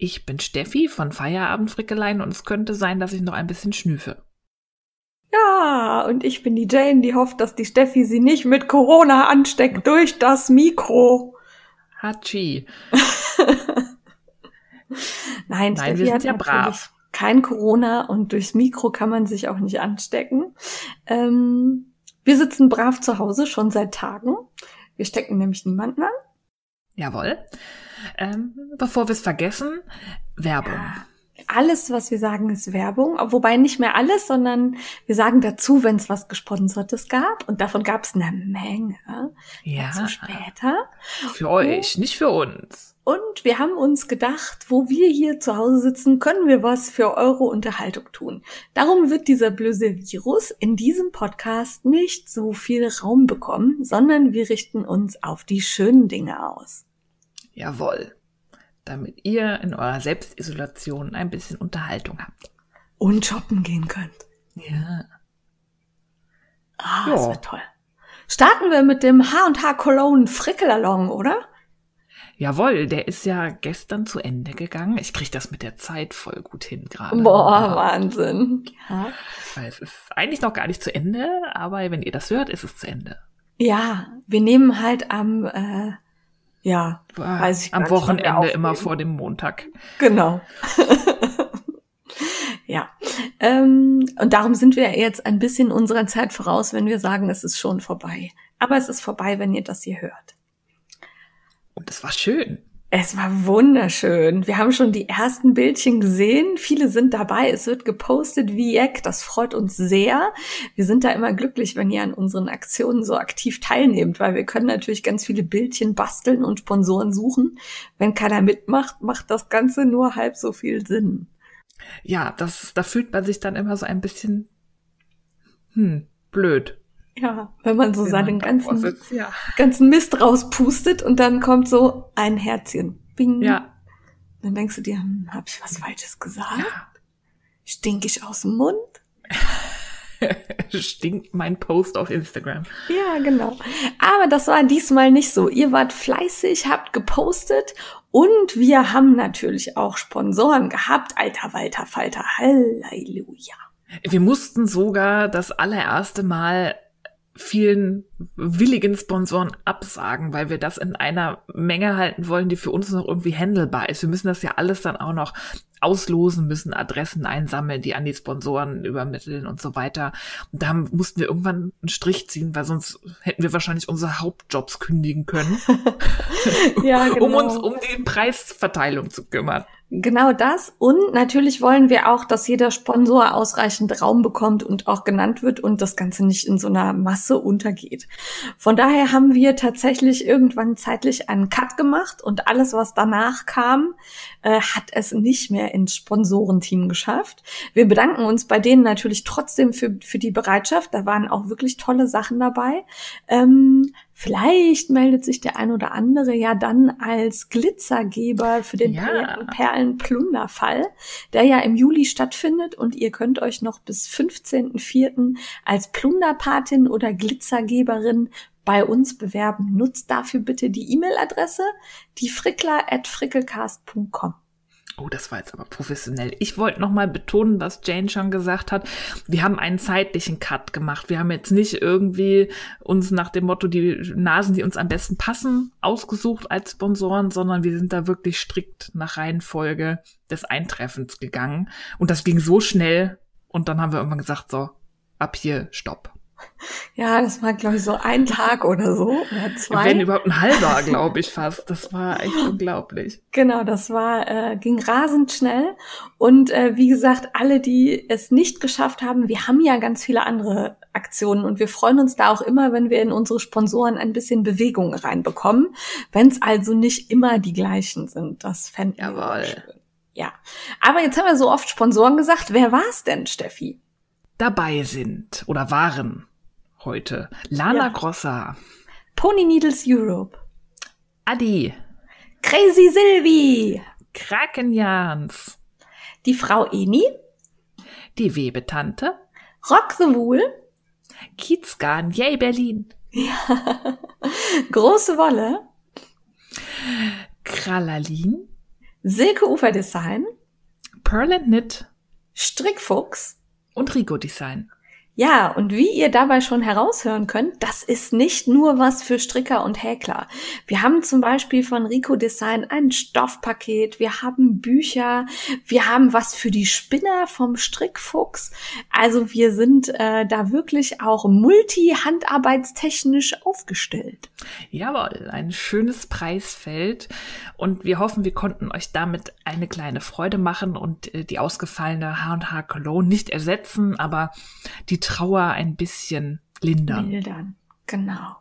Ich bin Steffi von Feierabendfrickeleien und es könnte sein, dass ich noch ein bisschen schnüfe. Ja, und ich bin die Jane, die hofft, dass die Steffi sie nicht mit Corona ansteckt durch das Mikro. Hatschi. Nein, Nein, Steffi wir sind hat ja brav. Kein Corona und durchs Mikro kann man sich auch nicht anstecken. Ähm, wir sitzen brav zu Hause schon seit Tagen. Wir stecken nämlich niemanden an. Jawohl. Ähm, bevor wir es vergessen, Werbung. Alles, was wir sagen, ist Werbung. Wobei nicht mehr alles, sondern wir sagen dazu, wenn es was Gesponsertes gab. Und davon gab es eine Menge. Ja, Dazu später. für euch, nicht für uns. Und wir haben uns gedacht, wo wir hier zu Hause sitzen, können wir was für eure Unterhaltung tun. Darum wird dieser blöde Virus in diesem Podcast nicht so viel Raum bekommen, sondern wir richten uns auf die schönen Dinge aus. Jawohl. Damit ihr in eurer Selbstisolation ein bisschen Unterhaltung habt. Und shoppen gehen könnt. Ja. Ah, Ja. das wird toll. Starten wir mit dem H&H Cologne Frickelalong, oder? Jawohl, der ist ja gestern zu Ende gegangen. Ich krieg das mit der Zeit voll gut hin gerade. Boah, Ja, Wahnsinn. Ja. Weil es ist eigentlich noch gar nicht zu Ende, aber wenn ihr das hört, ist es zu Ende. ja, wir nehmen halt am, äh, ja, weiß ich gar Am Wochenende immer vor dem Montag. Genau. ja. Ähm, und darum sind wir jetzt ein bisschen unserer Zeit voraus, wenn wir sagen, es ist schon vorbei. Aber es ist vorbei, wenn ihr das hier hört. Und es war schön. Es war wunderschön. Wir haben schon die ersten Bildchen gesehen. Viele sind dabei. Es wird gepostet wie Eck. Das freut uns sehr. Wir sind da immer glücklich, wenn ihr an unseren Aktionen so aktiv teilnehmt, weil wir können natürlich ganz viele Bildchen basteln und Sponsoren suchen. Wenn keiner mitmacht, macht das Ganze nur halb so viel Sinn. Ja, das, da fühlt man sich dann immer so ein bisschen, hm, blöd. Ja, wenn man so wenn seinen man ganzen, sitzt. Ja. ganzen Mist rauspustet und dann kommt so ein Herzchen. Bing. Ja. Dann denkst du dir, hm, hab ich was Falsches gesagt? ja. Stink ich aus dem Mund? Stinkt mein Post auf Instagram. Ja, genau. Aber das war diesmal nicht so. Ihr wart fleißig, habt gepostet und wir haben natürlich auch Sponsoren gehabt. Alter Walter Falter, Halleluja. Wir mussten sogar das allererste Mal vielen willigen Sponsoren absagen, weil wir das in einer Menge halten wollen, die für uns noch irgendwie handelbar ist. Wir müssen das ja alles dann auch noch auslosen, müssen Adressen einsammeln, die an die Sponsoren übermitteln und so weiter. Und da mussten wir irgendwann einen Strich ziehen, weil sonst hätten wir wahrscheinlich unsere Hauptjobs kündigen können, Ja, genau. um uns um die Preisverteilung zu kümmern. Genau das. Und natürlich wollen wir auch, dass jeder Sponsor ausreichend Raum bekommt und auch genannt wird und das Ganze nicht in so einer Masse untergeht. Von daher haben wir tatsächlich irgendwann zeitlich einen Cut gemacht und alles, was danach kam, äh, hat es nicht mehr ins Sponsorenteam geschafft. Wir bedanken uns bei denen natürlich trotzdem für, für die Bereitschaft. Da waren auch wirklich tolle Sachen dabei. Ähm, Vielleicht meldet sich der ein oder andere ja dann als Glitzergeber für den Ja. Perlenplunderfall, der ja im Juli stattfindet und ihr könnt euch noch bis 15.04. als Plunderpatin oder Glitzergeberin bei uns bewerben. Nutzt dafür bitte die E-Mail-Adresse, die frickler.frickelcast.com. Oh, das war jetzt aber professionell. Ich wollte noch mal betonen, was Jane schon gesagt hat. Wir haben einen zeitlichen Cut gemacht. Wir haben jetzt nicht irgendwie uns nach dem Motto die Nasen, die uns am besten passen, ausgesucht als Sponsoren, sondern wir sind da wirklich strikt nach Reihenfolge des Eintreffens gegangen. Und das ging so schnell. Und dann haben wir irgendwann gesagt, so, ab hier, stopp. Ja, das war, glaube ich, so ein Tag oder so oder zwei. Wenn überhaupt ein halber, glaube ich fast. Das war echt unglaublich. Genau, das war äh, ging rasend schnell und äh, wie gesagt, alle, die es nicht geschafft haben, wir haben ja ganz viele andere Aktionen und wir freuen uns da auch immer, wenn wir in unsere Sponsoren ein bisschen Bewegung reinbekommen, wenn es also nicht immer die gleichen sind. Das fänden wir Jawohl. schön. Ja. Aber jetzt haben wir so oft Sponsoren gesagt. Wer war's denn, Steffi? Dabei sind oder waren heute. Lana ja. Grossa, Pony Needles Europe, Adi, Crazy Sylvie, Krakenjans, die Frau Eni, die Webetante, Rock the Wool, Kiezgarn, yay Berlin. Ja. Große Wolle, Kralalin, Silke Ufer Design, Pearl and Knit, Strickfuchs und Rico Design. Ja, und wie ihr dabei schon heraushören könnt, das ist nicht nur was für Stricker und Häkler. Wir haben zum Beispiel von Rico Design ein Stoffpaket, wir haben Bücher, wir haben was für die Spinner vom Strickfuchs. Also wir sind äh, da wirklich auch multi-handarbeitstechnisch aufgestellt. Jawohl, ein schönes Preisfeld. Und wir hoffen, wir konnten euch damit eine kleine Freude machen und äh, die ausgefallene H&H Cologne nicht ersetzen, aber die Trauer ein bisschen lindern. Mildern, genau.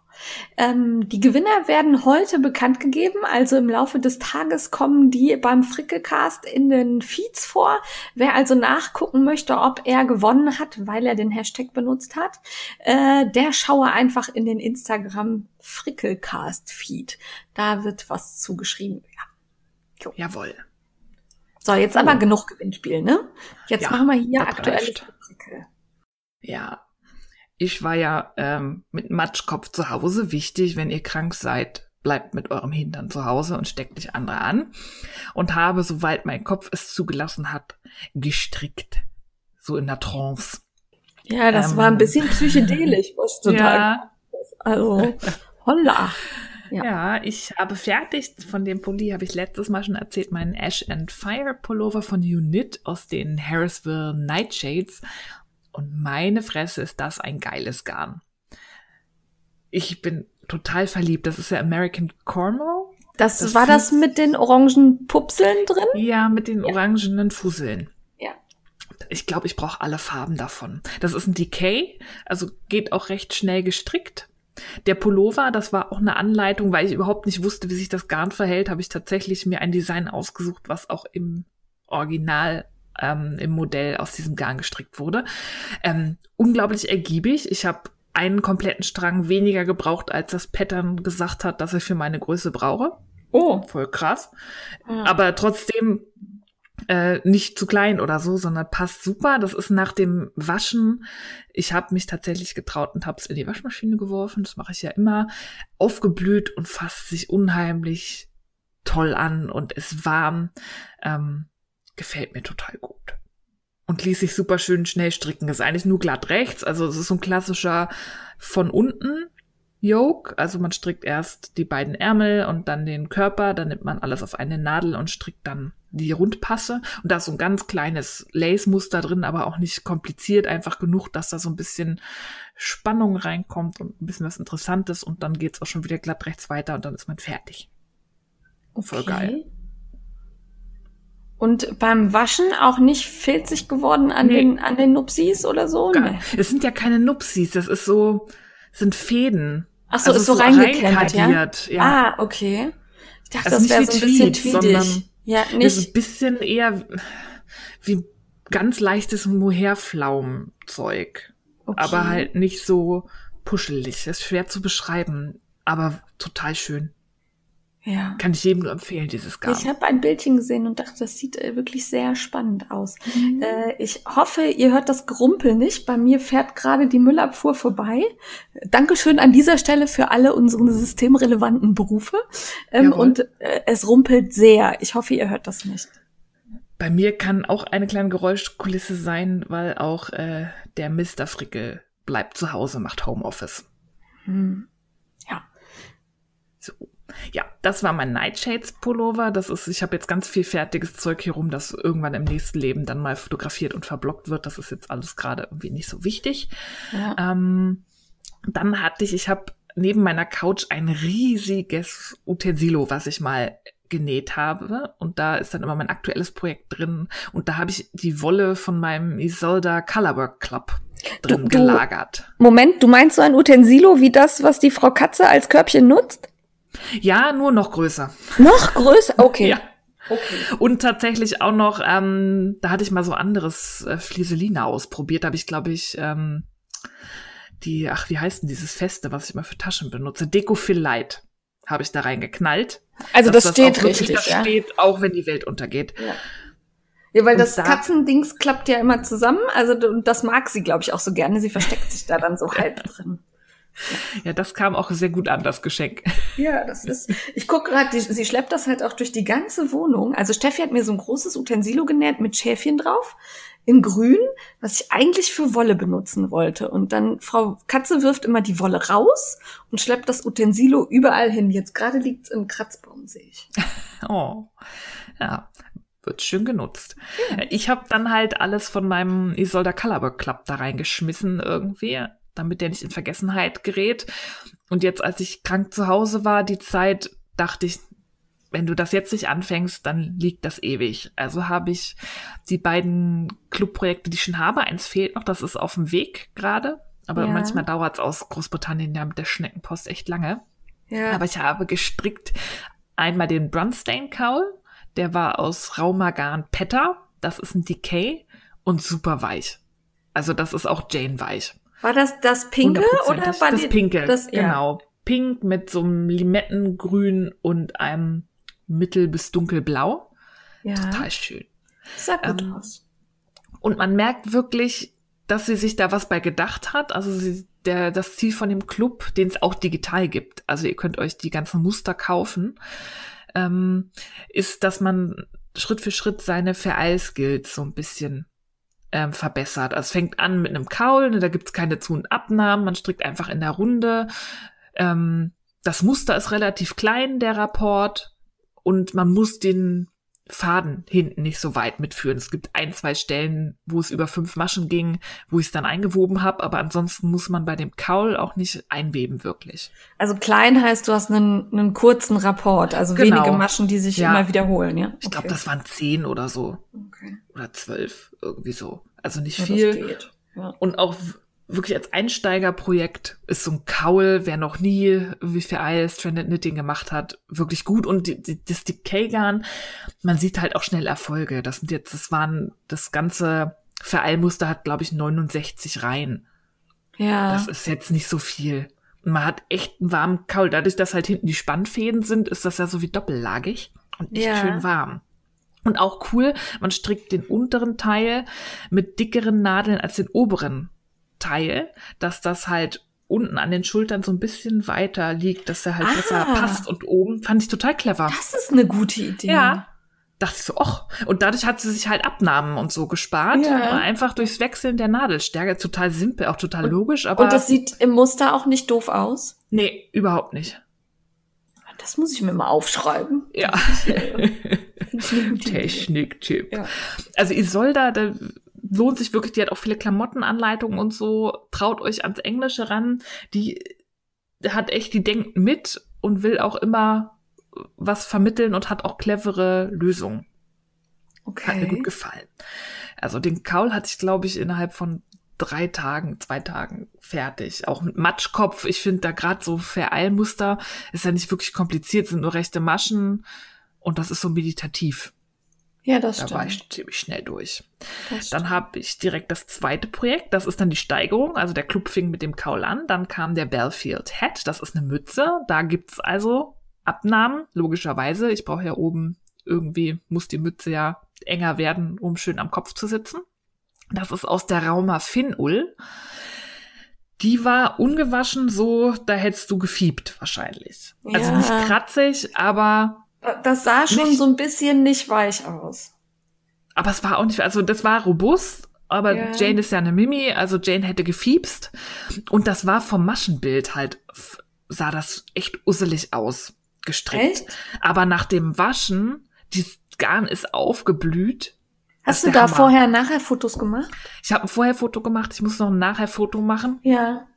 Ähm, die Gewinner werden heute bekannt gegeben, also im Laufe des Tages kommen die beim Frickelcast in den Feeds vor. Wer also nachgucken möchte, ob er gewonnen hat, weil er den Hashtag benutzt hat, äh, der schaue einfach in den Instagram Frickelcast Feed. Da wird was zugeschrieben. Ja. Jo. Jawohl. So, jetzt oh. aber genug Gewinnspiel, ne? Jetzt ja, machen wir hier aktuelle Frickel. Ja, ich war ja ähm, mit Matschkopf zu Hause. Wichtig, wenn ihr krank seid, bleibt mit eurem Hintern zu Hause und steckt nicht andere an. Und habe, soweit mein Kopf es zugelassen hat, gestrickt. So in der Trance. Ja, das ähm, war ein bisschen psychedelisch, was du ja. da Also, holla. Ja. ja. ich habe fertig, von dem Pulli habe ich letztes Mal schon erzählt, meinen Ash and Fire Pullover von Unit aus den Harrisville Nightshades. Und meine Fresse ist das ein geiles Garn. Ich bin total verliebt. Das ist ja American Cornwall. Das, das war das mit den orangen Pupseln drin? Ja, mit den ja. orangenen Fusseln. Ja. Ich glaube, ich brauche alle Farben davon. Das ist ein Decay, also geht auch recht schnell gestrickt. Der Pullover, das war auch eine Anleitung, weil ich überhaupt nicht wusste, wie sich das Garn verhält, habe ich tatsächlich mir ein Design ausgesucht, was auch im Original ähm, im Modell aus diesem Garn gestrickt wurde. Ähm, unglaublich ergiebig. Ich habe einen kompletten Strang weniger gebraucht, als das Pattern gesagt hat, dass ich für meine Größe brauche. Oh. Voll krass. Ja. Aber trotzdem äh, nicht zu klein oder so, sondern passt super. Das ist nach dem Waschen. Ich habe mich tatsächlich getraut und habe es in die Waschmaschine geworfen. Das mache ich ja immer. Aufgeblüht und fasst sich unheimlich toll an und ist warm. Ähm, gefällt mir total gut. Und ließ sich super schön schnell stricken. Ist eigentlich nur glatt rechts. Also es ist so ein klassischer von unten Yoke. Also man strickt erst die beiden Ärmel und dann den Körper. Dann nimmt man alles auf eine Nadel und strickt dann die Rundpasse. Und da ist so ein ganz kleines Lace-Muster drin, aber auch nicht kompliziert. Einfach genug, dass da so ein bisschen Spannung reinkommt und ein bisschen was Interessantes. Und dann geht's auch schon wieder glatt rechts weiter und dann ist man fertig. Okay. Voll geil. Und beim Waschen auch nicht filzig geworden an nee. den, an den Nupsis oder so? Nee. Es sind ja keine Nupsis, das ist so, sind Fäden. Ach so, also ist so, so reingeklemmt, ja? ja? Ah, okay. Ich dachte, also das wäre so ein bisschen tweedig. Ja, nicht. ist ein bisschen eher wie ganz leichtes Mohairflaumzeug. Okay. Aber halt nicht so puschelig. Das ist schwer zu beschreiben, aber total schön. Ja. Kann ich jedem nur empfehlen, dieses Garn. Ich habe ein Bildchen gesehen und dachte, das sieht äh, wirklich sehr spannend aus. Mhm. Äh, ich hoffe, ihr hört das Gerumpel nicht. Bei mir fährt gerade die Müllabfuhr vorbei. Dankeschön an dieser Stelle für alle unsere systemrelevanten Berufe. Ähm, und äh, es rumpelt sehr. Ich hoffe, ihr hört das nicht. Bei mir kann auch eine kleine Geräuschkulisse sein, weil auch äh, der Mr. Frickel bleibt zu Hause, macht Homeoffice. Hm. Ja. Ja, das war mein Nightshades Pullover. Das ist, ich habe jetzt ganz viel fertiges Zeug hier rum, das irgendwann im nächsten Leben dann mal fotografiert und verblockt wird. Das ist jetzt alles gerade irgendwie nicht so wichtig. Ja. Ähm, dann hatte ich, ich habe neben meiner Couch ein riesiges Utensilo, was ich mal genäht habe. Und da ist dann immer mein aktuelles Projekt drin. Und da habe ich die Wolle von meinem Isolda Colorwork Club drin du, gelagert. Moment, du meinst so ein Utensilo wie das, was die Frau Katze als Körbchen nutzt? Ja, nur noch größer. Noch größer? Okay. Ja. Okay. Und tatsächlich auch noch, ähm, da hatte ich mal so anderes äh, Flieseline ausprobiert. Da habe ich, glaube ich, ähm, die, ach, wie heißt denn dieses Feste, was ich immer für Taschen benutze? Decofill Light habe ich da reingeknallt. Also das, das steht richtig, das ja? steht, auch wenn die Welt untergeht. Ja. Ja, weil und das da, Katzendings klappt ja immer zusammen. Also das mag sie, glaube ich, auch so gerne. Sie versteckt sich da dann so halb drin. Ja, das kam auch sehr gut an, das Geschenk. Ja, das ist. Ich gucke gerade, sie schleppt das halt auch durch die ganze Wohnung. Also Steffi hat mir so ein großes Utensilo genäht mit Schäfchen drauf in grün, was ich eigentlich für Wolle benutzen wollte. Und dann Frau Katze wirft immer die Wolle raus und schleppt das Utensilo überall hin. Jetzt gerade liegt's im Kratzbaum, sehe ich. Oh, ja, wird schön genutzt. Ja. Ich habe dann halt alles von meinem Isolda Colorwork Club da reingeschmissen irgendwie, damit der nicht in Vergessenheit gerät. Und jetzt, als ich krank zu Hause war, die Zeit, dachte ich, wenn du das jetzt nicht anfängst, dann liegt das ewig. Also habe ich die beiden Clubprojekte, die ich schon habe. Eins fehlt noch, das ist auf dem Weg gerade. Aber ja. manchmal dauert es aus Großbritannien ja mit der Schneckenpost echt lange. Ja. Aber ich habe gestrickt einmal den Brunstain Cowl. Der war aus Raumagarn Petta. Das ist ein Decay und super weich. Also das ist auch Jane weich. War das das Pinke oder war das Pinke? Das, ja. Genau. Pink mit so einem Limettengrün und einem mittel- bis dunkelblau. Ja. Total schön. Sah gut ähm, aus. Und man merkt wirklich, dass sie sich da was bei gedacht hat. Also sie, der, das Ziel von dem Club, den es auch digital gibt, also ihr könnt euch die ganzen Muster kaufen, ähm, ist, dass man Schritt für Schritt seine Vereilskills so ein bisschen ähm, verbessert. Also es fängt an mit einem Kaul, ne, da gibt's keine Zu- und Abnahmen, man strickt einfach in der Runde. Ähm, das Muster ist relativ klein, der Rapport und man muss den Faden hinten nicht so weit mitführen. Es gibt ein, zwei Stellen, wo es über fünf Maschen ging, wo ich es dann eingewoben habe, aber ansonsten muss man bei dem Kaul auch nicht einweben wirklich. Also klein heißt, du hast einen, einen kurzen Rapport, also genau. wenige Maschen, die sich ja. immer wiederholen, ja? Okay. Ich glaube, das waren zehn oder so. Okay. Oder zwölf, irgendwie so. Also nicht ja, viel. Ja. Und auch wirklich als Einsteigerprojekt ist so ein Kaul, wer noch nie wie viel Eil Stranded Knitting gemacht hat, wirklich gut. Und die, die, das Decay-Garn, man sieht halt auch schnell Erfolge. Das sind jetzt, das waren, das ganze Vereilmuster hat, glaube ich, 69 Reihen. Ja. Das ist jetzt nicht so viel. Und man hat echt einen warmen Kaul. Dadurch, dass halt hinten die Spannfäden sind, ist das ja so wie doppellagig und echt ja. schön warm. Und auch cool, man strickt den unteren Teil mit dickeren Nadeln als den oberen Teil, dass das halt unten an den Schultern so ein bisschen weiter liegt, dass er halt ah, besser passt und oben fand ich total clever. Das ist eine gute Idee. Ja. Dachte ich so, och. Und dadurch hat sie sich halt Abnahmen und so gespart. Ja. Einfach durchs Wechseln der Nadelstärke. Total simpel, auch total und, logisch, aber. Und das sieht im Muster auch nicht doof aus? Nee, überhaupt nicht. Das muss ich mir mal aufschreiben. Ja. Techniktipp. Ja. Also Isolda, da lohnt sich wirklich, die hat auch viele Klamottenanleitungen und so. Traut euch ans Englische ran. Die hat echt, die denkt mit und will auch immer was vermitteln und hat auch clevere Lösungen. Okay. Hat mir gut gefallen. Also den Kaul hatte ich, glaube ich, innerhalb von drei Tagen, zwei Tagen fertig. Auch mit Matschkopf. Ich finde da gerade so Vereilmuster ist ja nicht wirklich kompliziert, sind nur rechte Maschen und das ist so meditativ. Ja, das da stimmt. war ich ziemlich schnell durch. Dann habe ich direkt das zweite Projekt, das ist dann die Steigerung. Also der Club fing mit dem Kaul an. Dann kam der Belfield Hat, das ist eine Mütze. Da gibt's also Abnahmen, logischerweise. Ich brauche ja oben irgendwie, muss die Mütze ja enger werden, um schön am Kopf zu sitzen. Das ist aus der Rauma Finull. Die war ungewaschen so, da hättest du gefiebt wahrscheinlich. Also ja. Also nicht kratzig, aber das sah schon nicht, so ein bisschen nicht weich aus. Aber es war auch nicht, also das war robust, aber ja. Jane ist ja eine Mimi, also Jane hätte gefiebst. Und das war vom Maschenbild halt, sah das echt usselig aus, gestrickt. Echt? Aber nach dem Waschen, die Garn ist aufgeblüht. Hast du da Hammer. vorher nachher Fotos gemacht? Ich habe ein vorher Foto gemacht, ich muss noch ein nachher Foto machen. Ja.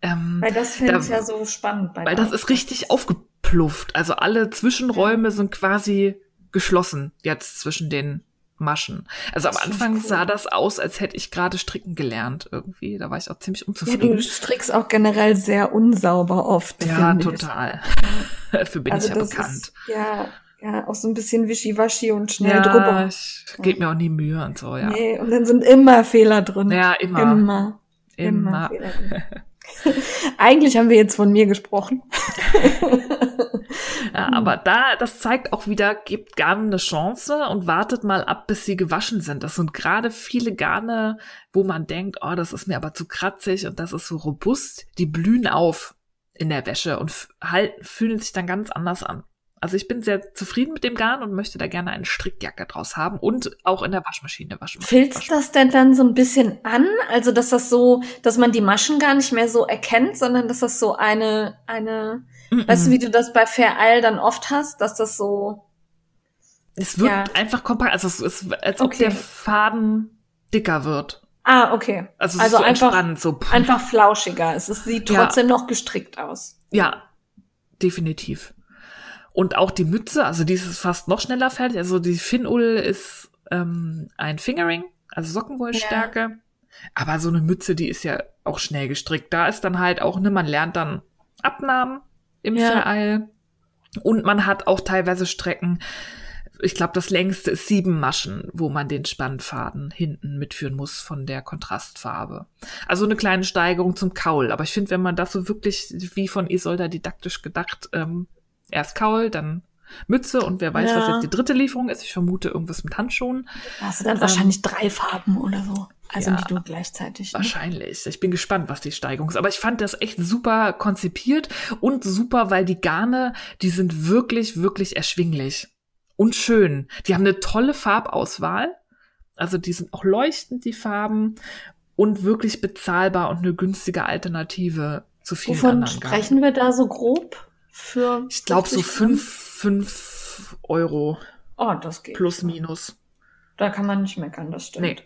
Ähm, weil das finde ich ja so spannend. Bei weil das ist richtig aufgeblüht abplufft. Also alle Zwischenräume sind quasi geschlossen jetzt zwischen den Maschen. Also am Anfang cool. sah das aus, als hätte ich gerade stricken gelernt irgendwie. Da war ich auch ziemlich unzufrieden. Ja, du strickst auch generell sehr unsauber oft. Ja, total. Für bin also ich ja bekannt. Ist, ja, Ja, auch so ein bisschen wischiwaschi und schnell ja, drüber. ich gebe mir auch nie Mühe und so, ja. Nee, und dann sind immer Fehler drin. Ja, immer. Immer. Immer. Fehler drin. Eigentlich haben wir jetzt von mir gesprochen. Ja, aber da, das zeigt auch wieder, gebt Garnen eine Chance und wartet mal ab, bis sie gewaschen sind. Das sind gerade viele Garne, wo man denkt, oh, das ist mir aber zu kratzig und das ist so robust. Die blühen auf in der Wäsche und halten, fühlen sich dann ganz anders an. Also ich bin sehr zufrieden mit dem Garn und möchte da gerne eine Strickjacke draus haben und auch in der Waschmaschine waschen. Filzt das denn dann so ein bisschen an? Also, dass das so, dass man die Maschen gar nicht mehr so erkennt, sondern dass das so eine, eine, Mhm. weißt du, wie du das bei Fair Isle dann oft hast, dass das so, Es wird Ja. einfach kompakt, also es ist, als ob Okay. der Faden dicker wird. ah, okay. Also, es Also ist so einfach- so. Einfach flauschiger. Es ist, sieht Ja. trotzdem noch gestrickt aus. Ja, definitiv. Und auch die Mütze, also die ist fast noch schneller fertig. Also die Finull ist ähm, ein Fingering, also Sockenwollstärke. Aber so eine Mütze, die ist ja auch schnell gestrickt. Da ist dann halt auch, ne, man lernt dann Abnahmen im Ja. Vereil. Und man hat auch teilweise Strecken, ich glaube, das längste ist sieben Maschen, wo man den Spannfaden hinten mitführen muss von der Kontrastfarbe. Also eine kleine Steigerung zum Kaul. Aber ich finde, wenn man das so wirklich wie von Isolda didaktisch gedacht, ähm, erst Kaul, dann Mütze und wer weiß, was Ja. jetzt die dritte Lieferung ist. Ich vermute irgendwas mit Handschuhen. Da hast du dann Ähm, wahrscheinlich drei Farben oder so. Also ja. nicht nur gleichzeitig. Ne? Wahrscheinlich. Ich bin gespannt, was die Steigerung ist. Aber ich fand das echt super konzipiert und super, weil die Garne, die sind wirklich, wirklich erschwinglich und schön. Die haben eine tolle Farbauswahl. Also die sind auch leuchtend, die Farben und wirklich bezahlbar und eine günstige Alternative zu vielen Wovon anderen Garnen. sprechen wir da so grob? Für Ich glaube so 50 Gramm? fünf, fünf Euro Oh, das geht. plus minus. Da kann man nicht meckern, das stimmt. Nee.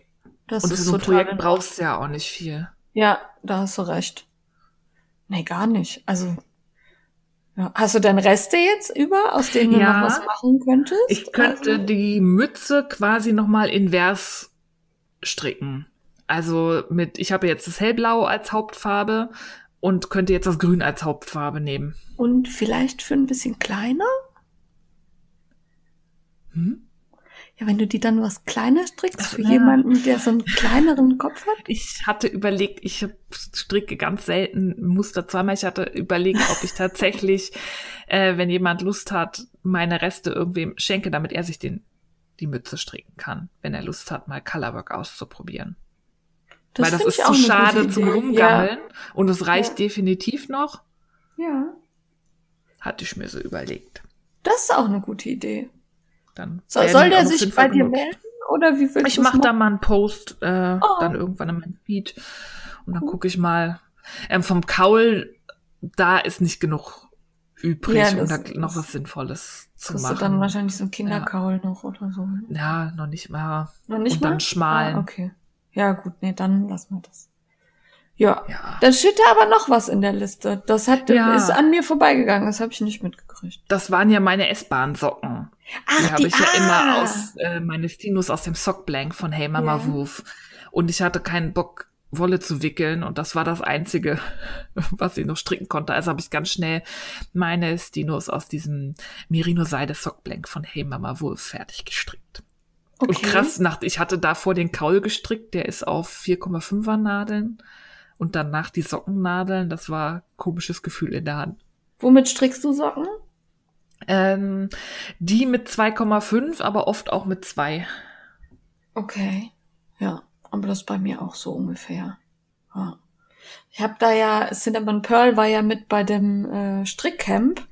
Das Und für ist so ein Projekt brauchst du ja auch nicht viel. Ja, da hast du recht. Nee, gar nicht. Also, ja. hast du denn Reste jetzt über, aus denen du Ja. noch was machen könntest? Ich könnte Also, die Mütze quasi nochmal invers stricken. Also mit, ich habe jetzt das Hellblau als Hauptfarbe und könnte jetzt das Grün als Hauptfarbe nehmen. und vielleicht für ein bisschen kleiner? Hm? Ja, wenn du die dann was kleiner strickst, Ach, für ja. jemanden, der so einen kleineren Kopf hat? Ich hatte überlegt, ich stricke ganz selten Muster zweimal. Ich hatte überlegt, ob ich tatsächlich, äh, wenn jemand Lust hat, meine Reste irgendwem schenke, damit er sich den, die Mütze stricken kann, wenn er Lust hat, mal Colorwork auszuprobieren. Das Weil das ist zu schade zum. Rumgammeln und es reicht Ja. definitiv noch, Ja. ja, hatte ich mir so überlegt. das ist auch eine gute Idee. Dann So, soll der sich bei dir genutzt. melden? Oder wie willst Ich mache da machen? mal einen Post, äh, Oh. dann irgendwann in meinem Feed und dann Cool. gucke ich mal. Ähm, vom Kaul, da ist nicht genug übrig, Ja, um da noch was Sinnvolles zu Kriegst du machen. dann wahrscheinlich so einen Kinderkaul noch oder so. ne? ja, noch nicht mal. Noch nicht Und mal? dann schmalen. Ah, okay. Ja, gut, nee, dann lassen wir das. Ja. Ja. Dann steht da aber noch was in der Liste. Das hat, Ja. ist an mir vorbeigegangen. Das habe ich nicht mitgekriegt. Das waren ja meine S-Bahn-Socken. Ach, die habe ich ja ah. immer aus äh, meine Stinos aus dem Sockblank von Hey Mama Ja. Woof. Und ich hatte keinen Bock, Wolle zu wickeln und das war das Einzige, was ich noch stricken konnte. Also habe ich ganz schnell meine Stinos aus diesem Merino-Seide Sockblank von Hey Mama Woof fertig gestrickt. Okay. Und krass, nach, ich hatte davor den Kaul gestrickt, der ist auf 4,5er Nadeln. Und danach die Sockennadeln, das war ein komisches Gefühl in der Hand. Womit strickst du Socken? Ähm, die mit 2,5, aber oft auch mit 2. Okay. Ja, aber das ist bei mir auch so ungefähr. Ja. Ich habe da ja, Cinnamon Pearl war ja mit bei dem äh, Strickcamp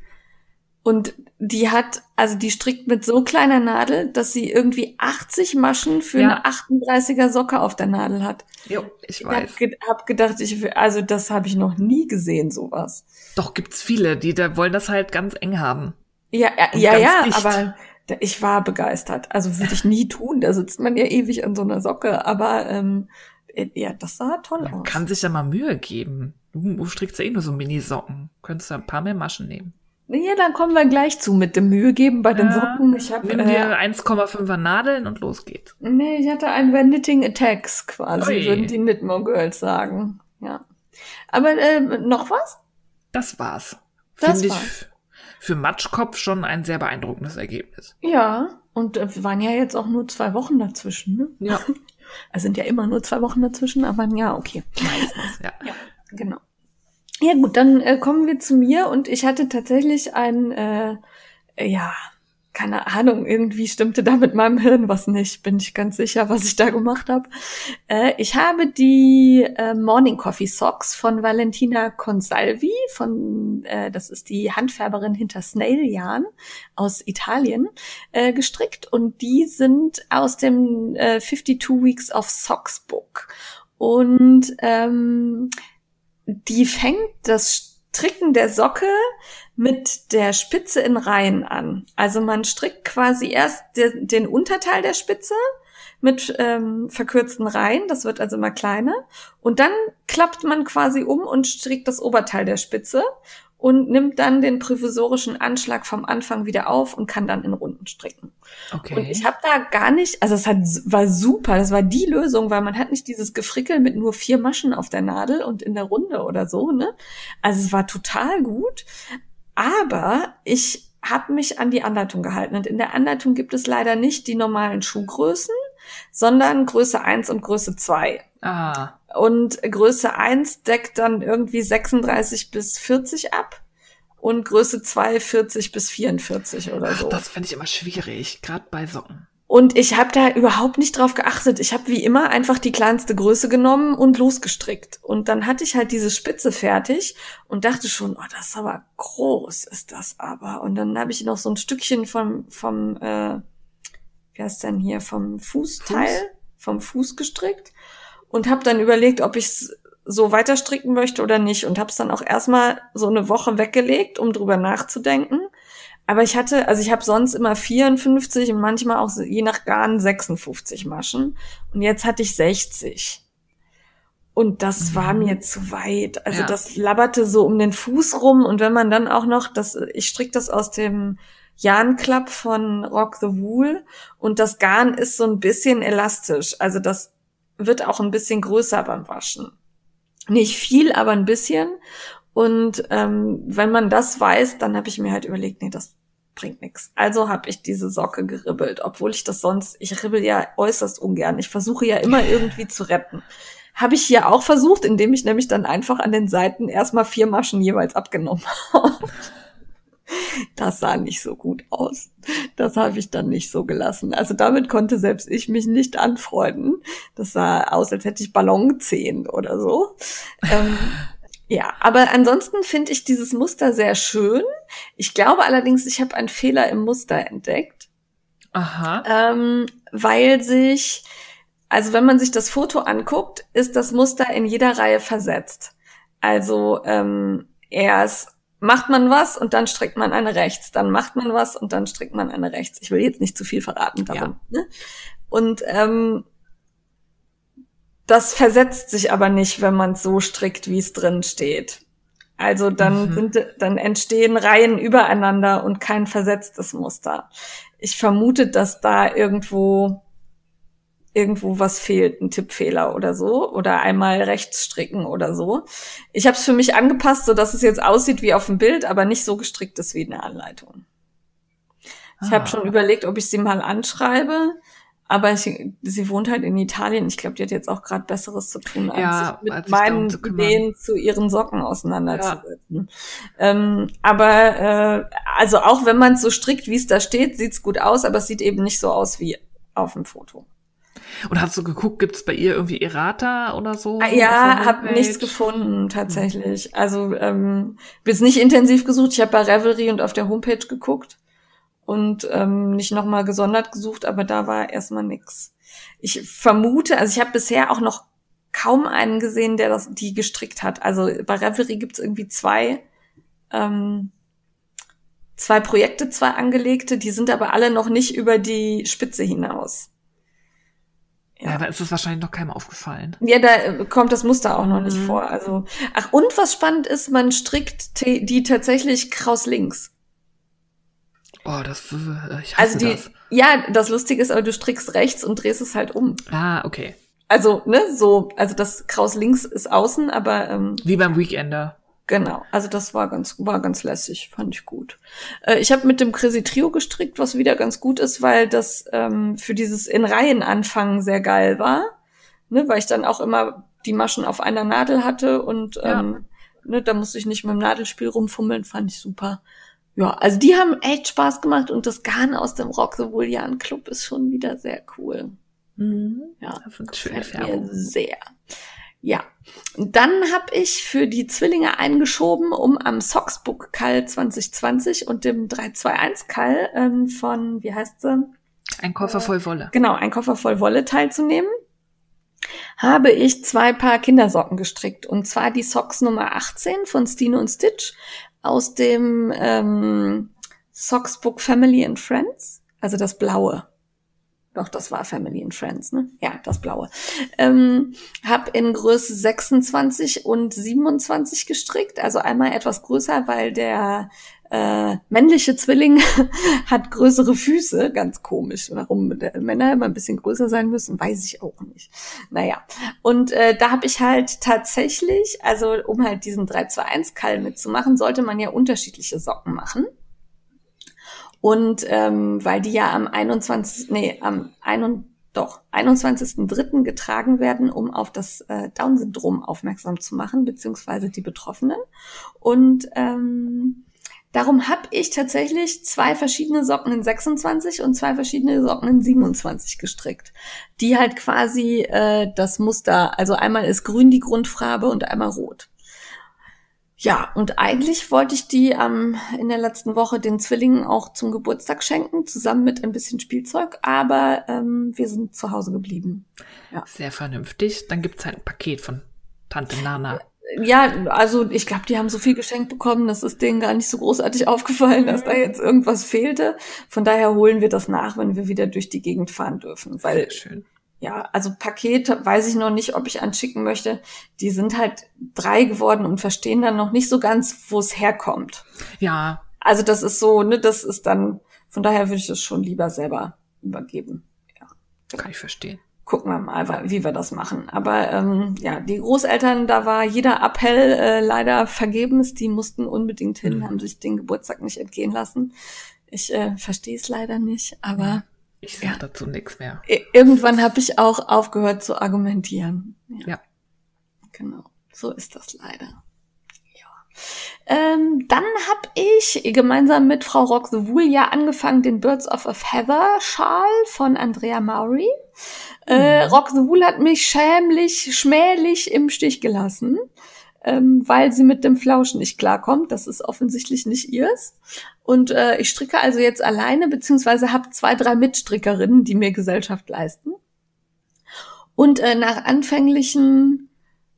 und die hat, also die strickt mit so kleiner Nadel, dass sie irgendwie 80 Maschen für Ja. eine 38er Socke auf der Nadel hat. Jo, ich Ich weiß. hab, ge hab gedacht, ich, also das habe ich noch nie gesehen, sowas. Doch gibt's viele, die da wollen das halt ganz eng haben. Ja, ja, ja, ja aber ich war begeistert. Also würde ich nie tun. Da sitzt man ja ewig an so einer Socke, aber ähm, äh, ja, das sah toll Man aus. kann sich ja mal Mühe geben. Du, strickst ja eh nur so Mini-Socken. Könntest du ein paar mehr Maschen nehmen. Ja, dann kommen wir gleich zu mit dem Mühe geben bei den Ja, Socken. Ich habe Nimm äh, dir 1,5er Nadeln und los geht's. nee, ich hatte ein bei Knitting Attacks quasi, Ui. würden die Knitmore Girls sagen. Ja. Aber äh, noch was? Das war's. Das Finde ich, war's. Für Matschkopf schon ein sehr beeindruckendes Ergebnis. Ja, und äh, wir waren ja jetzt auch nur zwei Wochen dazwischen, ne? Ja. Es sind ja immer nur zwei Wochen dazwischen, aber ja, okay. Meistens, ja. Ja, genau. Ja gut, dann äh, kommen wir zu mir und ich hatte tatsächlich ein, äh, ja, keine Ahnung, irgendwie stimmte da mit meinem Hirn was nicht, bin ich ganz sicher, was ich da gemacht habe. Äh, ich habe die äh, Morning Coffee Socks von Valentina Consalvi, von, äh, das ist die Handfärberin hinter Snail Yarn aus Italien, äh, gestrickt und die sind aus dem äh, 52 Weeks of Socks Book. Und ähm, die fängt das Stricken der Socke mit der Spitze in Reihen an. Also man strickt quasi erst de den Unterteil der Spitze mit ähm, verkürzten Reihen, das wird also immer kleiner. Und dann klappt man quasi um und strickt das Oberteil der Spitze und nimmt dann den provisorischen Anschlag vom Anfang wieder auf und kann dann in Runden stricken. Okay. Und ich habe da gar nicht, also es hat, war super, das war die Lösung, weil man hat nicht dieses Gefrickel mit nur vier Maschen auf der Nadel und in der Runde oder so, ne? Also es war total gut, aber ich habe mich an die Anleitung gehalten und in der Anleitung gibt es leider nicht die normalen Schuhgrößen, sondern Größe 1 und Größe 2. ah, Und Größe 1 deckt dann irgendwie 36 bis 40 ab und Größe 2 40 bis 44 oder ach, so. das finde ich immer schwierig, gerade bei Socken. Und ich habe da überhaupt nicht drauf geachtet. Ich habe wie immer einfach die kleinste Größe genommen und losgestrickt. Und dann hatte ich halt diese Spitze fertig und dachte schon, oh, das ist aber groß, ist das aber. Und dann habe ich noch so ein Stückchen vom, vom äh, wie heißt denn hier, vom Fußteil, Fuß? vom Fuß gestrickt und habe dann überlegt, ob ich es so weiter stricken möchte oder nicht. Und habe es dann auch erstmal so eine Woche weggelegt, um drüber nachzudenken. Aber ich hatte, also ich habe sonst immer 54 und manchmal auch je nach Garn 56 Maschen. Und jetzt hatte ich 60. Und das Mhm. war mir zu weit. Also Ja. das labberte so um den Fuß rum. Und wenn man dann auch noch, das, ich stricke das aus dem Yarn Club von Rock the Wool. Und das Garn ist so ein bisschen elastisch. Also das wird auch ein bisschen größer beim Waschen. Nicht viel, aber ein bisschen. Und ähm, wenn man das weiß, dann habe ich mir halt überlegt, nee, das bringt nichts. Also habe ich diese Socke geribbelt, obwohl ich das sonst, ich ribbel ja äußerst ungern. Ich versuche ja immer irgendwie zu retten. Habe ich hier auch versucht, indem ich nämlich dann einfach an den Seiten erstmal vier Maschen jeweils abgenommen habe. Das sah nicht so gut aus. Das habe ich dann nicht so gelassen. Also damit konnte selbst ich mich nicht anfreunden. Das sah aus, als hätte ich Ballonzehen oder so. Ähm, ja, aber ansonsten finde ich dieses Muster sehr schön. Ich glaube allerdings, ich habe einen Fehler im Muster entdeckt, Aha. ähm, weil sich, also wenn man sich das Foto anguckt, ist das Muster in jeder Reihe versetzt. Also ähm, erst macht man was und dann strickt man eine rechts, dann macht man was und dann strickt man eine rechts. Ich will jetzt nicht zu viel verraten darum. Ne? Und ähm, das versetzt sich aber nicht, wenn man es so strickt, wie es drin steht. Also dann Mhm. sind, dann entstehen Reihen übereinander und kein versetztes Muster. Ich vermute, dass da irgendwo irgendwo was fehlt, ein Tippfehler oder so oder einmal rechts stricken oder so. Ich habe es für mich angepasst, so dass es jetzt aussieht wie auf dem Bild, aber nicht so gestrickt ist wie in der Anleitung. Ich Ah. habe schon überlegt, ob ich sie mal anschreibe, aber ich, sie wohnt halt in Italien. Ich glaube, die hat jetzt auch gerade Besseres zu tun, als Ja, sich mit als meinen zu. Ideen zu ihren Socken auseinanderzusetzen. Ähm, aber äh, also auch wenn man es so strickt, wie es da steht, sieht's gut aus, aber es sieht eben nicht so aus wie auf dem Foto. Und hast du geguckt, gibt's bei ihr irgendwie Errata oder so? Ah, Ja, habe nichts gefunden tatsächlich. Also ähm, bis nicht intensiv gesucht. Ich habe bei Revelry und auf der Homepage geguckt und ähm, nicht nochmal gesondert gesucht, aber da war erstmal nix. Ich vermute, also ich habe bisher auch noch kaum einen gesehen, der das die gestrickt hat. Also bei Revelry gibt's irgendwie zwei ähm, zwei Projekte, zwei angelegte, die sind aber alle noch nicht über die Spitze hinaus. Ja, da ist es wahrscheinlich noch keinem aufgefallen. Ja, da äh, kommt das Muster auch noch nicht Mhm. vor. Also, ach, und was spannend ist, man strickt die tatsächlich kraus links. Oh, das, äh, ich hasse Also die, das. ja, das Lustige ist, aber du strickst rechts und drehst es halt um. Ah, okay. Also, ne, so, also das kraus links ist außen, aber ähm, Wie beim Weekender. Genau, also das war ganz, war ganz lässig, fand ich gut. Äh, ich habe mit dem Crazy Trio gestrickt, was wieder ganz gut ist, weil das ähm, für dieses in Reihen anfangen sehr geil war, ne, weil ich dann auch immer die Maschen auf einer Nadel hatte und ja. ähm, ne, da musste ich nicht mit dem Nadelspiel rumfummeln, fand ich super. Ja, also die haben echt Spaß gemacht und das Garn aus dem Rock the Julian Club ist schon wieder sehr cool. Mhm. Ja, schöne Färbung. Sehr. Ja, dann habe ich für die Zwillinge eingeschoben, um am Socksbook Call 2020 und dem 321 Call ähm, von, wie heißt sie? Ein Koffer voll Wolle. Genau, ein Koffer voll Wolle teilzunehmen. Habe ich zwei Paar Kindersocken gestrickt und zwar die Socks Nummer 18 von Stine und Stitch aus dem ähm, Socksbook Family and Friends, also das blaue. Doch, das war Family and Friends, ne? Ja, das blaue. Ähm, hab in Größe 26 und 27 gestrickt, also einmal etwas größer, weil der äh, männliche Zwilling hat größere Füße, ganz komisch. Warum Männer immer ein bisschen größer sein müssen, weiß ich auch nicht. Naja, und äh, da habe ich halt tatsächlich, also um halt diesen 3-2-1-Kall mitzumachen, sollte man ja unterschiedliche Socken machen. Und ähm, weil die ja am 21. Nee, am 21 doch 21.03. getragen werden, um auf das äh, Down-Syndrom aufmerksam zu machen, beziehungsweise die Betroffenen. Und ähm, darum habe ich tatsächlich zwei verschiedene Socken in 26 und zwei verschiedene Socken in 27 gestrickt, die halt quasi äh, das Muster, also einmal ist grün die Grundfarbe und einmal rot. Ja, und eigentlich wollte ich die ähm, in der letzten Woche den Zwillingen auch zum Geburtstag schenken, zusammen mit ein bisschen Spielzeug, aber ähm, wir sind zu Hause geblieben. Ja. Sehr vernünftig. Dann gibt's halt ein Paket von Tante Nana. Ja, also ich glaube, die haben so viel geschenkt bekommen, das ist denen gar nicht so großartig aufgefallen, dass da jetzt irgendwas fehlte. Von daher holen wir das nach, wenn wir wieder durch die Gegend fahren dürfen. Weil Sehr schön ja, also Paket weiß ich noch nicht, ob ich anschicken möchte. Die sind halt drei geworden und verstehen dann noch nicht so ganz, wo es herkommt. Ja. Also das ist so, ne, das ist dann, von daher würde ich das schon lieber selber übergeben. Ja. Kann ich verstehen. Gucken wir mal, wie wir das machen. Aber ähm, ja, die Großeltern, da war jeder Appell äh, leider vergebens. Die mussten unbedingt hin, mhm. haben sich den Geburtstag nicht entgehen lassen. Ich äh, verstehe es leider nicht, aber ich sage ja. dazu nichts mehr. Irgendwann habe ich auch aufgehört zu argumentieren. Ja. ja. Genau. So ist das leider. Ähm, dann habe ich gemeinsam mit Frau Rock the Wool ja angefangen, den Birds of a Feather Schal von Andrea Maury. Äh, mhm. Rock the Wool hat mich schämlich, schmählich im Stich gelassen ähm, weil sie mit dem Flausch nicht klarkommt. Das ist offensichtlich nicht ihrs. Und äh, ich stricke also jetzt alleine, beziehungsweise habe zwei, drei Mitstrickerinnen, die mir Gesellschaft leisten. Und äh, nach anfänglichen,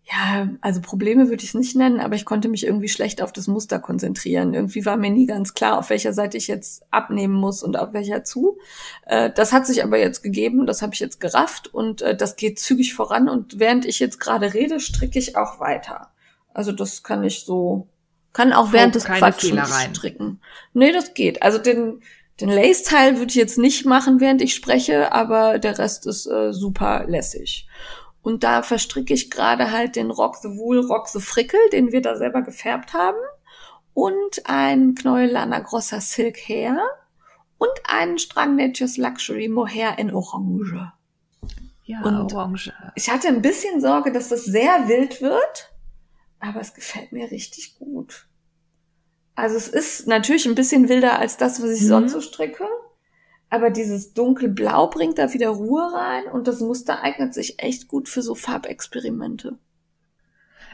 ja, also Probleme würde ich es nicht nennen, aber ich konnte mich irgendwie schlecht auf das Muster konzentrieren. Irgendwie war mir nie ganz klar, auf welcher Seite ich jetzt abnehmen muss und auf welcher zu. Äh, das hat sich aber jetzt gegeben, das habe ich jetzt gerafft und äh, das geht zügig voran. Und während ich jetzt gerade rede, stricke ich auch weiter. Also das kann ich so, kann auch während des Quatschens stricken. Nee, das geht. Also den, den Lace-Teil würde ich jetzt nicht machen, während ich spreche, aber der Rest ist äh, super lässig. Und da verstricke ich gerade halt den Rock the Wool, Rock the Frickel, den wir da selber gefärbt haben. Und ein Knäuel Lana Grossa Silk Hair. Und einen Strang Nature's Luxury Mohair in Orange. Ja, und Orange. Ich hatte ein bisschen Sorge, dass das sehr wild wird aber es gefällt mir richtig gut. Also es ist natürlich ein bisschen wilder als das, was ich mhm. sonst so stricke. Aber dieses dunkelblau bringt da wieder Ruhe rein und das Muster eignet sich echt gut für so Farbexperimente.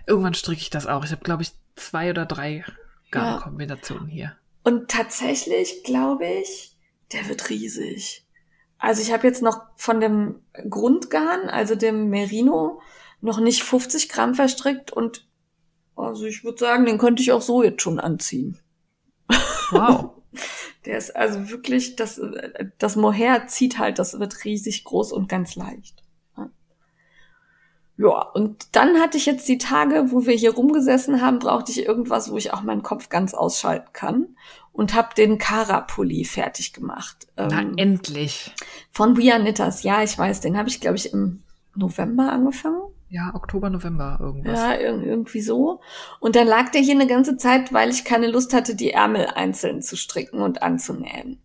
Irgendwann stricke ich das auch. Ich habe, glaube ich, zwei oder drei Garnkombinationen ja. hier. Und tatsächlich glaube ich, der wird riesig. Also ich habe jetzt noch von dem Grundgarn, also dem Merino, noch nicht 50 Gramm verstrickt und also ich würde sagen, den könnte ich auch so jetzt schon anziehen. Wow. Der ist also wirklich, das, das Mohair zieht halt, das wird riesig groß und ganz leicht. Ja, und dann hatte ich jetzt die Tage, wo wir hier rumgesessen haben, brauchte ich irgendwas, wo ich auch meinen Kopf ganz ausschalten kann und habe den Kara-Pulli fertig gemacht. Na, ähm, endlich. Von Bia Knitters. Ja, ich weiß, den habe ich, glaube ich, im November angefangen. Ja, Oktober, November irgendwas. Ja, irgendwie so. Und dann lag der hier eine ganze Zeit, weil ich keine Lust hatte, die Ärmel einzeln zu stricken und anzunähen.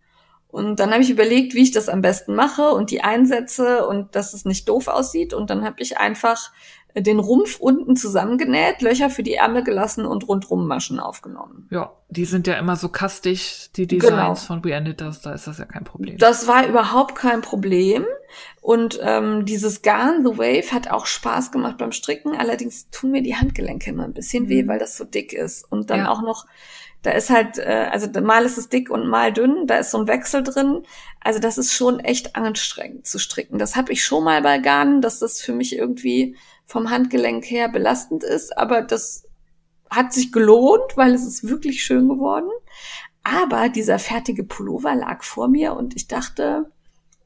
Und dann habe ich überlegt, wie ich das am besten mache und die einsetze und dass es nicht doof aussieht. Und dann habe ich einfach den Rumpf unten zusammengenäht, Löcher für die Ärmel gelassen und rundrum Maschen aufgenommen. Ja, die sind ja immer so kastig, die Designs Genau. von We Ended Us, da ist das ja kein Problem. Das war überhaupt kein Problem. Und ähm, dieses Garn, The Wave, hat auch Spaß gemacht beim Stricken. Allerdings tun mir die Handgelenke immer ein bisschen weh, Mhm. weil das so dick ist. Und dann Ja. auch noch, da ist halt, äh, also mal ist es dick und mal dünn, da ist so ein Wechsel drin. Also das ist schon echt anstrengend zu stricken. Das habe ich schon mal bei Garnen, dass das für mich irgendwie vom Handgelenk her belastend ist. Aber das hat sich gelohnt, weil es ist wirklich schön geworden. Aber dieser fertige Pullover lag vor mir und ich dachte,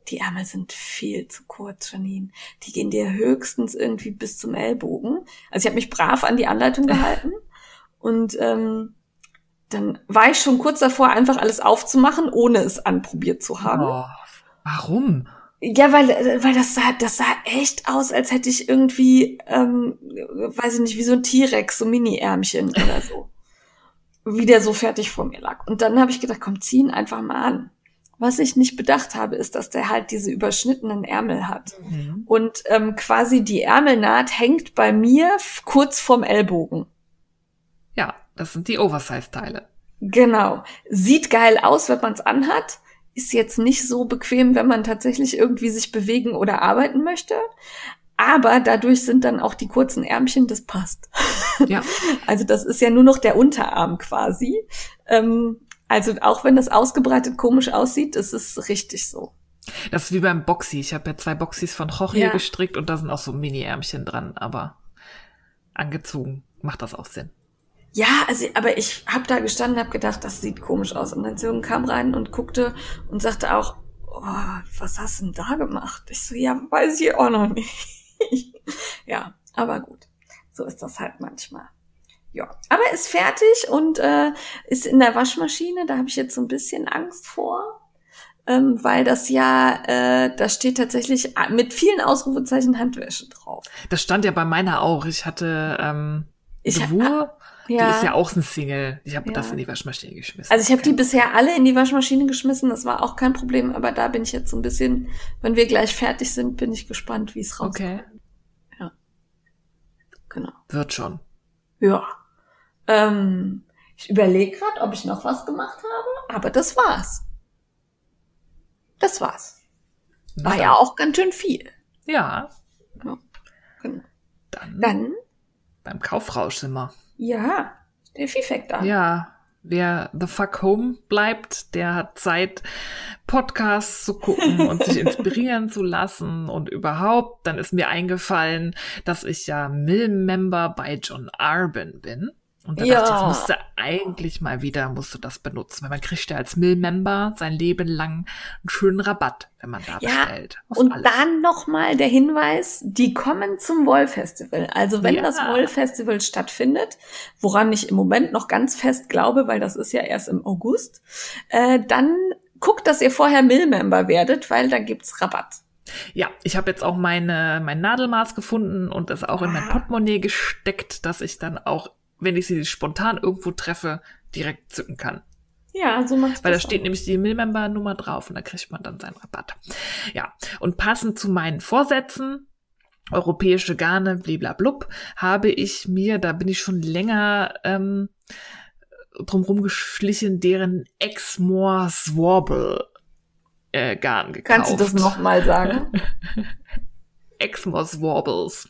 die Ärmel sind viel zu kurz, Janine. Die gehen dir höchstens irgendwie bis zum Ellbogen. Also ich habe mich brav an die Anleitung gehalten und ähm, dann war ich schon kurz davor, einfach alles aufzumachen, ohne es anprobiert zu haben. oh, warum? Ja, weil, weil das sah, das sah echt aus, als hätte ich irgendwie, ähm, weiß ich nicht, wie so ein T-Rex, so Mini-Ärmchen oder so. Wie der so fertig vor mir lag. Und dann habe ich gedacht, komm, zieh ihn einfach mal an. Was ich nicht bedacht habe, ist, dass der halt diese überschnittenen Ärmel hat. Mhm. Und ähm, quasi die Ärmelnaht hängt bei mir kurz vorm Ellbogen. Ja, das sind die Oversize-Teile. Genau. Sieht geil aus, wenn man es anhat. Ist jetzt nicht so bequem, wenn man tatsächlich irgendwie sich bewegen oder arbeiten möchte. Aber dadurch sind dann auch die kurzen Ärmchen, das passt. Ja, Also das ist ja nur noch der Unterarm quasi. Ähm, also auch wenn das ausgebreitet komisch aussieht, ist es richtig so. das ist wie beim Boxy. Ich habe ja zwei Boxys von Jorge Ja. gestrickt und da sind auch so Mini-Ärmchen dran, aber angezogen macht das auch Sinn. Ja, also, aber ich habe da gestanden, habe gedacht, das sieht komisch aus. Und dann Jürgen kam rein und guckte und sagte auch, oh, was hast du denn da gemacht? Ich so, ja, weiß ich auch noch nicht. ja, aber gut, so ist das halt manchmal. Ja, aber ist fertig und äh, ist in der Waschmaschine. Da habe ich jetzt so ein bisschen Angst vor, ähm, weil das ja, äh, da steht tatsächlich mit vielen Ausrufezeichen Handwäsche drauf. Das stand ja bei meiner auch. Ich hatte ähm, Ich hab- Devur, die ist ja auch ein Single. Ich habe Ja. das in die Waschmaschine geschmissen. Also ich habe die bisher alle in die Waschmaschine geschmissen, das war auch kein Problem, aber da bin ich jetzt so ein bisschen, wenn wir gleich fertig sind, bin ich gespannt, wie es rauskommt. Okay, Genau. wird schon. Ja. Ähm, ich überlege gerade, ob ich noch was gemacht habe, aber das war's. Das war's. War ja auch ganz schön viel. Ja, Genau. dann, Dann, beim Kaufrausch sind wir. Ja, der Fifekt an. Ja, wer The Fuck Home bleibt, der hat Zeit, Podcasts zu gucken und sich inspirieren zu lassen und überhaupt. Dann ist mir eingefallen, dass ich ja Mill-Member bei John Arben bin. Und da Ja. dachte ich, das musste eigentlich mal wieder, musst du das benutzen. Weil man kriegt ja als Mill-Member sein Leben lang einen schönen Rabatt, wenn man da Ja, bestellt. Und alles. dann nochmal der Hinweis, die kommen zum Woll-Festival. Also wenn Ja. das Woll-Festival stattfindet, woran ich im Moment noch ganz fest glaube, weil das ist ja erst im August, äh, dann guckt, dass ihr vorher Mill-Member werdet, weil da gibt's Rabatt. Ja, ich habe jetzt auch meine, mein Nadelmaß gefunden und es auch in mein Ah. Portemonnaie gesteckt, dass ich dann auch, wenn ich sie spontan irgendwo treffe, direkt zücken kann. Ja, so macht's Weil da steht auch. nämlich die Millmember-Nummer drauf und da kriegt man dann seinen Rabatt. Ja, und passend zu meinen Vorsätzen, europäische Garne, bliblablub, habe ich mir, da bin ich schon länger ähm, drumrum geschlichen, deren Exmoor Swarble äh, Garn gekauft. Kannst du das nochmal sagen? Exmos Warbles.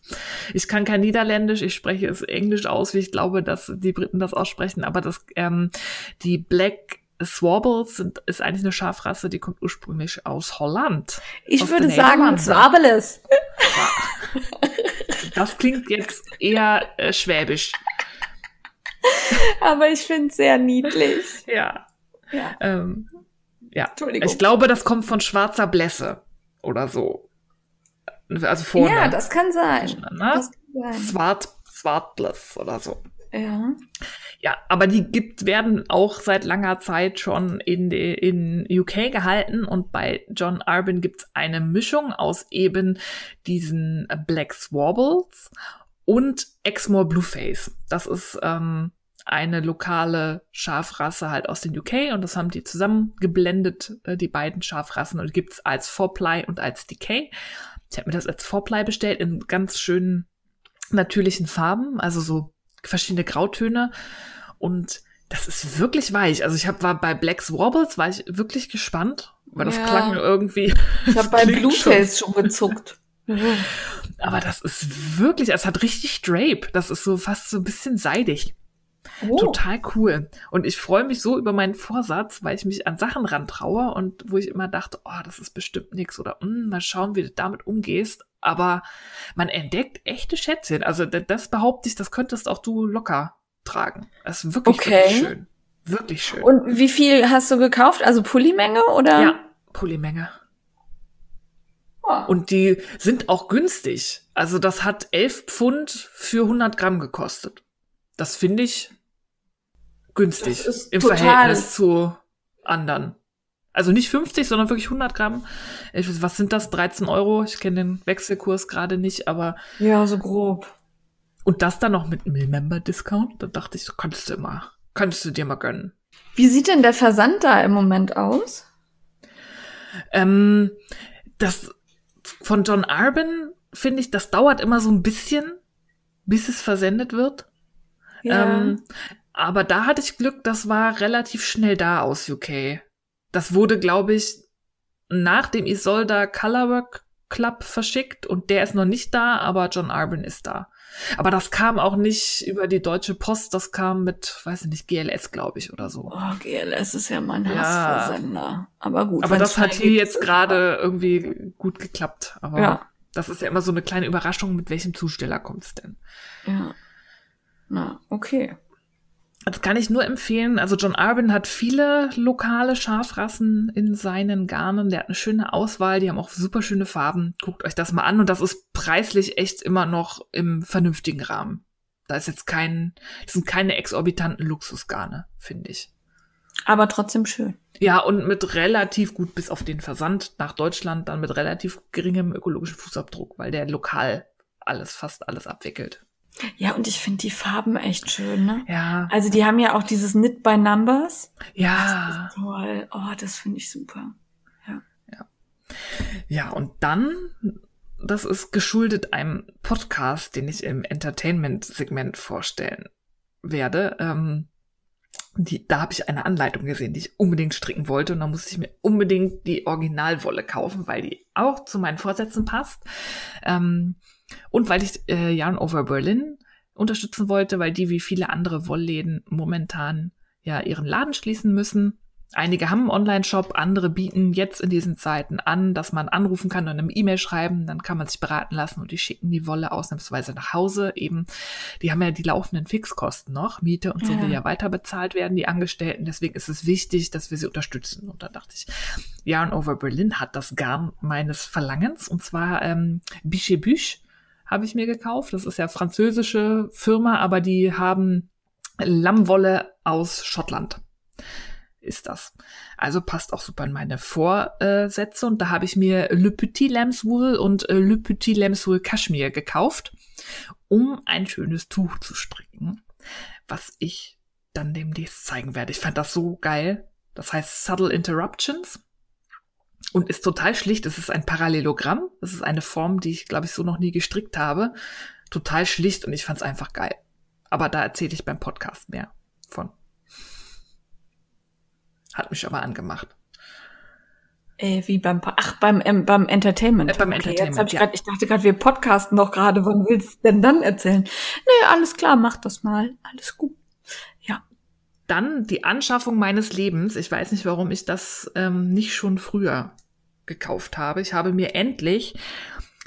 Ich kann kein Niederländisch, ich spreche es Englisch aus, wie ich glaube, dass die Briten das aussprechen, aber das, ähm, die Black Swarbles sind, ist eigentlich eine Schafrasse, die kommt ursprünglich aus Holland. Ich Aus würde sagen. Zwabeles. Das klingt jetzt eher äh, schwäbisch. Aber ich finde es sehr niedlich. Ja. Ja. Ähm, ja. Entschuldigung. Ich glaube, das kommt von schwarzer Blässe oder so. Also vorne. Ja, das kann sein. ne? Das kann sein. Swart, Swartbless oder so. Ja. Ja, aber die gibt, werden auch seit langer Zeit schon in, in UK gehalten und bei John Arbin gibt's eine Mischung aus eben diesen Black Swabbles und Exmoor Blueface. Das ist ähm, eine lokale Schafrasse halt aus den UK und das haben die zusammengeblendet, äh, die beiden Schafrassen und gibt's als Fourply und als Decay. Ich habe mir das als Fourply bestellt in ganz schönen natürlichen Farben, also so verschiedene Grautöne und das ist wirklich weich. Also ich hab, war bei Black Wobbles, war ich wirklich gespannt, weil das ja. klang irgendwie. Ich habe bei Blueface schon, schon gezuckt. Aber das ist wirklich, es hat richtig Drape. Das ist so fast so ein bisschen seidig. Oh. Total cool. Und ich freue mich so über meinen Vorsatz, weil ich mich an Sachen rantraue und wo ich immer dachte, oh, das ist bestimmt nichts oder mm, mal schauen, wie du damit umgehst. Aber man entdeckt echte Schätzchen. Also das behaupte ich, das könntest auch du locker tragen. Das ist wirklich, okay. wirklich schön. Wirklich schön. Und wie viel hast du gekauft? Also Pullimenge oder? Ja, Pullimenge. Oh. Und die sind auch günstig. Also das hat 11 Pfund für 100 Gramm gekostet. Das finde ich günstig im Verhältnis zu anderen. Also nicht 50, sondern wirklich 100 Gramm. Ich, was sind das? 13 Euro? Ich kenne den Wechselkurs gerade nicht, aber. Ja, so grob. Und das dann noch mit einem Member-Discount? Da dachte ich, so kannst du immer, kannst du dir mal gönnen. Wie sieht denn der Versand da im Moment aus? Ähm, das von John Arben finde ich, das dauert immer so ein bisschen, bis es versendet wird. Ja. Ähm, aber da hatte ich Glück, das war relativ schnell da aus UK. Das wurde, glaube ich, nach dem Isolda Colorwork Club verschickt und der ist noch nicht da, aber John Arbin ist da. Aber das kam auch nicht über die Deutsche Post, das kam mit, weiß ich nicht, GLS, glaube ich, oder so. Oh, GLS ist ja mein Hassversender. Ja. Aber gut. Aber das hat hier jetzt gerade irgendwie gut geklappt. Aber ja. das ist ja immer so eine kleine Überraschung, mit welchem Zusteller kommt es denn. Ja. Na, okay. Das kann ich nur empfehlen. Also John Arbin hat viele lokale Schafrassen in seinen Garnen. Der hat eine schöne Auswahl. Die haben auch super schöne Farben. Guckt euch das mal an. Und das ist preislich echt immer noch im vernünftigen Rahmen. Da ist jetzt kein, das sind keine exorbitanten Luxusgarne, finde ich. Aber trotzdem schön. Ja, und mit relativ gut bis auf den Versand nach Deutschland dann mit relativ geringem ökologischen Fußabdruck, weil der lokal alles, fast alles abwickelt. Ja, und ich finde die Farben echt schön, ne? Ja. Also die haben ja auch dieses Knit by Numbers. Ja. Das ist toll. Oh, das finde ich super. Ja. Ja. Ja, und dann, das ist geschuldet einem Podcast, den ich im Entertainment-Segment vorstellen werde. Ähm, die, da habe ich eine Anleitung gesehen, die ich unbedingt stricken wollte. Und da musste ich mir unbedingt die Originalwolle kaufen, weil die auch zu meinen Vorsätzen passt. Ähm, und weil ich äh, Yarn Over Berlin unterstützen wollte, weil die wie viele andere Wollläden momentan ja ihren Laden schließen müssen. Einige haben einen Online-Shop, andere bieten jetzt in diesen Zeiten an, dass man anrufen kann und eine E-Mail schreiben, dann kann man sich beraten lassen und die schicken die Wolle ausnahmsweise nach Hause. Eben, die haben ja die laufenden Fixkosten noch, Miete und so ja. will ja weiter bezahlt werden, die Angestellten. Deswegen ist es wichtig, dass wir sie unterstützen. Und da dachte ich, Yarn Over Berlin hat das Garn meines Verlangens und zwar ähm, Bichet Büch habe ich mir gekauft. Das ist ja französische Firma, aber die haben Lammwolle aus Schottland. Ist das. Also passt auch super in meine Vorsätze. Und da habe ich mir Le Petit Lambswool und äh, Le Petit Lambswool Cashmere gekauft, um ein schönes Tuch zu stricken, was ich dann demnächst zeigen werde. Ich fand das so geil. Das heißt Subtle Interruptions und ist total schlicht. Es ist ein Parallelogramm. Das ist eine Form, die ich, glaube ich, so noch nie gestrickt habe. Total schlicht und ich fand es einfach geil. Aber da erzähle ich beim Podcast mehr von. Hat mich aber angemacht. Äh, wie beim Ach beim ähm, beim Entertainment. Äh, beim okay, Entertainment. Ich, ja. grad, ich dachte gerade, wir podcasten doch gerade. Wann willst du denn dann erzählen? Nee, alles klar, mach das mal. Alles gut. Dann die Anschaffung meines Lebens. Ich weiß nicht, warum ich das ähm, nicht schon früher gekauft habe. Ich habe mir endlich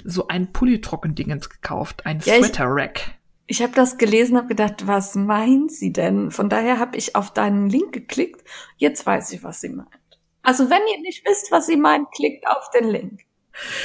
so ein Pulli-Trockendingens gekauft, ein ja, Sweater-Rack. Ich, ich habe das gelesen, habe gedacht, was meint sie denn? Von daher habe ich auf deinen Link geklickt. Jetzt weiß ich, was sie meint. Also wenn ihr nicht wisst, was sie meint, klickt auf den Link.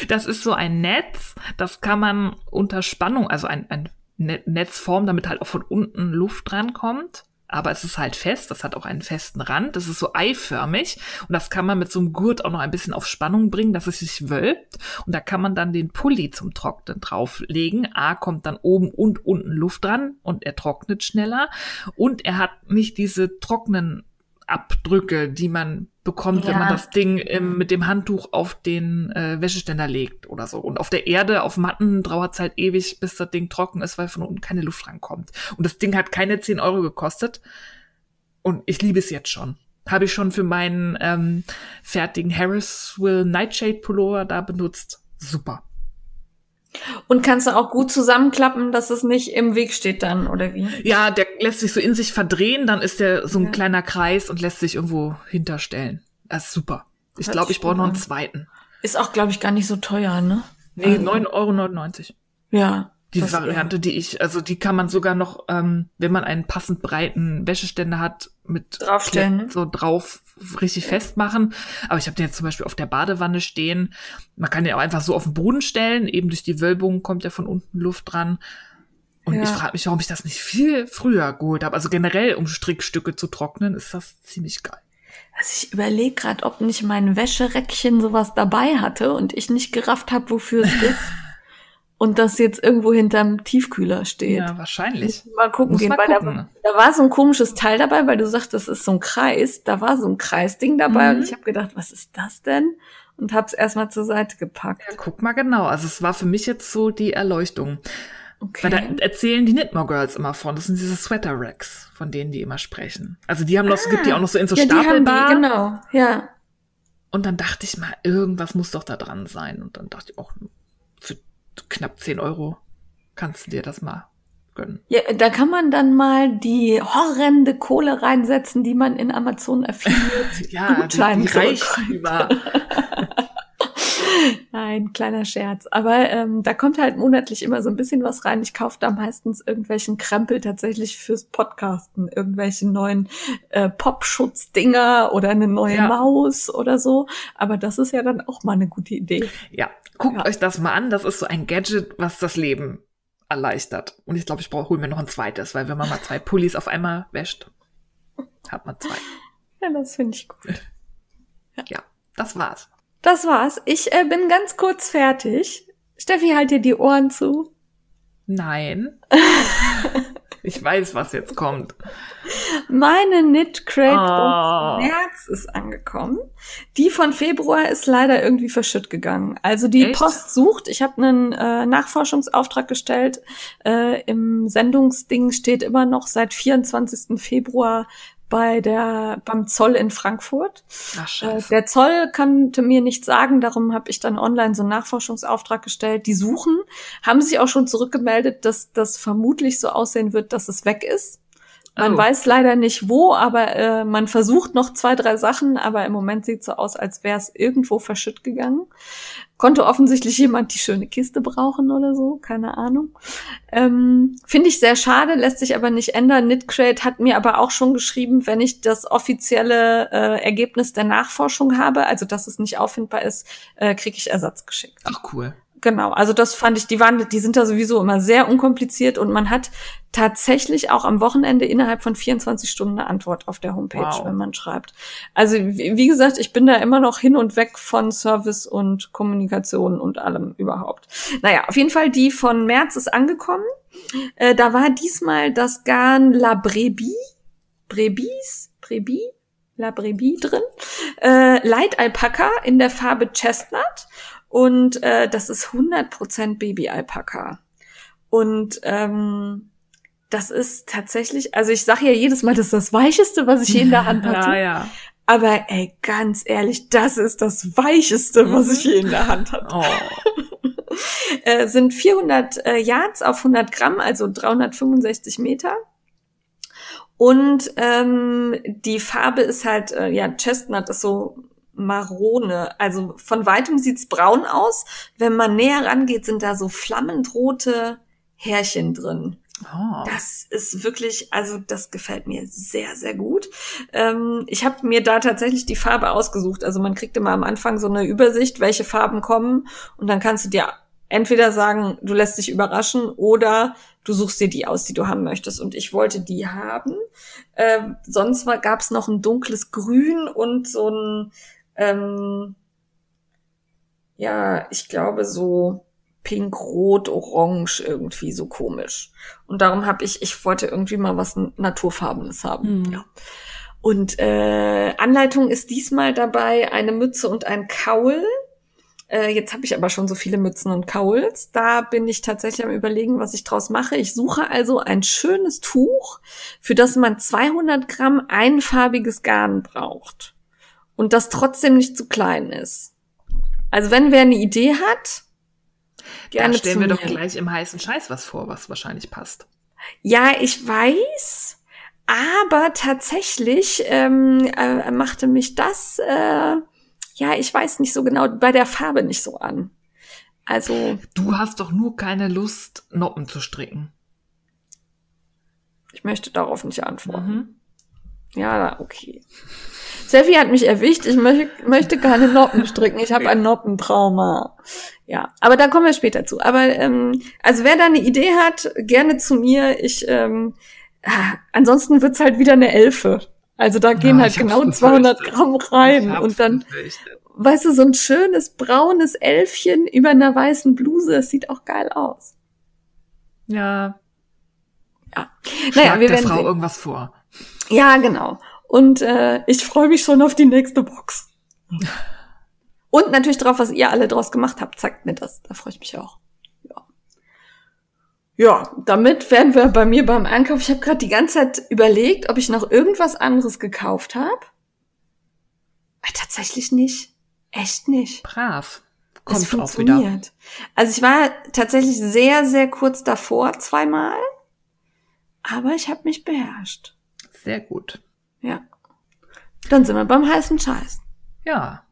Das ist so ein Netz, das kann man unter Spannung, also ein, ein Netzform, damit halt auch von unten Luft drankommt aber es ist halt fest, das hat auch einen festen Rand, das ist so eiförmig und das kann man mit so einem Gurt auch noch ein bisschen auf Spannung bringen, dass es sich wölbt und da kann man dann den Pulli zum Trocknen drauflegen. A kommt dann oben und unten Luft dran und er trocknet schneller und er hat nicht diese trocknen Abdrücke, die man bekommt, ja. wenn man das Ding im, mit dem Handtuch auf den äh, Wäscheständer legt oder so. Und auf der Erde, auf Matten dauert es halt ewig, bis das Ding trocken ist, weil von unten keine Luft rankommt. Und das Ding hat keine 10 Euro gekostet. Und ich liebe es jetzt schon. Habe ich schon für meinen ähm, fertigen Harrisville Nightshade Pullover da benutzt. Super. Und kannst du auch gut zusammenklappen, dass es nicht im Weg steht dann, oder wie? Ja, der lässt sich so in sich verdrehen, dann ist der so ein ja. kleiner Kreis und lässt sich irgendwo hinterstellen. Das ist super. Ich glaube, ich brauche noch einen zweiten. Ist auch, glaube ich, gar nicht so teuer, ne? Nee, also. 9,99 Euro. Ja. Die Variante, die ich, also die kann man sogar noch, ähm, wenn man einen passend breiten Wäscheständer hat, mit draufstellen, ne? so drauf richtig festmachen. Aber ich habe den jetzt zum Beispiel auf der Badewanne stehen. Man kann den auch einfach so auf den Boden stellen. Eben durch die Wölbung kommt ja von unten Luft dran. Und ja. ich frage mich, warum ich das nicht viel früher geholt habe. Also generell, um Strickstücke zu trocknen, ist das ziemlich geil. Also ich überlege gerade, ob nicht mein Wäschereckchen sowas dabei hatte und ich nicht gerafft habe, wofür es ist und das jetzt irgendwo hinterm Tiefkühler steht. Ja, wahrscheinlich. Mal gucken Muss gehen, mal gucken. Da, da, war so ein komisches Teil dabei, weil du sagst, das ist so ein Kreis. Da war so ein Kreisding dabei mhm. und ich habe gedacht, was ist das denn? Und hab's erstmal zur Seite gepackt. Ja, guck mal genau. Also es war für mich jetzt so die Erleuchtung. Okay. Weil da erzählen die Knitmore Girls immer von. Das sind diese Sweater Racks, von denen die immer sprechen. Also die haben noch, ah, gibt die auch noch so in so ja, stapelbar. Die haben die, genau, ja. Und dann dachte ich mal, irgendwas muss doch da dran sein. Und dann dachte ich auch, knapp 10 Euro kannst du dir das mal gönnen. Ja, da kann man dann mal die horrende Kohle reinsetzen, die man in Amazon Affiliate ja, Gutschein die, die reicht über. Nein, kleiner Scherz. Aber ähm, da kommt halt monatlich immer so ein bisschen was rein. Ich kaufe da meistens irgendwelchen Krempel tatsächlich fürs Podcasten, irgendwelche neuen äh, Popschutzdinger oder eine neue ja. Maus oder so. Aber das ist ja dann auch mal eine gute Idee. Ja, guckt ja. euch das mal an. Das ist so ein Gadget, was das Leben erleichtert. Und ich glaube, ich brauche hol mir noch ein zweites, weil wenn man mal zwei Pullis auf einmal wäscht, hat man zwei. Ja, das finde ich gut. Ja. ja, das war's. Das war's. Ich äh, bin ganz kurz fertig. Steffi, halt dir die Ohren zu. Nein. ich weiß, was jetzt kommt. Meine Knit Crate oh. März ist angekommen. Die von Februar ist leider irgendwie verschütt gegangen. Also die Echt? Post sucht. Ich habe einen äh, Nachforschungsauftrag gestellt. Äh, Im Sendungsding steht immer noch seit 24. Februar bei der beim Zoll in Frankfurt. Ach, äh, der Zoll konnte mir nichts sagen, darum habe ich dann online so einen Nachforschungsauftrag gestellt. Die suchen, haben sich auch schon zurückgemeldet, dass das vermutlich so aussehen wird, dass es weg ist. Man oh. weiß leider nicht wo, aber äh, man versucht noch zwei, drei Sachen, aber im Moment sieht so aus, als wäre es irgendwo verschütt gegangen. Konnte offensichtlich jemand die schöne Kiste brauchen oder so, keine Ahnung. Ähm, Finde ich sehr schade, lässt sich aber nicht ändern. Knitcrate hat mir aber auch schon geschrieben, wenn ich das offizielle äh, Ergebnis der Nachforschung habe, also dass es nicht auffindbar ist, äh, kriege ich Ersatz geschickt. Ach cool. Genau, also das fand ich, die waren, die sind da sowieso immer sehr unkompliziert und man hat tatsächlich auch am Wochenende innerhalb von 24 Stunden eine Antwort auf der Homepage, wow. wenn man schreibt. Also wie gesagt, ich bin da immer noch hin und weg von Service und Kommunikation und allem überhaupt. Naja, auf jeden Fall die von März ist angekommen. Äh, da war diesmal das Garn La Brebis, Brebis, Brebis, La Brebis drin. Äh, Light Alpaca in der Farbe Chestnut und äh, das ist 100% Baby-Alpaka. Und ähm, das ist tatsächlich, also ich sage ja jedes Mal, das ist das Weicheste, was ich hier in der Hand hatte. Ja, ja. Aber ey, ganz ehrlich, das ist das Weicheste, was ich hier in der Hand hatte. Oh. äh, sind 400 äh, Yards auf 100 Gramm, also 365 Meter. Und ähm, die Farbe ist halt, äh, ja, Chestnut ist so marone. Also von weitem sieht's braun aus. Wenn man näher rangeht, sind da so flammend rote Härchen drin. Oh. Das ist wirklich, also das gefällt mir sehr, sehr gut. Ähm, ich habe mir da tatsächlich die Farbe ausgesucht. Also man kriegt immer am Anfang so eine Übersicht, welche Farben kommen und dann kannst du dir entweder sagen, du lässt dich überraschen oder du suchst dir die aus, die du haben möchtest. Und ich wollte die haben. Ähm, sonst gab es noch ein dunkles Grün und so ein, ähm, ja, ich glaube so pink, rot, orange, irgendwie so komisch. Und darum habe ich, ich wollte irgendwie mal was Naturfarbenes haben. Mhm. Ja. Und äh, Anleitung ist diesmal dabei eine Mütze und ein Kaul. Äh, jetzt habe ich aber schon so viele Mützen und Kauls. Da bin ich tatsächlich am überlegen, was ich draus mache. Ich suche also ein schönes Tuch, für das man 200 Gramm einfarbiges Garn braucht. Und das trotzdem nicht zu klein ist. Also wenn wer eine Idee hat, gerne da stellen wir doch gleich im heißen Scheiß was vor, was wahrscheinlich passt. Ja, ich weiß, aber tatsächlich ähm, äh, machte mich das, äh, ja, ich weiß nicht so genau, bei der Farbe nicht so an. Also. Du hast doch nur keine Lust, Noppen zu stricken. Ich möchte darauf nicht antworten. Mhm. Ja, okay. Steffi hat mich erwischt. Ich möchte, möchte keine Noppen stricken. Ich habe ein Noppentrauma. Ja, aber da kommen wir später zu. Aber ähm, also wer da eine Idee hat, gerne zu mir. Ich ähm, ah, ansonsten wird's halt wieder eine Elfe. Also da gehen ja, halt genau 200 Gramm rein und dann, befürchtet. weißt du, so ein schönes braunes Elfchen über einer weißen Bluse. Das sieht auch geil aus. Ja. Ja. Schlag naja, wir der werden Frau sehen. irgendwas vor. Ja, genau. Und äh, ich freue mich schon auf die nächste Box. Und natürlich drauf, was ihr alle draus gemacht habt. Zeigt mir das. Da freue ich mich auch. Ja. Damit werden wir bei mir beim Einkauf. Ich habe gerade die ganze Zeit überlegt, ob ich noch irgendwas anderes gekauft habe. Äh, tatsächlich nicht. Echt nicht. Brav. Kommt es funktioniert. Auch wieder. Also ich war tatsächlich sehr, sehr kurz davor zweimal. Aber ich habe mich beherrscht. Sehr gut. Ja. Dann sind wir beim heißen Scheiß. Ja.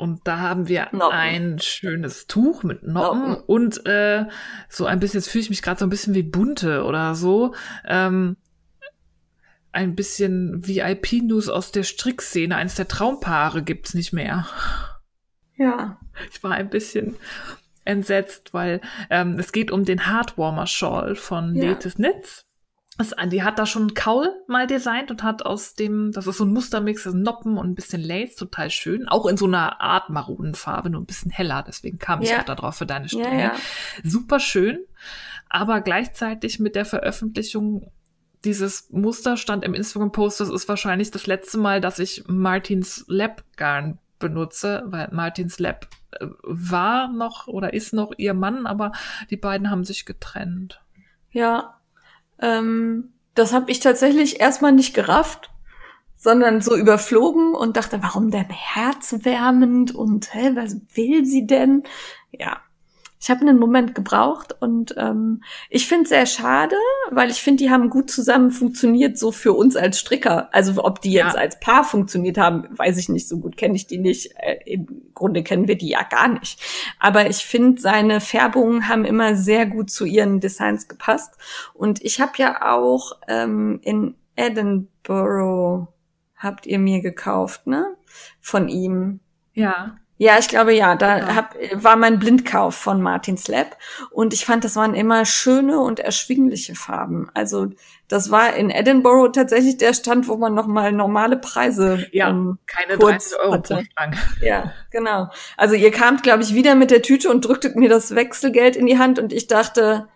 Und da haben wir Noppen. ein schönes Tuch mit Noppen, Noppen. und äh, so ein bisschen, jetzt fühle ich mich gerade so ein bisschen wie bunte oder so. Ähm, ein bisschen VIP-News aus der Strickszene. Eines der Traumpaare gibt's nicht mehr. Ja. Ich war ein bisschen entsetzt, weil ähm, es geht um den Heartwarmer Shawl von ja. Letis Nitz. Das, die hat da schon einen Kaul mal designt und hat aus dem, das ist so ein Mustermix, das Noppen und ein bisschen Lace, total schön. Auch in so einer Art Maronenfarbe, nur ein bisschen heller. Deswegen kam ich ja. auch da drauf für deine Stelle. Ja, ja. Super schön. Aber gleichzeitig mit der Veröffentlichung dieses Muster stand im Instagram-Post, das ist wahrscheinlich das letzte Mal, dass ich Martins Lab Garn benutze, weil Martins Lab äh, war noch oder ist noch ihr Mann, aber die beiden haben sich getrennt. Ja, ähm, das habe ich tatsächlich erstmal nicht gerafft, sondern so überflogen und dachte, warum denn herzwärmend und hä, was will sie denn? Ja, ich habe einen Moment gebraucht und ähm, ich finde sehr schade, weil ich finde, die haben gut zusammen funktioniert, so für uns als Stricker. Also ob die jetzt ja. als Paar funktioniert haben, weiß ich nicht. So gut kenne ich die nicht. Äh, Im Grunde kennen wir die ja gar nicht. Aber ich finde, seine Färbungen haben immer sehr gut zu ihren Designs gepasst. Und ich habe ja auch ähm, in Edinburgh habt ihr mir gekauft, ne? Von ihm. Ja. Ja, ich glaube ja. Da ja. Hab, war mein Blindkauf von Martins Lab und ich fand, das waren immer schöne und erschwingliche Farben. Also das war in Edinburgh tatsächlich der Stand, wo man noch mal normale Preise ja ähm, keine 30 Euro hatte. Ja, genau. Also ihr kamt, glaube ich, wieder mit der Tüte und drücktet mir das Wechselgeld in die Hand und ich dachte,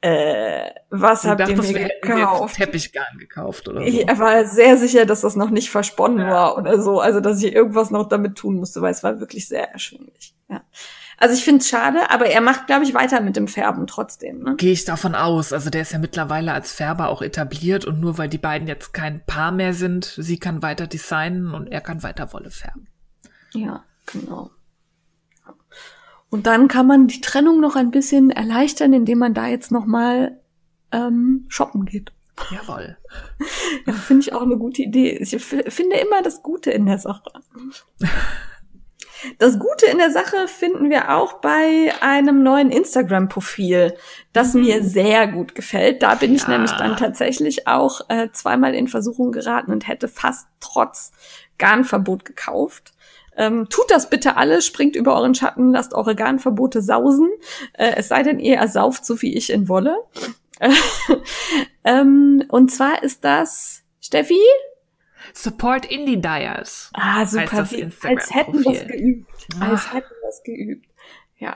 äh, was du habt dachtest, ihr mir gekauft? Teppichgarn gekauft oder so. Ich war sehr sicher, dass das noch nicht versponnen ja. war oder so. Also, dass ich irgendwas noch damit tun musste, weil es war wirklich sehr erschwinglich. Ja. Also ich finde es schade, aber er macht, glaube ich, weiter mit dem Färben trotzdem. Ne? Gehe ich davon aus. Also der ist ja mittlerweile als Färber auch etabliert und nur weil die beiden jetzt kein Paar mehr sind, sie kann weiter designen und er kann weiter Wolle färben. Ja, genau. Und dann kann man die Trennung noch ein bisschen erleichtern, indem man da jetzt noch mal ähm, shoppen geht. Jawohl. Ja, finde ich auch eine gute Idee. Ich finde immer das Gute in der Sache. Das Gute in der Sache finden wir auch bei einem neuen Instagram-Profil, das mhm. mir sehr gut gefällt. Da bin ich ja. nämlich dann tatsächlich auch äh, zweimal in Versuchung geraten und hätte fast trotz Garnverbot gekauft. Ähm, tut das bitte alle, springt über euren Schatten, lasst eure Garnverbote sausen. Äh, es sei denn, ihr ersauft so wie ich in Wolle. ähm, und zwar ist das, Steffi? Support Indie Dyers. Ah, super. Als hätten wir es geübt. Ach. Als hätten wir es geübt. Ja.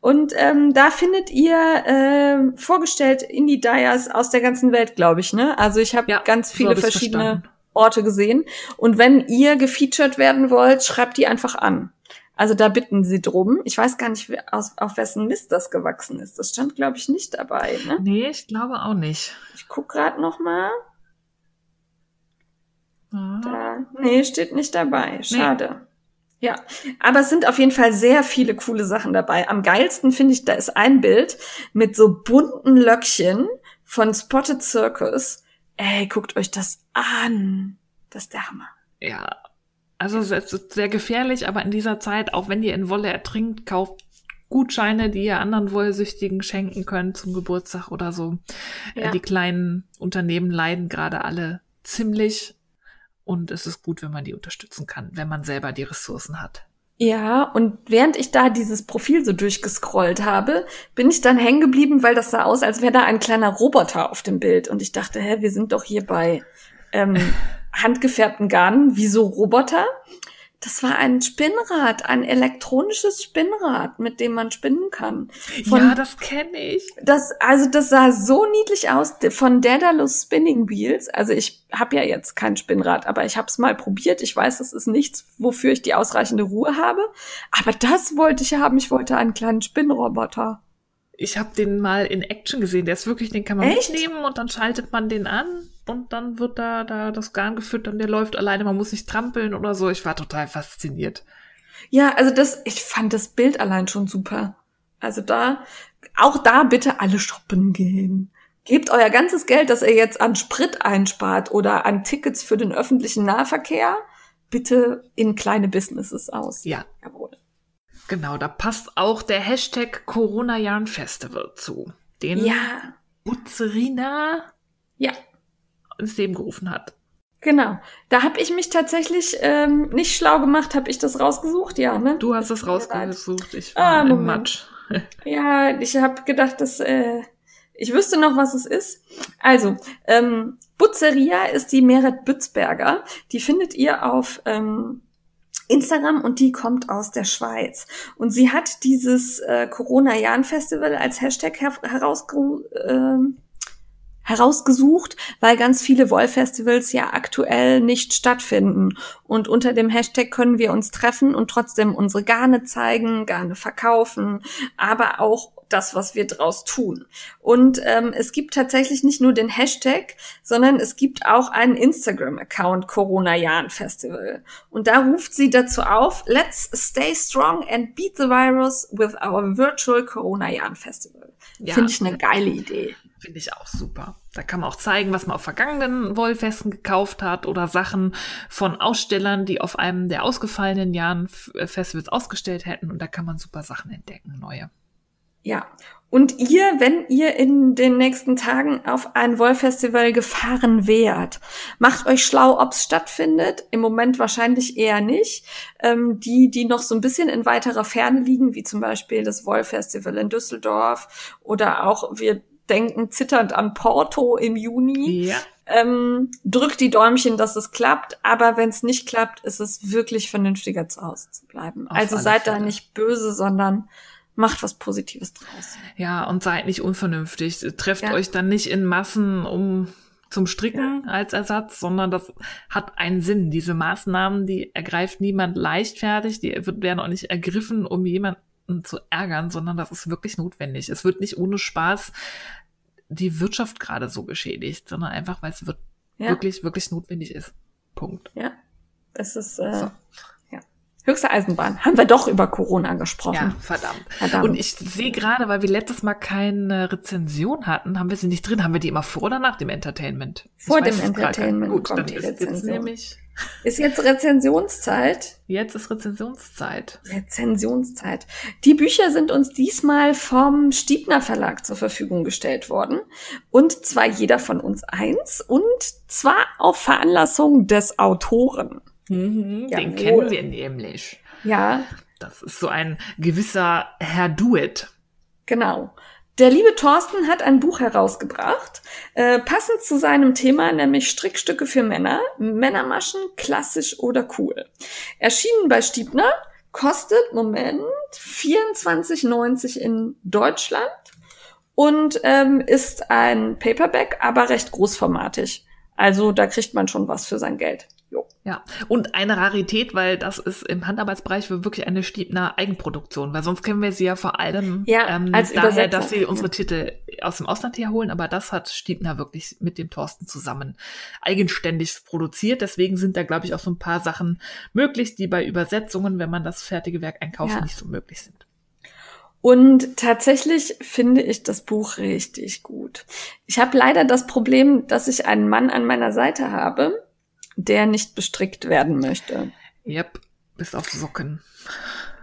Und ähm, da findet ihr äh, vorgestellt Indie Dyers aus der ganzen Welt, glaube ich, ne? Also ich habe ja, ganz viele so verschiedene verstanden. Orte gesehen. Und wenn ihr gefeatured werden wollt, schreibt die einfach an. Also da bitten sie drum. Ich weiß gar nicht, aus, auf wessen Mist das gewachsen ist. Das stand, glaube ich, nicht dabei. Ne? Nee, ich glaube auch nicht. Ich guck gerade noch mal. Ah. Da, nee, steht nicht dabei. Schade. Nee. Ja, aber es sind auf jeden Fall sehr viele coole Sachen dabei. Am geilsten finde ich, da ist ein Bild mit so bunten Löckchen von Spotted Circus. Ey, guckt euch das an. Das ist der Hammer. Ja, also es ist sehr gefährlich, aber in dieser Zeit, auch wenn ihr in Wolle ertrinkt, kauft Gutscheine, die ihr anderen Wollsüchtigen schenken könnt zum Geburtstag oder so. Äh, ja. Die kleinen Unternehmen leiden gerade alle ziemlich und es ist gut, wenn man die unterstützen kann, wenn man selber die Ressourcen hat. Ja, und während ich da dieses Profil so durchgescrollt habe, bin ich dann hängen geblieben, weil das sah aus, als wäre da ein kleiner Roboter auf dem Bild. Und ich dachte, hä, wir sind doch hier bei ähm, handgefärbten Garnen, wie so Roboter. Das war ein Spinnrad, ein elektronisches Spinnrad, mit dem man spinnen kann. Von, ja, das kenne ich. Das, also das sah so niedlich aus von Daedalus Spinning Wheels. Also ich habe ja jetzt kein Spinnrad, aber ich habe es mal probiert. Ich weiß, das ist nichts, wofür ich die ausreichende Ruhe habe. Aber das wollte ich haben. Ich wollte einen kleinen Spinnroboter. Ich habe den mal in Action gesehen. Der ist wirklich, den kann man Echt? mitnehmen und dann schaltet man den an und dann wird da, da das Garn gefüttert und der läuft alleine, man muss nicht trampeln oder so. Ich war total fasziniert. Ja, also das, ich fand das Bild allein schon super. Also da, auch da bitte alle shoppen gehen. Gebt euer ganzes Geld, das ihr jetzt an Sprit einspart oder an Tickets für den öffentlichen Nahverkehr, bitte in kleine Businesses aus. Ja. Jawohl. Genau, da passt auch der Hashtag Corona Yarn Festival zu. Den ja. Butzerina ja ins Leben gerufen hat. Genau. Da habe ich mich tatsächlich ähm, nicht schlau gemacht, habe ich das rausgesucht, ja, ne? Du hast es rausgesucht, ich war ah, im Matsch. ja, ich habe gedacht, dass äh, ich wüsste noch, was es ist. Also, ähm, Butzeria ist die Meret Bützberger. Die findet ihr auf ähm, Instagram und die kommt aus der Schweiz. Und sie hat dieses äh, Corona-Jahren-Festival als Hashtag her herausge äh, herausgesucht, weil ganz viele Wollfestivals ja aktuell nicht stattfinden. Und unter dem Hashtag können wir uns treffen und trotzdem unsere Garne zeigen, Garne verkaufen, aber auch das, was wir draus tun. Und ähm, es gibt tatsächlich nicht nur den Hashtag, sondern es gibt auch einen Instagram-Account Corona Jahren Festival. Und da ruft sie dazu auf, let's stay strong and beat the virus with our virtual Corona Jahren Festival. Ja. Finde ich eine geile Idee. Finde ich auch super. Da kann man auch zeigen, was man auf vergangenen Wollfesten gekauft hat oder Sachen von Ausstellern, die auf einem der ausgefallenen Jahren äh, Festivals ausgestellt hätten. Und da kann man super Sachen entdecken, neue. Ja. Und ihr, wenn ihr in den nächsten Tagen auf ein Wollfestival gefahren wärt, macht euch schlau, ob es stattfindet. Im Moment wahrscheinlich eher nicht. Ähm, die, die noch so ein bisschen in weiterer Ferne liegen, wie zum Beispiel das Wollfestival in Düsseldorf oder auch wir denken zitternd an Porto im Juni. Ja. Ähm, drückt die Däumchen, dass es klappt, aber wenn es nicht klappt, ist es wirklich vernünftiger zu Hause zu bleiben. Auf also seid Fälle. da nicht böse, sondern macht was Positives draus. Ja, und seid nicht unvernünftig. Trefft ja. euch dann nicht in Massen um zum Stricken ja. als Ersatz, sondern das hat einen Sinn. Diese Maßnahmen, die ergreift niemand leichtfertig, die werden auch nicht ergriffen, um jemanden zu ärgern, sondern das ist wirklich notwendig. Es wird nicht ohne Spaß die Wirtschaft gerade so geschädigt, sondern einfach, weil es wird ja. wirklich, wirklich notwendig ist. Punkt. Ja. Es ist äh, so. ja. höchste Eisenbahn. Haben wir doch über Corona gesprochen. Ja, verdammt. verdammt. Und ich sehe gerade, weil wir letztes Mal keine Rezension hatten, haben wir sie nicht drin. Haben wir die immer vor oder nach dem Entertainment? Vor dem Entertainment. Gut, dann ist jetzt nämlich ist jetzt Rezensionszeit? Jetzt ist Rezensionszeit. Rezensionszeit. Die Bücher sind uns diesmal vom Stiebner Verlag zur Verfügung gestellt worden. Und zwar jeder von uns eins. Und zwar auf Veranlassung des Autoren. Mhm, den kennen wir nämlich. Ja, Das ist so ein gewisser Herr Duet. Genau. Der liebe Thorsten hat ein Buch herausgebracht, äh, passend zu seinem Thema, nämlich Strickstücke für Männer, Männermaschen, klassisch oder cool. Erschienen bei Stiebner, kostet, Moment, 24,90 in Deutschland und ähm, ist ein Paperback, aber recht großformatig. Also da kriegt man schon was für sein Geld. Jo. Ja, und eine Rarität, weil das ist im Handarbeitsbereich wirklich eine Stiebner Eigenproduktion, weil sonst kennen wir sie ja vor allem Ja, ähm, als daher, Übersetzer. dass sie unsere Ja. Titel aus dem Ausland herholen, aber das hat Stiebner wirklich mit dem Thorsten zusammen eigenständig produziert. Deswegen sind da, glaube ich, auch so ein paar Sachen möglich, die bei Übersetzungen, wenn man das fertige Werk einkauft, Ja. nicht so möglich sind. Und tatsächlich finde ich das Buch richtig gut. Ich habe leider das Problem, dass ich einen Mann an meiner Seite habe, der nicht bestrickt werden möchte. Yep, bis auf Socken.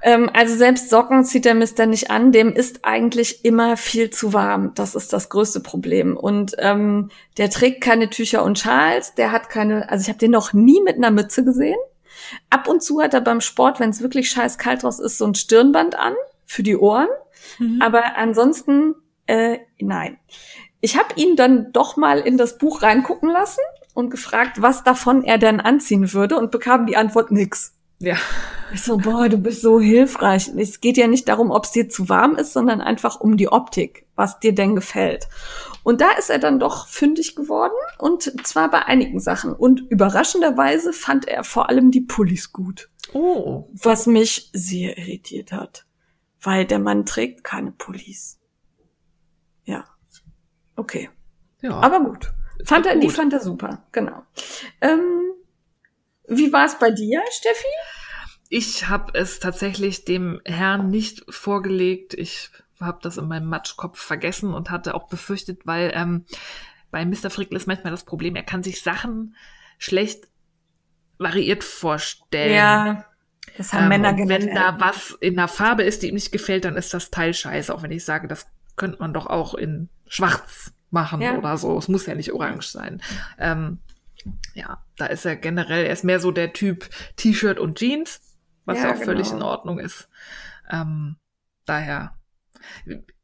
Ähm, also selbst Socken zieht der Mister nicht an, dem ist eigentlich immer viel zu warm. Das ist das größte Problem. Und ähm, der trägt keine Tücher und Schals, der hat keine, also ich habe den noch nie mit einer Mütze gesehen. Ab und zu hat er beim Sport, wenn es wirklich scheiß kalt raus ist, so ein Stirnband an für die Ohren. Mhm. Aber ansonsten, äh, nein. Ich habe ihn dann doch mal in das Buch reingucken lassen und gefragt, was davon er denn anziehen würde und bekam die Antwort nix. Ja. Ich so, boah, du bist so hilfreich. Es geht ja nicht darum, ob es dir zu warm ist, sondern einfach um die Optik, was dir denn gefällt. Und da ist er dann doch fündig geworden und zwar bei einigen Sachen. Und überraschenderweise fand er vor allem die Pullis gut, Oh. was mich sehr irritiert hat, weil der Mann trägt keine Pullis. Ja. Okay. Ja. Aber gut. Fand er, die gut. fand er super, genau. Ähm, wie war es bei dir, Steffi? Ich habe es tatsächlich dem Herrn nicht vorgelegt. Ich habe das in meinem Matschkopf vergessen und hatte auch befürchtet, weil ähm, bei Mr. Frickl ist manchmal das Problem, er kann sich Sachen schlecht variiert vorstellen. das Ähm, und wenn da was in der Farbe ist, die ihm nicht gefällt, dann ist das Teil scheiße. Auch wenn ich sage, das könnte man doch auch in schwarz machen Ja. oder so. Es muss ja nicht orange sein. Ähm, ja, da ist er generell, er ist mehr so der Typ T-Shirt und Jeans, was Ja, auch völlig genau. in Ordnung ist. Ähm, daher.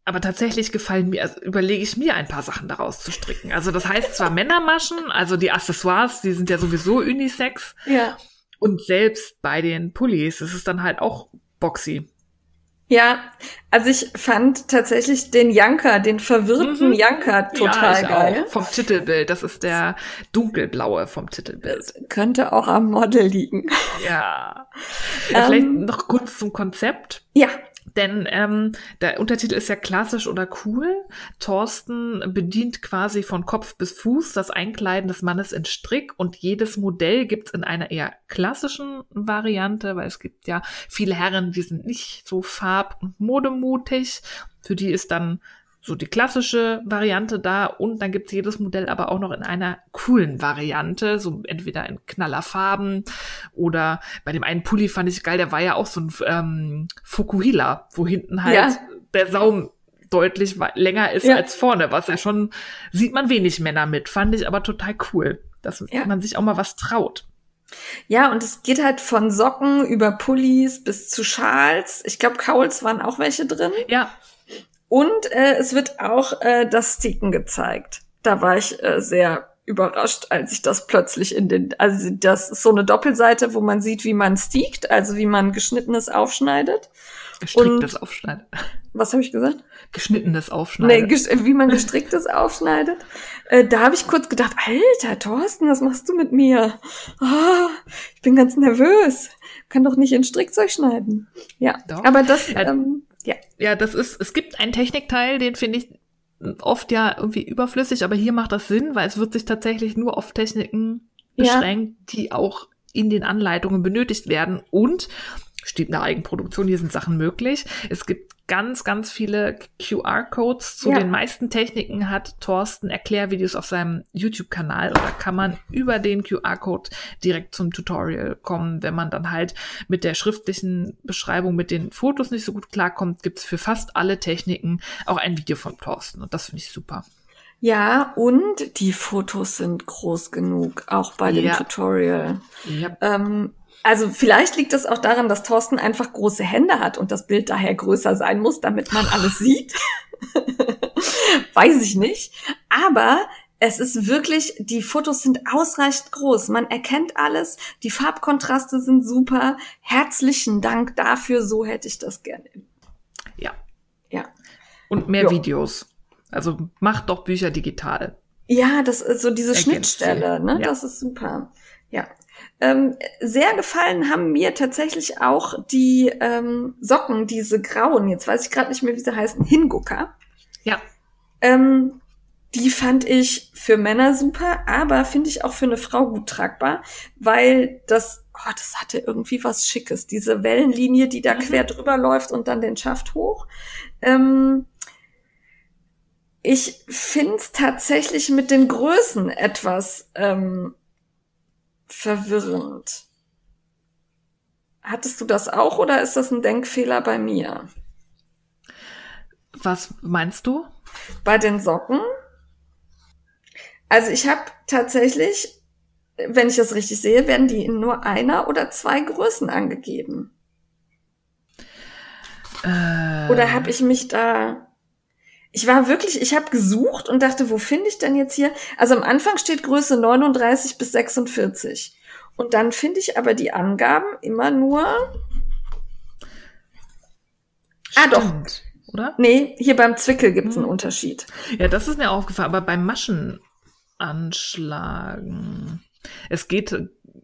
Aber tatsächlich gefallen mir, also überlege ich mir ein paar Sachen daraus zu stricken. Also das heißt zwar Männermaschen, also die Accessoires, die sind ja sowieso unisex. Ja. Und selbst bei den Pullis ist es dann halt auch boxy. Ja, also ich fand tatsächlich den Janker, den verwirrten Mhm. Janker total ich geil. Auch. Vom Titelbild. Das ist der dunkelblaue vom Titelbild. Könnte auch am Model liegen. Ja. Ähm. Vielleicht noch kurz zum Konzept. Ja, Denn ähm, der Untertitel ist ja klassisch oder cool. Thorsten bedient quasi von Kopf bis Fuß das Einkleiden des Mannes in Strick und jedes Modell gibt's in einer eher klassischen Variante, weil es gibt ja viele Herren, die sind nicht so farb- und modemutig. Für die ist dann so die klassische Variante da und dann gibt's jedes Modell aber auch noch in einer coolen Variante, so entweder in Knallerfarben oder bei dem einen Pulli fand ich geil, der war ja auch so ein ähm, Fukuhila, wo hinten halt Ja. der Saum deutlich länger ist Ja. als vorne, was ja schon sieht man wenig Männer mit, fand ich aber total cool, dass Ja. man sich auch mal was traut. ja, und es geht halt von Socken über Pullis bis zu Schals. Ich glaube, Cowls waren auch welche drin. Ja, Und äh, es wird auch äh, das Sticken gezeigt. Da war ich äh, sehr überrascht, als ich das plötzlich in den, also das ist so eine Doppelseite, wo man sieht, wie man stiekt, also wie man geschnittenes aufschneidet. gestricktes Aufschneiden. Was habe ich gesagt? Geschnittenes Nee, Aufschneiden. ges- wie man gestricktes aufschneidet. Äh, da habe ich kurz gedacht, Alter, Thorsten, was machst du mit mir? Ah, ich bin ganz nervös. Kann doch nicht in Strickzeug schneiden. Ja, Doch. aber das, ähm, ja. Ja, das ist, es gibt einen Technikteil, den finde ich oft ja irgendwie überflüssig, aber hier macht das Sinn, weil es wird sich tatsächlich nur auf Techniken Ja. beschränkt, die auch in den Anleitungen benötigt werden und steht eine Eigenproduktion, hier sind Sachen möglich. Es gibt ganz, ganz viele QR-Codes. Zu Ja. den meisten Techniken hat Thorsten Erklärvideos auf seinem YouTube-Kanal oder kann man über den QR-Code direkt zum Tutorial kommen. Wenn man dann halt mit der schriftlichen Beschreibung, mit den Fotos nicht so gut klarkommt, gibt's für fast alle Techniken auch ein Video von Thorsten und das finde ich super. Ja, und die Fotos sind groß genug, auch bei dem Ja. Tutorial. Ja. Ähm, also vielleicht liegt es auch daran, dass Thorsten einfach große Hände hat und das Bild daher größer sein muss, damit man alles sieht. Weiß ich nicht. Aber es ist wirklich, die Fotos sind ausreichend groß. Man erkennt alles. Die Farbkontraste sind super. Herzlichen Dank dafür. So hätte ich das gerne. ja. Ja. Und mehr Ja. Videos. Also macht doch Bücher digital. Ja, das ist so diese Ergänzt Schnittstelle, sie. ne? Ja. Das ist super. Ja. Ähm, sehr gefallen haben mir tatsächlich auch die ähm, Socken, diese grauen, jetzt weiß ich gerade nicht mehr, wie sie heißen, Hingucker. Ja. Ähm, die fand ich für Männer super, aber finde ich auch für eine Frau gut tragbar, weil das, oh, das hatte irgendwie was Schickes. Diese Wellenlinie, die da Mhm. quer drüber läuft und dann den Schaft hoch. Ähm, ich finde es tatsächlich mit den Größen etwas ähm, verwirrend. Hattest du das auch oder ist das ein Denkfehler bei mir? Was meinst du? Bei den Socken? Also ich habe tatsächlich, wenn ich das richtig sehe, werden die in nur einer oder zwei Größen angegeben. Äh, Oder habe ich mich da... Ich war wirklich, ich habe gesucht und dachte, wo finde ich denn jetzt hier? Also am Anfang steht Größe 39 bis 46. Und dann finde ich aber die Angaben immer nur... Ah, doch. Stimmt, Oder? Nee, hier beim Zwickel gibt's einen Hm. Unterschied. Ja, das ist mir aufgefallen, aber beim Maschenanschlagen. Es geht,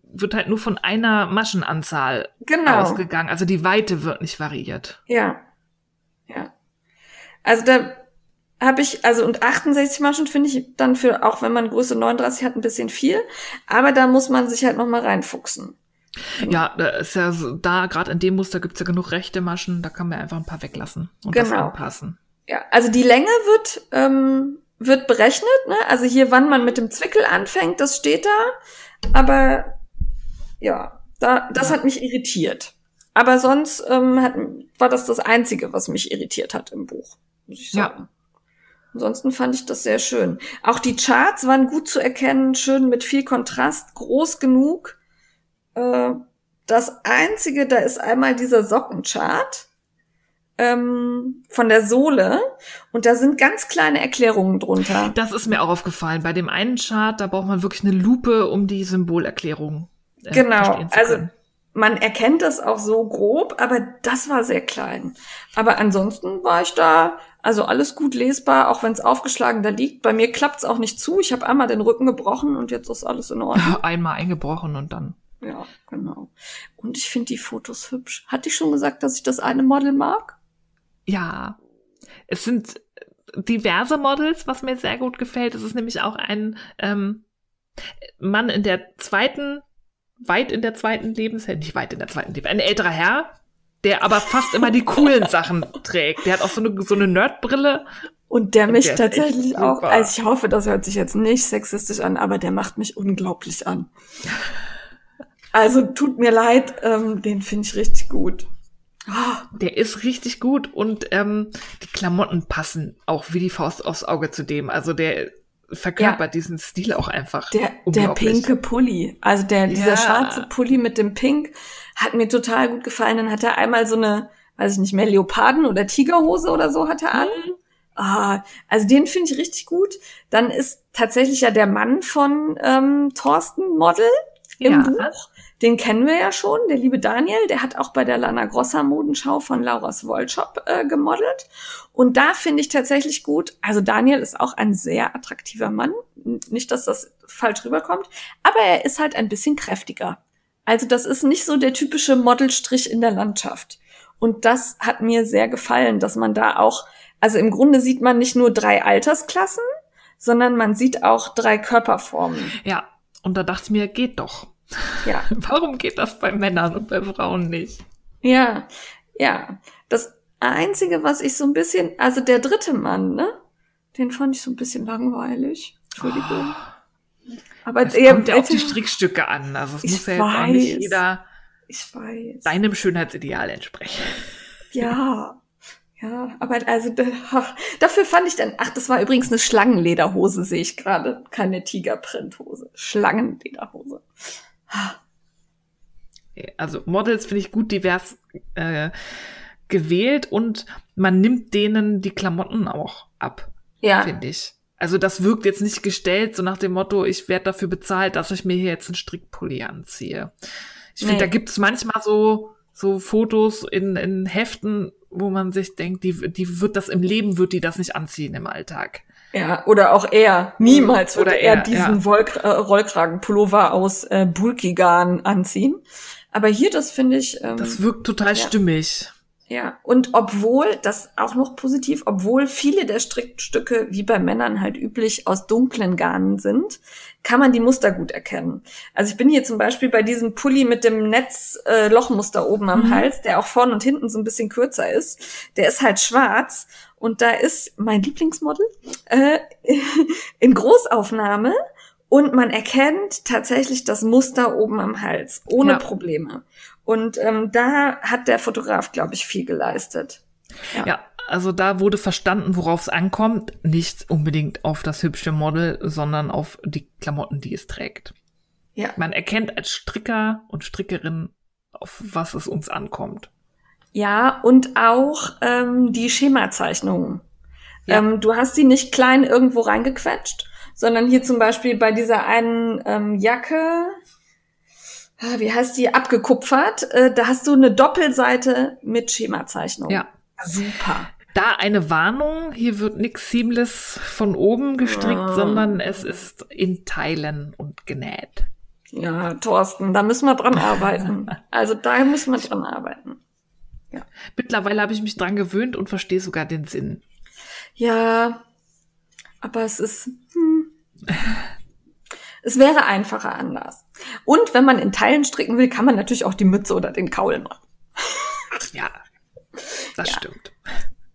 wird halt nur von einer Maschenanzahl Genau. ausgegangen. Also die Weite wird nicht variiert. Ja. Ja. Also da habe ich, also und 68 Maschen finde ich dann für, auch wenn man Größe 39 hat, ein bisschen viel. Aber da muss man sich halt noch mal reinfuchsen. Ja, da ist ja so, da, gerade in dem Muster gibt's ja genug rechte Maschen, da kann man einfach ein paar weglassen und das Genau. anpassen. Ja, also die Länge wird, ähm, wird berechnet, ne? Also hier, wann man mit dem Zwickel anfängt, das steht da. Aber ja, da, das Ja. hat mich irritiert. Aber sonst ähm, hat, war das das Einzige, was mich irritiert hat im Buch, muss ich Ja. Ansonsten fand ich das sehr schön. Auch die Charts waren gut zu erkennen, schön mit viel Kontrast, groß genug. Äh, das Einzige, da ist einmal dieser Sockenchart ähm, von der Sohle und da sind ganz kleine Erklärungen drunter. Das ist mir auch aufgefallen. Bei dem einen Chart, da braucht man wirklich eine Lupe, um die Symbolerklärung äh, Genau, also können. man erkennt das auch so grob, aber das war sehr klein. Aber ansonsten war ich da, also alles gut lesbar, auch wenn es aufgeschlagen da liegt. Bei mir klappt's auch nicht zu. Ich habe einmal den Rücken gebrochen und jetzt ist alles in Ordnung. Einmal eingebrochen und dann. ja, genau. Und ich finde die Fotos hübsch. Hatte ich schon gesagt, dass ich das eine Model mag? Ja, es sind diverse Models, was mir sehr gut gefällt. Es ist nämlich auch ein ähm, Mann in der zweiten, weit in der zweiten Lebenshälfte, nicht weit in der zweiten Lebenshälfte, ein älterer Herr, der aber fast immer die coolen Sachen trägt. Der hat auch so eine, so eine Nerdbrille. Und der mich der tatsächlich auch, also ich hoffe, das hört sich jetzt nicht sexistisch an, aber der macht mich unglaublich an. Also tut mir leid, ähm, den finde ich richtig gut. Ah, Der ist richtig gut und ähm, die Klamotten passen auch wie die Faust aufs Auge zu dem. Also der verkörpert diesen Stil auch einfach. Der, der pinke Pulli, also der, dieser Ja. schwarze Pulli mit dem Pink hat mir total gut gefallen. Dann hat er einmal so eine, weiß ich nicht mehr, Leoparden- oder Tigerhose oder so hat er an. Mhm. Ah, also den finde ich richtig gut. Dann ist tatsächlich ja der Mann von ähm, Thorsten Model im Ja. Buch. Den kennen wir ja schon, der liebe Daniel. Der hat auch bei der Lana Grossa Modenschau von Lauras Wollshop äh, gemodelt. Und da finde ich tatsächlich gut, also Daniel ist auch ein sehr attraktiver Mann. Nicht, dass das falsch rüberkommt, aber er ist halt ein bisschen kräftiger. Also das ist nicht so der typische Modelstrich in der Landschaft. Und das hat mir sehr gefallen, dass man da auch, also im Grunde sieht man nicht nur drei Altersklassen, sondern man sieht auch drei Körperformen. Ja, und da dachte ich mir, geht doch. Ja, Warum geht das bei Männern und bei Frauen nicht? ja, ja. Das Einzige, was ich so ein bisschen, also der dritte Mann, ne? Den fand ich so ein bisschen langweilig. Entschuldigung. Aber Es der, kommt ja auf die Strickstücke an. Also es Ich muss ja jetzt auch nicht weiß. jeder ich weiß. deinem Schönheitsideal entsprechen. Ja, Ja, aber also dafür fand ich dann, ach, das war übrigens eine Schlangenlederhose, sehe ich gerade, keine Tigerprinthose, Schlangenlederhose. Also Models finde ich gut divers äh, gewählt und man nimmt denen die Klamotten auch ab, ja. finde ich. Also das wirkt jetzt nicht gestellt, so nach dem Motto, ich werde dafür bezahlt, dass ich mir hier jetzt einen Strickpulli anziehe. Ich finde, Nee. da gibt es manchmal so, so Fotos in, in Heften, wo man sich denkt, die, die wird das im Leben, wird die das nicht anziehen im Alltag. Ja, oder auch er. Niemals würde Oder er, er, diesen ja. Äh, Rollkragenpullover aus äh, Bulkigarn anziehen. Aber hier, das finde ich. Ähm, Das wirkt total Ja. stimmig. Ja, und obwohl, das auch noch positiv, obwohl viele der Strickstücke, wie bei Männern halt üblich, aus dunklen Garnen sind, kann man die Muster gut erkennen. Also ich bin hier zum Beispiel bei diesem Pulli mit dem Netz-Lochmuster äh, oben am Mhm. Hals, der auch vorn und hinten so ein bisschen kürzer ist. Der ist halt schwarz und da ist mein Lieblingsmodel äh, in Großaufnahme und man erkennt tatsächlich das Muster oben am Hals, ohne Ja. Probleme. Und ähm, da hat der Fotograf, glaube ich, viel geleistet. Ja. Ja, also da wurde verstanden, worauf es ankommt. Nicht unbedingt auf das hübsche Model, sondern auf die Klamotten, die es trägt. Ja. Man erkennt als Stricker und Strickerin, auf was es uns ankommt. Ja, und auch ähm, die Schemazeichnungen. Ja. Ähm, du hast die nicht klein irgendwo reingequetscht, sondern hier zum Beispiel bei dieser einen ähm, Jacke, ah, wie heißt die, abgekupfert, äh, da hast du eine Doppelseite mit Schemazeichnung. Ja. Super. Da eine Warnung, hier wird nix seamless von oben gestrickt, Ah. sondern es ist in Teilen und genäht. Ja, Thorsten, da müssen wir dran arbeiten. Also da müssen wir dran arbeiten. Mittlerweile habe ich mich dran gewöhnt und verstehe sogar den Sinn. Ja, aber es ist. Hm. Es wäre einfacher anders. Und wenn man in Teilen stricken will, kann man natürlich auch die Mütze oder den Kaul machen. Ja, das Ja. stimmt.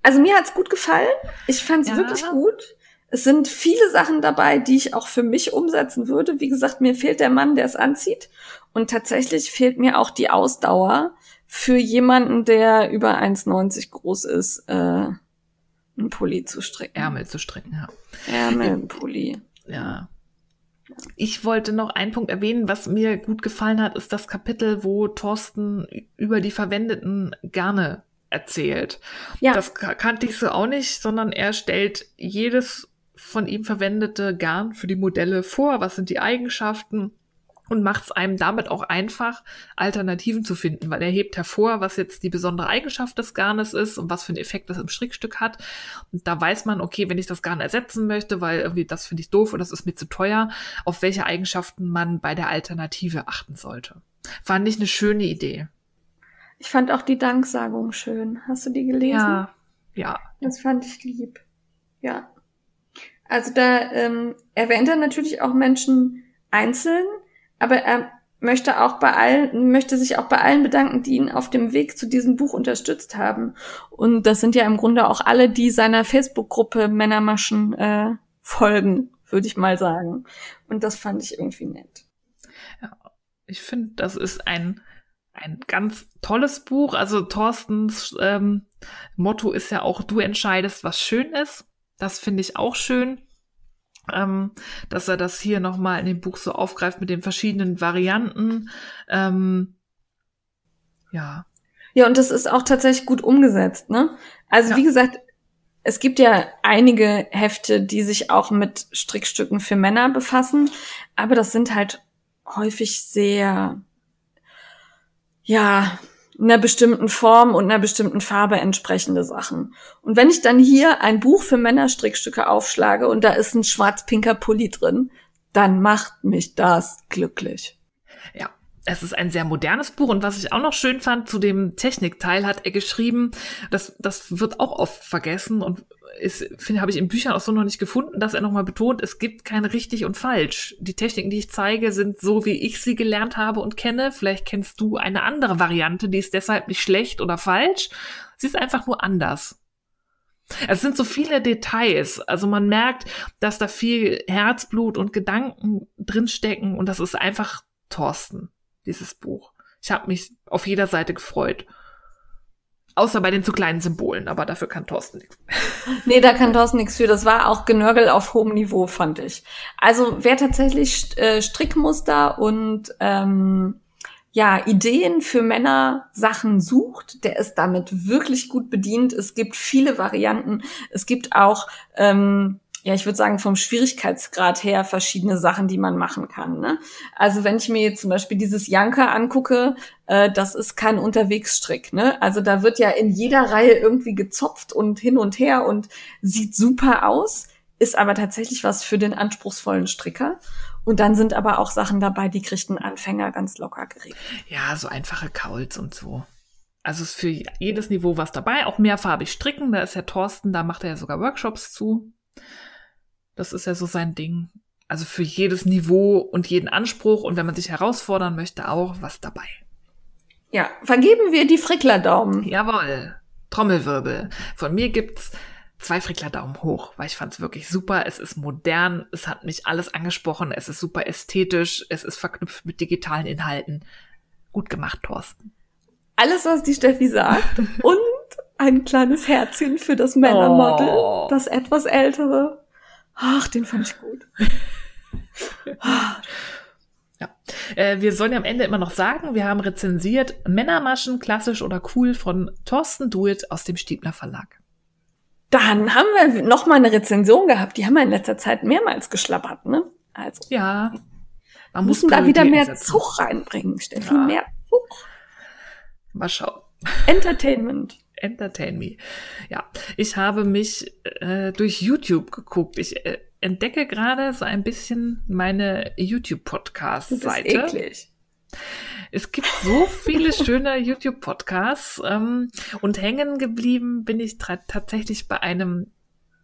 Also mir hat's gut gefallen. Ich fand's Ja. wirklich gut. Es sind viele Sachen dabei, die ich auch für mich umsetzen würde. Wie gesagt, mir fehlt der Mann, der es anzieht. Und tatsächlich fehlt mir auch die Ausdauer für jemanden, der über 1,90 groß ist, äh, einen Pulli zu stricken. Ärmel zu stricken, ja. Ärmelpulli. Ja. Ich wollte noch einen Punkt erwähnen, was mir gut gefallen hat, ist das Kapitel, wo Thorsten über die verwendeten Garne erzählt. Ja. Das ka- kannte ich so auch nicht, sondern er stellt jedes von ihm verwendete Garn für die Modelle vor, was sind die Eigenschaften und macht es einem damit auch einfach, Alternativen zu finden, weil er hebt hervor, was jetzt die besondere Eigenschaft des Garnes ist und was für einen Effekt das im Strickstück hat. Und da weiß man, okay, wenn ich das Garn ersetzen möchte, weil irgendwie das finde ich doof oder das ist mir zu teuer, auf welche Eigenschaften man bei der Alternative achten sollte. Fand ich eine schöne Idee. Ich fand auch die Danksagung schön. Hast du die gelesen? Ja, ja. Das fand ich lieb. Ja. Also da ähm, erwähnt er natürlich auch Menschen einzeln, aber er möchte auch bei allen, möchte sich auch bei allen bedanken, die ihn auf dem Weg zu diesem Buch unterstützt haben. Und das sind ja im Grunde auch alle, die seiner Facebook-Gruppe Männermaschen äh, folgen, würde ich mal sagen. Und das fand ich irgendwie nett. Ich finde, das ist ein, ein ganz tolles Buch. Also Thorstens ähm, Motto ist ja auch, du entscheidest, was schön ist. Das finde ich auch schön, ähm, dass er das hier nochmal in dem Buch so aufgreift mit den verschiedenen Varianten. Ähm, ja, Ja, und das ist auch tatsächlich gut umgesetzt, ne? Also Ja. wie gesagt, es gibt ja einige Hefte, die sich auch mit Strickstücken für Männer befassen, aber das sind halt häufig sehr, ja, einer bestimmten Form und einer bestimmten Farbe entsprechende Sachen. Und wenn ich dann hier ein Buch für Männerstrickstücke aufschlage und da ist ein schwarz-pinker Pulli drin, dann macht mich das glücklich. Ja, es ist ein sehr modernes Buch und was ich auch noch schön fand, zu dem Technikteil hat er geschrieben, das, das wird auch oft vergessen und ist, finde, habe ich in Büchern auch so noch nicht gefunden, dass er nochmal betont, es gibt kein richtig und falsch. Die Techniken, die ich zeige, sind so, wie ich sie gelernt habe und kenne. Vielleicht kennst du eine andere Variante, die ist deshalb nicht schlecht oder falsch. Sie ist einfach nur anders. Es sind so viele Details. Also man merkt, dass da viel Herzblut und Gedanken drinstecken und das ist einfach Thorsten, dieses Buch. Ich habe mich auf jeder Seite gefreut. Außer bei den zu kleinen Symbolen, aber dafür kann Thorsten nichts. Nee, da kann Thorsten nichts für. Das war auch Genörgel auf hohem Niveau, fand ich. Also wer tatsächlich äh, Strickmuster und ähm, ja, Ideen für Männer Sachen sucht, der ist damit wirklich gut bedient. Es gibt viele Varianten. Es gibt auch ähm, ja, ich würde sagen, vom Schwierigkeitsgrad her verschiedene Sachen, die man machen kann. Ne? Also wenn ich mir jetzt zum Beispiel dieses Janker angucke, äh, das ist kein Unterwegsstrick. Ne? Also da wird ja in jeder Reihe irgendwie gezopft und hin und her und sieht super aus, ist aber tatsächlich was für den anspruchsvollen Stricker. Und dann sind aber auch Sachen dabei, die kriegt ein Anfänger ganz locker geregelt. Ja, so einfache Kauls und so. Also ist für jedes Niveau was dabei, auch mehrfarbig stricken. Da ist ja Thorsten, da macht er ja sogar Workshops zu. Das ist ja so sein Ding. Also für jedes Niveau und jeden Anspruch und wenn man sich herausfordern möchte, auch was dabei. Ja, vergeben wir die Frickler-Daumen. Jawohl. Trommelwirbel. Von mir gibt's zwei Frickler-Daumen hoch, weil ich fand's wirklich super. Es ist modern, es hat mich alles angesprochen, es ist super ästhetisch, es ist verknüpft mit digitalen Inhalten. Gut gemacht, Thorsten. Alles, was die Steffi sagt. und ein kleines Herzchen für das Männermodel, oh. das etwas ältere. Ach, den fand ich gut. ja. Äh, wir sollen ja am Ende immer noch sagen, wir haben rezensiert Männermaschen, klassisch oder cool von Thorsten Duet aus dem Stiebler Verlag. Dann haben wir noch mal eine Rezension gehabt. Die haben wir in letzter Zeit mehrmals geschlappert, ne? Also. Ja. Man muss da wieder mehr setzen. Zug reinbringen, Steffi. Ja. Mehr Zug. Mal schauen. Entertainment. Entertain Me. Ja, ich habe mich äh, durch YouTube geguckt. Ich äh, entdecke gerade so ein bisschen meine YouTube-Podcast-Seite. Es gibt so viele schöne YouTube-Podcasts ähm, und hängen geblieben bin ich tatsächlich bei einem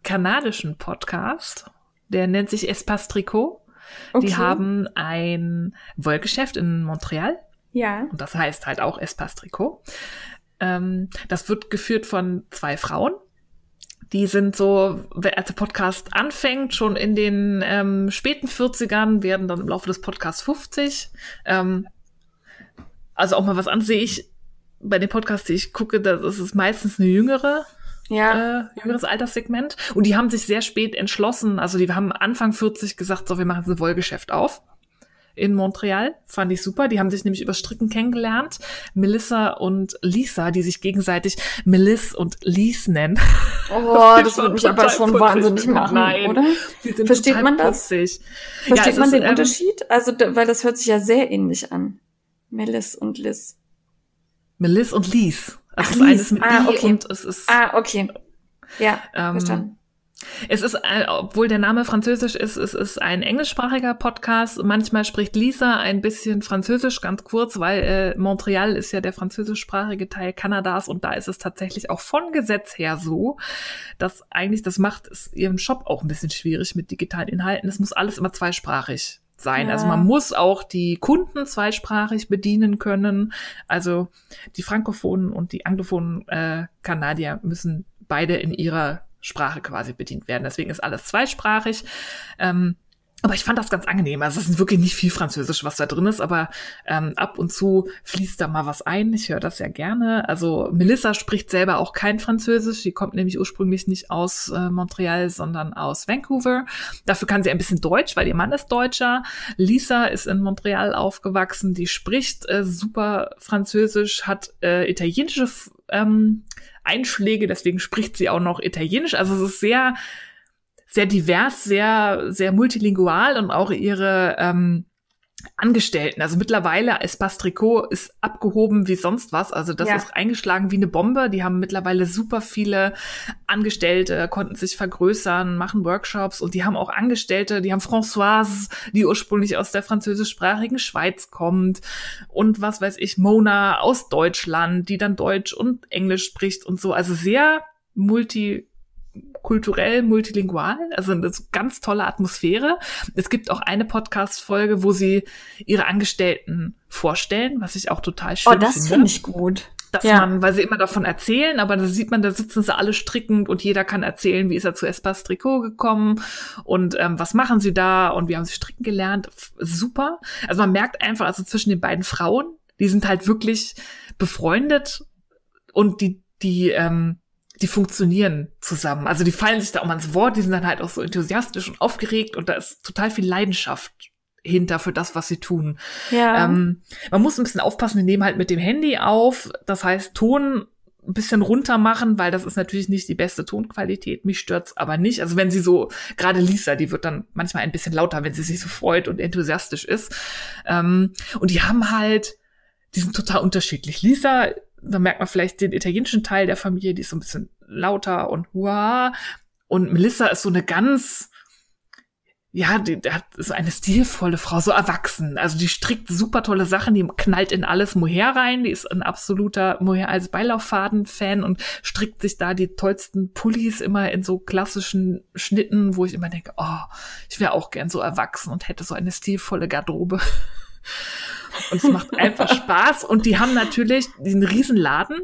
kanadischen Podcast. Der nennt sich Espace Tricot. Okay. Die haben ein Wollgeschäft in Montreal. Ja. Und das heißt halt auch Espace Tricot. Ähm, das wird geführt von zwei Frauen. Die sind so, als der Podcast anfängt, schon in den ähm, späten 40ern, werden dann im Laufe des Podcasts 50. Ähm, also auch mal was an, sehe ich bei den Podcasts, die ich gucke, das ist meistens eine jüngere ja. Äh, jüngeres Alterssegment. Und die haben sich sehr spät entschlossen. Also die haben Anfang 40 gesagt, so, wir machen ein Wollgeschäft auf in Montreal. Fand ich super. Die haben sich nämlich über Stricken kennengelernt. Melissa und Lisa, die sich gegenseitig Melis und Lies nennen. Oh, das, das würde mich aber schon wahnsinnig machen, Nein, oder? Versteht man das? Putzig. Versteht ja, man ist, den ähm, Unterschied? Also, weil das hört sich ja sehr ähnlich an. Melis und Liz. Melis und Lies. Also Ach, es ist eines mit ah, okay. und es ist. Ah, okay. Ja, ähm, verstanden. Es ist, äh, obwohl der Name französisch ist, es ist ein englischsprachiger Podcast. Manchmal spricht Lisa ein bisschen Französisch, ganz kurz, weil äh, Montreal ist ja der französischsprachige Teil Kanadas und da ist es tatsächlich auch von Gesetz her so, dass eigentlich das macht es ihrem Shop auch ein bisschen schwierig mit digitalen Inhalten. Es muss alles immer zweisprachig sein. Ja. Also man muss auch die Kunden zweisprachig bedienen können. Also die Frankophonen und die Anglophonen äh, Kanadier müssen beide in ihrer Sprache quasi bedient werden. Deswegen ist alles zweisprachig. Ähm, aber ich fand das ganz angenehm. Also es ist wirklich nicht viel Französisch, was da drin ist, aber ähm, ab und zu fließt da mal was ein. Ich höre das ja gerne. Also Melissa spricht selber auch kein Französisch. Die kommt nämlich ursprünglich nicht aus äh, Montreal, sondern aus Vancouver. Dafür kann sie ein bisschen Deutsch, weil ihr Mann ist Deutscher. Lisa ist in Montreal aufgewachsen. Die spricht äh, super Französisch, hat äh, italienische ähm, Einschläge, deswegen spricht sie auch noch Italienisch. Also es ist sehr, sehr divers, sehr, sehr multilingual und auch ihre ähm, Angestellten. Also mittlerweile ist Bastricot ist abgehoben wie sonst was. Also das ja. ist eingeschlagen wie eine Bombe. Die haben mittlerweile super viele Angestellte, konnten sich vergrößern, machen Workshops und die haben auch Angestellte, die haben Françoise, die ursprünglich aus der französischsprachigen Schweiz kommt und was weiß ich, Mona aus Deutschland, die dann Deutsch und Englisch spricht und so. Also sehr multi kulturell multilingual, also eine ganz tolle Atmosphäre. Es gibt auch eine Podcast-Folge, wo sie ihre Angestellten vorstellen, was ich auch total schön finde. Oh, das finde ich gut. Dass ja. man, weil sie immer davon erzählen, aber da sieht man, da sitzen sie alle strickend und jeder kann erzählen, wie ist er zu Espas Trikot gekommen und ähm, was machen sie da und wie haben sie stricken gelernt. Super. Also man merkt einfach, also zwischen den beiden Frauen, die sind halt wirklich befreundet und die die, ähm, die funktionieren zusammen. Also die fallen sich da auch mal ins Wort, die sind dann halt auch so enthusiastisch und aufgeregt und da ist total viel Leidenschaft hinter für das, was sie tun. Ja. Ähm, man muss ein bisschen aufpassen, die nehmen halt mit dem Handy auf. Das heißt, Ton ein bisschen runter machen, weil das ist natürlich nicht die beste Tonqualität. Mich stört's aber nicht. Also wenn sie so, gerade Lisa, die wird dann manchmal ein bisschen lauter, wenn sie sich so freut und enthusiastisch ist. Ähm, und die haben halt, die sind total unterschiedlich. Lisa, da merkt man vielleicht den italienischen Teil der Familie, die ist so ein bisschen lauter und hua. Und Melissa ist so eine ganz, ja, die, die hat so eine stilvolle Frau, so erwachsen. Also die strickt super tolle Sachen, die knallt in alles Mohair rein. Die ist ein absoluter Mohair als Beilauffaden-Fan und strickt sich da die tollsten Pullis immer in so klassischen Schnitten, wo ich immer denke, oh, ich wäre auch gern so erwachsen und hätte so eine stilvolle Garderobe. Und es macht einfach Spaß. Und die haben natürlich diesen Riesenladen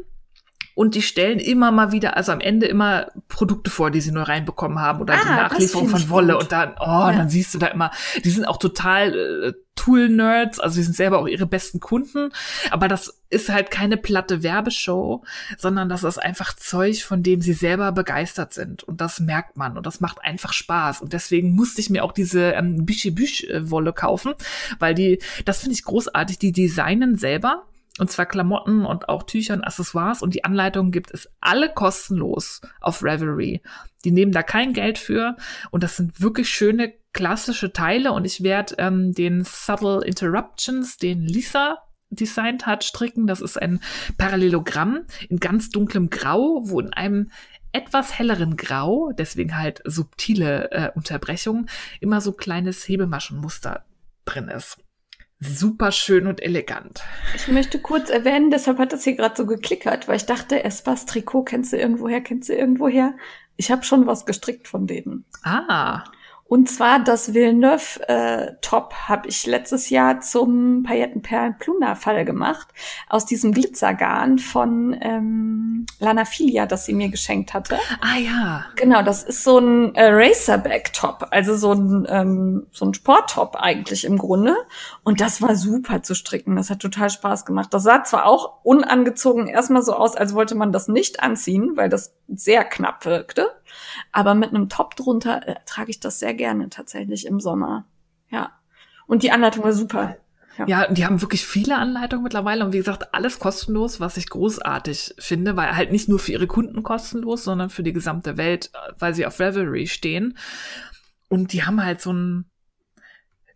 und die stellen immer mal wieder, also am Ende immer Produkte vor, die sie neu reinbekommen haben oder Ah, die Nachlieferung von Wolle gut. und dann, oh, Ja. dann siehst du da immer, die sind auch total äh, Tool-Nerds, also die sind selber auch ihre besten Kunden, aber das ist halt keine platte Werbeshow, sondern das ist einfach Zeug, von dem sie selber begeistert sind. Und das merkt man und das macht einfach Spaß. Und deswegen musste ich mir auch diese ähm, Büsche-Büsch-Wolle kaufen, weil die, das finde ich großartig, die designen selber und zwar Klamotten und auch Tücher und Accessoires und die Anleitungen gibt es alle kostenlos auf Revelry. Die nehmen da kein Geld für und das sind wirklich schöne klassische Teile und ich werde ähm, den Subtle Interruptions, den Lisa designt hat, stricken. Das ist ein Parallelogramm in ganz dunklem Grau, wo in einem etwas helleren Grau, deswegen halt subtile äh, Unterbrechungen, immer so kleines Hebemaschenmuster drin ist. Super schön und elegant. Ich möchte kurz erwähnen, deshalb hat das hier gerade so geklickert, weil ich dachte, Espas Trikot kennst du irgendwoher, kennst du irgendwoher. Ich habe schon was gestrickt von denen. Ah, Und zwar das Villeneuve äh, Top habe ich letztes Jahr zum Paillettenperlen Pluna Fall gemacht aus diesem Glitzergarn von ähm, Lana Filia, das sie mir geschenkt hatte. ah ja. Genau, das ist so ein äh, Racerback Top, also so ein ähm, so ein Sporttop eigentlich im Grunde. Und das war super zu stricken. Das hat total Spaß gemacht. Das sah zwar auch unangezogen erstmal so aus, als wollte man das nicht anziehen, weil das sehr knapp wirkte. Aber mit einem Top drunter äh, trage ich das sehr gerne tatsächlich im Sommer. Ja. Und die Anleitung war super. Ja, die haben wirklich viele Anleitungen mittlerweile und wie gesagt, alles kostenlos, was ich großartig finde, weil halt nicht nur für ihre Kunden kostenlos, sondern für die gesamte Welt, äh, weil sie auf Revelry stehen. Und die haben halt so ein,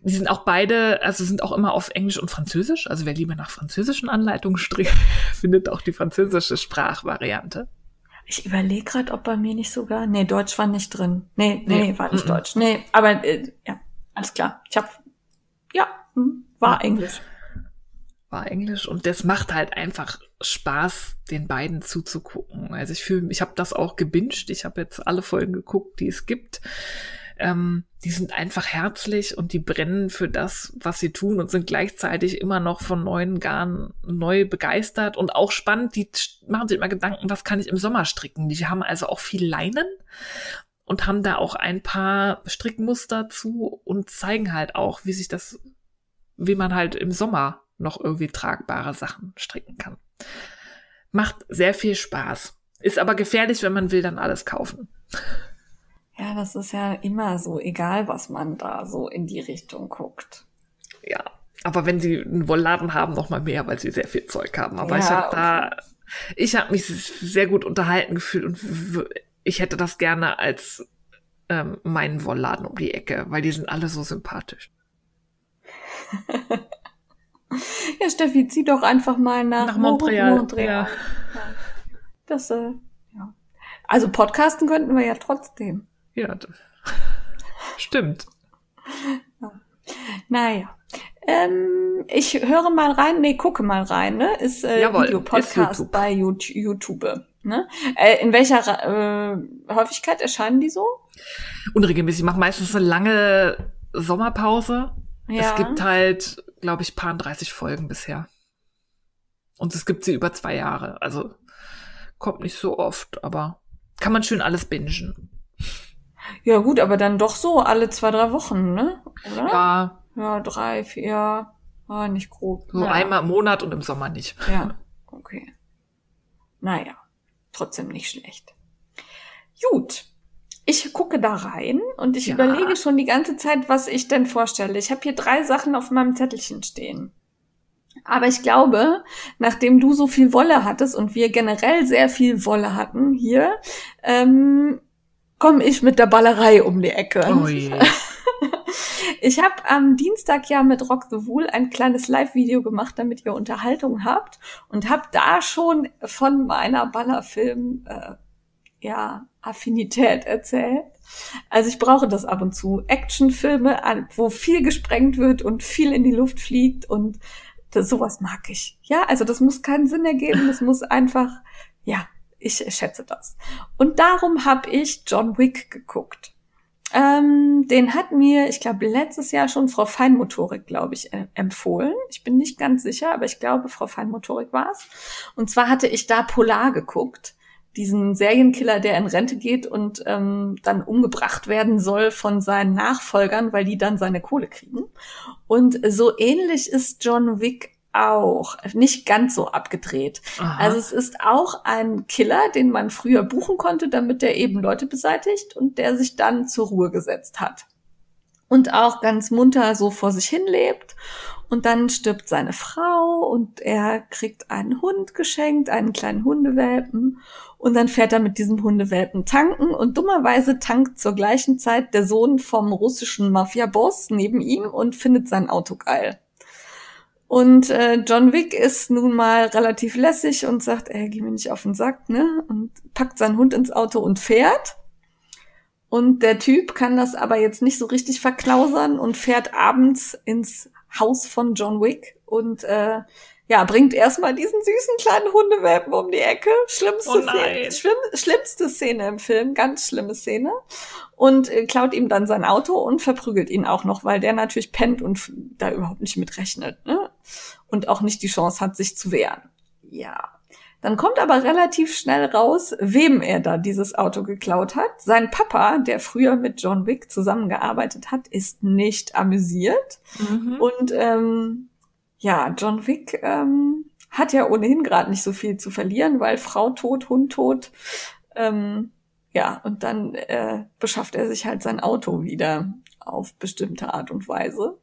die sind auch beide, also sind auch immer auf Englisch und Französisch. Also wer lieber nach französischen Anleitungen strickt, findet auch die französische Sprachvariante. Ich überlege gerade, ob bei mir nicht sogar. Nee, Deutsch war nicht drin. Nee, nee, Nee, war nicht mm-mm. Deutsch. Nee, aber äh, ja, alles klar. Ich hab ja, hm, war Ja. Englisch. war Englisch und das macht halt einfach Spaß, den beiden zuzugucken. Also ich fühle, ich habe das auch gebinged. Ich habe jetzt alle Folgen geguckt, die es gibt. Ähm, die sind einfach herzlich und die brennen für das, was sie tun und sind gleichzeitig immer noch von neuen Garn neu begeistert und auch spannend. Die machen sich immer Gedanken, was kann ich im Sommer stricken? Die haben also auch viel Leinen und haben da auch ein paar Strickmuster zu und zeigen halt auch, wie sich das, wie man halt im Sommer noch irgendwie tragbare Sachen stricken kann. Macht sehr viel Spaß. Ist aber gefährlich, wenn man will, dann alles kaufen. Ja, das ist ja immer so, egal was man da so in die Richtung guckt. Ja. Aber wenn sie einen Wollladen haben, noch mal mehr, weil sie sehr viel Zeug haben. Aber Ja, ich habe okay. da, ich habe mich sehr gut unterhalten gefühlt und ich hätte das gerne als ähm, meinen Wollladen um die Ecke, weil die sind alle so sympathisch. Ja, Steffi, zieh doch einfach mal nach, Nach Montreal, Montreal. Ja. Das, äh, ja. Also podcasten könnten wir ja trotzdem. Ja, stimmt. Naja. Ähm, ich höre mal rein, nee, gucke mal rein, ne? Ist äh, Videopodcast YouTube. bei Yout- YouTube. Ne? Äh, in welcher äh, Häufigkeit erscheinen die so? Unregelmäßig. Ich mache meistens eine lange Sommerpause. Es gibt halt, glaube ich, paar 30 Folgen bisher. Und es gibt sie über zwei Jahre. Also kommt nicht so oft, aber kann man schön alles bingen. Ja gut, aber dann doch so alle zwei, drei Wochen, ne? Oder? Ja, Ja, drei, vier, ah, nicht grob. so ja. einmal im Monat und im Sommer nicht. Ja, okay. Naja. trotzdem nicht schlecht. Gut. Ich gucke da rein und ich Ja. überlege schon die ganze Zeit, was ich denn vorstelle. Ich habe hier drei Sachen auf meinem Zettelchen stehen. Aber ich glaube, nachdem du so viel Wolle hattest und wir generell sehr viel Wolle hatten hier, ähm, komme ich mit der Ballerei um die Ecke. Oh je. Ich habe am Dienstag ja mit Rock the Wool ein kleines Live-Video gemacht, damit ihr Unterhaltung habt und habe da schon von meiner Ballerfilm äh, ja Affinität erzählt. Also ich brauche das ab und zu. Actionfilme, wo viel gesprengt wird und viel in die Luft fliegt und das, sowas mag ich. Ja, also das muss keinen Sinn ergeben, das muss einfach, ja, ich schätze das. Und darum habe ich John Wick geguckt. Ähm, den hat mir, ich glaube, letztes Jahr schon Frau Feinmotorik, glaube ich, äh, empfohlen. Ich bin nicht ganz sicher, aber ich glaube, Frau Feinmotorik war es. Und zwar hatte ich da Polar geguckt. Diesen Serienkiller, der in Rente geht und ähm, dann umgebracht werden soll von seinen Nachfolgern, weil die dann seine Kohle kriegen. Und so ähnlich ist John Wick auch. Nicht ganz so abgedreht. Aha. Also es ist auch ein Killer, den man früher buchen konnte, damit er eben Leute beseitigt und der sich dann zur Ruhe gesetzt hat. Und auch ganz munter so vor sich hin lebt. Und dann stirbt seine Frau und er kriegt einen Hund geschenkt, einen kleinen Hundewelpen. Und dann fährt er mit diesem Hundewelpen tanken und dummerweise tankt zur gleichen Zeit der Sohn vom russischen Mafia-Boss neben ihm und findet sein Auto geil. Und äh, John Wick ist nun mal relativ lässig und sagt, ey, geh mir nicht auf den Sack, ne? Und packt seinen Hund ins Auto und fährt. Und der Typ kann das aber jetzt nicht so richtig verklausern und fährt abends ins Haus von John Wick und äh, ja, bringt erstmal diesen süßen kleinen Hundewelpen um die Ecke. Schlimmste, Oh. Szene, schlimm, schlimmste Szene im Film, ganz schlimme Szene. Und äh, klaut ihm dann sein Auto und verprügelt ihn auch noch, weil der natürlich pennt und da überhaupt nicht mit rechnet. Ne? Und auch nicht die Chance hat, sich zu wehren. Ja. Dann kommt aber relativ schnell raus, wem er da dieses Auto geklaut hat. Sein Papa, der früher mit John Wick zusammengearbeitet hat, ist nicht amüsiert. Mhm. Und ähm, ja, John Wick ähm, hat ja ohnehin gerade nicht so viel zu verlieren, weil Frau tot, Hund tot. Ähm, ja, und dann äh, beschafft er sich halt sein Auto wieder auf bestimmte Art und Weise.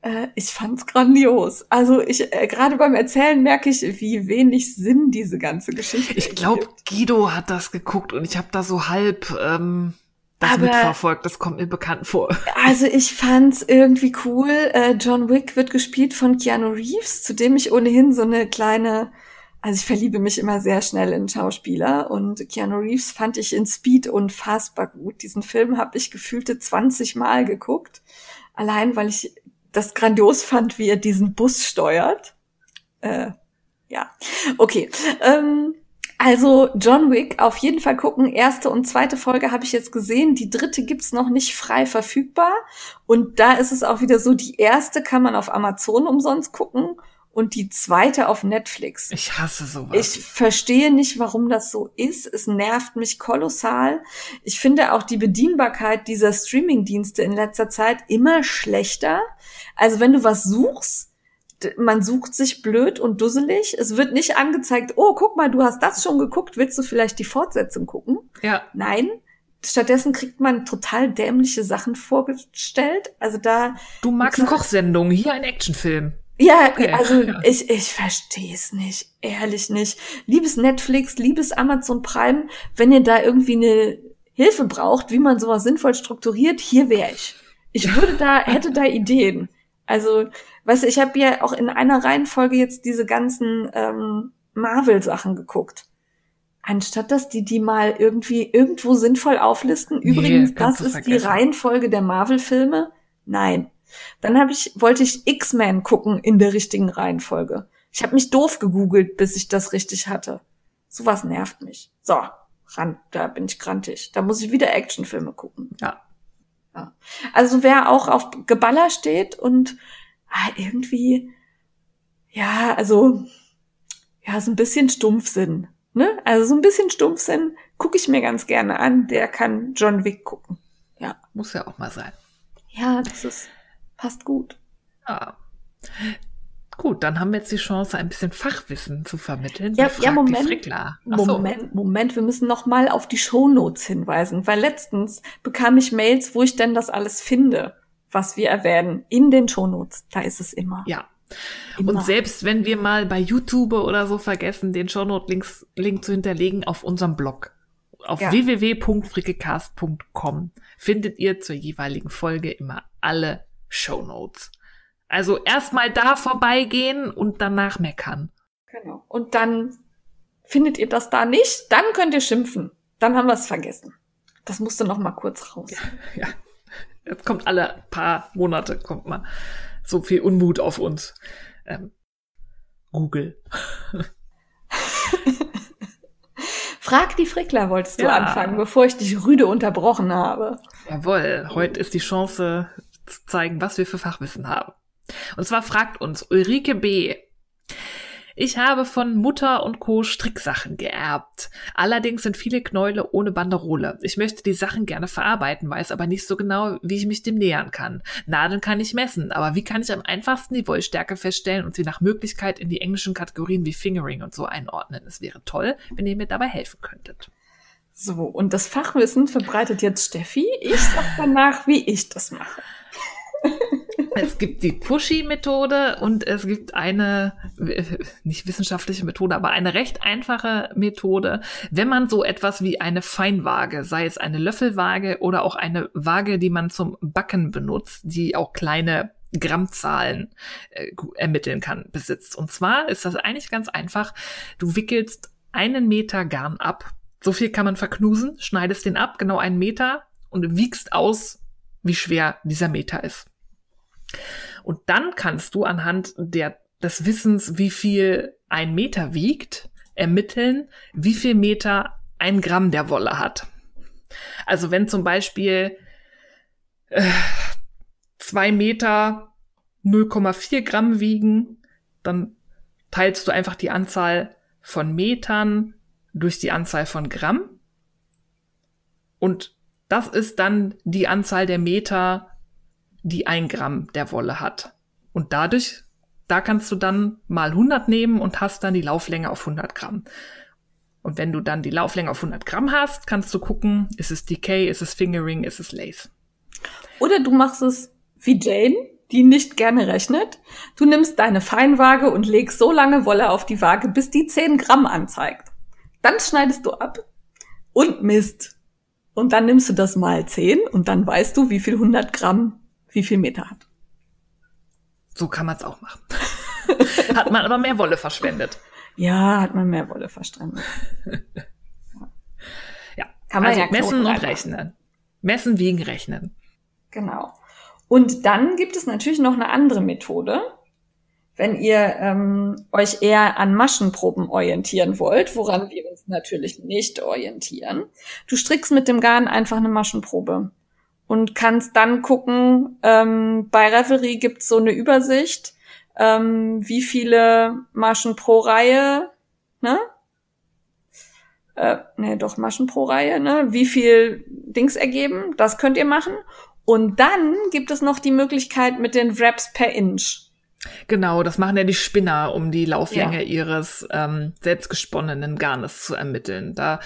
Äh, ich fand's grandios. Also ich äh, gerade beim Erzählen merke ich, wie wenig Sinn diese ganze Geschichte. Ich glaube. Guido hat das geguckt und ich habe da so halb ähm, das Aber- mitverfolgt. Das kommt mir bekannt vor. Also ich fand's irgendwie cool. Äh, John Wick wird gespielt von Keanu Reeves, zu dem ich ohnehin so eine kleine, also ich verliebe mich immer sehr schnell in Schauspieler und Keanu Reeves fand ich in Speed unfassbar gut. Diesen Film habe ich gefühlte 20 Mal geguckt, allein weil ich das grandios fand, wie er diesen Bus steuert. Äh, ja, okay. Ähm, also John Wick auf jeden Fall gucken. Erste und zweite Folge habe ich jetzt gesehen. Die dritte gibt's noch nicht frei verfügbar. Und da ist es auch wieder so, die erste kann man auf Amazon umsonst gucken und die zweite auf Netflix. Ich hasse sowas. Ich verstehe nicht, warum das so ist. Es nervt mich kolossal. Ich finde auch die Bedienbarkeit dieser Streaming-Dienste in letzter Zeit immer schlechter. Also wenn du was suchst, man sucht sich blöd und dusselig. Es wird nicht angezeigt, oh, guck mal, du hast das schon geguckt, willst du vielleicht die Fortsetzung gucken? ja, Nein. Stattdessen kriegt man total dämliche Sachen vorgestellt. Also da, du magst. Kochsendungen, hier ein Actionfilm. ja, Okay, also ja. ich, ich verstehe es nicht, ehrlich nicht. Liebes Netflix, liebes Amazon Prime, wenn ihr da irgendwie eine Hilfe braucht, wie man sowas sinnvoll strukturiert, hier wäre ich. Ich würde da, hätte da Ideen. Also, weißt du, ich habe ja auch in einer Reihenfolge jetzt diese ganzen ähm, Marvel-Sachen geguckt. Anstatt dass die die mal irgendwie irgendwo sinnvoll auflisten. Nee, Übrigens, kannst das ist die. Reihenfolge der Marvel-Filme. Nein. Dann hab ich, wollte ich X-Men gucken in der richtigen Reihenfolge. Ich habe mich doof gegoogelt, bis ich das richtig hatte. Sowas nervt mich. So, ran, da bin ich grantig. Da muss ich wieder Actionfilme gucken. Ja. ja. Also wer auch auf Geballer steht und ah, irgendwie, ja, also, ja, so ein bisschen Stumpfsinn. Ne? Also so ein bisschen Stumpfsinn gucke ich mir ganz gerne an. Der kann John Wick gucken. Ja. Muss ja auch mal sein. Ja, das ist, passt gut. Ja. Gut, dann haben wir jetzt die Chance, ein bisschen Fachwissen zu vermitteln. Ja, ja Moment. Moment, Moment, wir müssen noch mal auf die Shownotes hinweisen, weil letztens bekam ich Mails, wo ich denn das alles finde, was wir erwähnen. In den Shownotes, da ist es immer. Ja. Immer. Und selbst wenn wir mal bei YouTube oder so vergessen, den Shownote-Link zu hinterlegen auf unserem Blog, auf ja. www.frickecast.com findet ihr zur jeweiligen Folge immer alle Shownotes. Also erstmal da vorbeigehen und danach meckern. Genau. Und dann findet ihr das da nicht, dann könnt ihr schimpfen. Dann haben wir es vergessen. Das musste noch mal kurz raus. Ja, ja. Jetzt kommt alle paar Monate kommt mal so viel Unmut auf uns. Ähm, Google. Frag die Frickler, wolltest du ja. anfangen, bevor ich dich rüde unterbrochen habe. Jawohl, heute ist die Chance zu zeigen, was wir für Fachwissen haben. Und zwar fragt uns Ulrike B. Ich habe von Mutter und Co. Stricksachen geerbt. Allerdings sind viele Knäule ohne Banderole. Ich möchte die Sachen gerne verarbeiten, weiß aber nicht so genau, wie ich mich dem nähern kann. Nadeln kann ich messen, aber wie kann ich am einfachsten die Wollstärke feststellen und sie nach Möglichkeit in die englischen Kategorien wie Fingering und so einordnen? Es wäre toll, wenn ihr mir dabei helfen könntet. So, und das Fachwissen verbreitet jetzt Steffi. Ich sag danach, wie ich das mache. Es gibt die Pushy-Methode und es gibt eine, nicht wissenschaftliche Methode, aber eine recht einfache Methode, wenn man so etwas wie eine Feinwaage, sei es eine Löffelwaage oder auch eine Waage, die man zum Backen benutzt, die auch kleine Grammzahlen äh, ermitteln kann, besitzt. Und zwar ist das eigentlich ganz einfach. Du wickelst einen Meter Garn ab. So viel kann man verknusen, schneidest den ab, genau einen Meter und wiegst aus, wie schwer dieser Meter ist. Und dann kannst du anhand der, des Wissens, wie viel ein Meter wiegt, ermitteln, wie viel Meter ein Gramm der Wolle hat. Also wenn zum Beispiel äh, zwei Meter 0,4 Gramm wiegen, dann teilst du einfach die Anzahl von Metern durch die Anzahl von Gramm. Und das ist dann die Anzahl der Meter, die ein Gramm der Wolle hat. Und dadurch, da kannst du dann mal 100 nehmen und hast dann die Lauflänge auf 100 Gramm. Und wenn du dann die Lauflänge auf 100 Gramm hast, kannst du gucken, ist es Decay, ist es Fingering, ist es Lace. Oder du machst es wie Jane, die nicht gerne rechnet. Du nimmst deine Feinwaage und legst so lange Wolle auf die Waage, bis die 10 Gramm anzeigt. Dann schneidest du ab und misst. Und dann nimmst du das mal 10 und dann weißt du, wie viel 100 Gramm wie viel Meter hat. So kann man es auch machen. hat man aber mehr Wolle verschwendet. Ja, hat man mehr Wolle verschwendet. ja, kann man also ja messen und rechnen. Messen, wiegen, rechnen. Genau. Und dann gibt es natürlich noch eine andere Methode, wenn ihr ähm, euch eher an Maschenproben orientieren wollt, woran wir uns natürlich nicht orientieren. Du strickst mit dem Garn einfach eine Maschenprobe und kannst dann gucken, ähm, bei Reverie gibt's so eine Übersicht, ähm, wie viele Maschen pro Reihe, ne? Äh, ne, doch Maschen pro Reihe, ne? Wie viel Dings ergeben, das könnt ihr machen. Und dann gibt es noch die Möglichkeit mit den Wraps per Inch. Genau, das machen ja die Spinner, um die Lauflänge ja. ihres ähm, selbstgesponnenen Garnes zu ermitteln. Da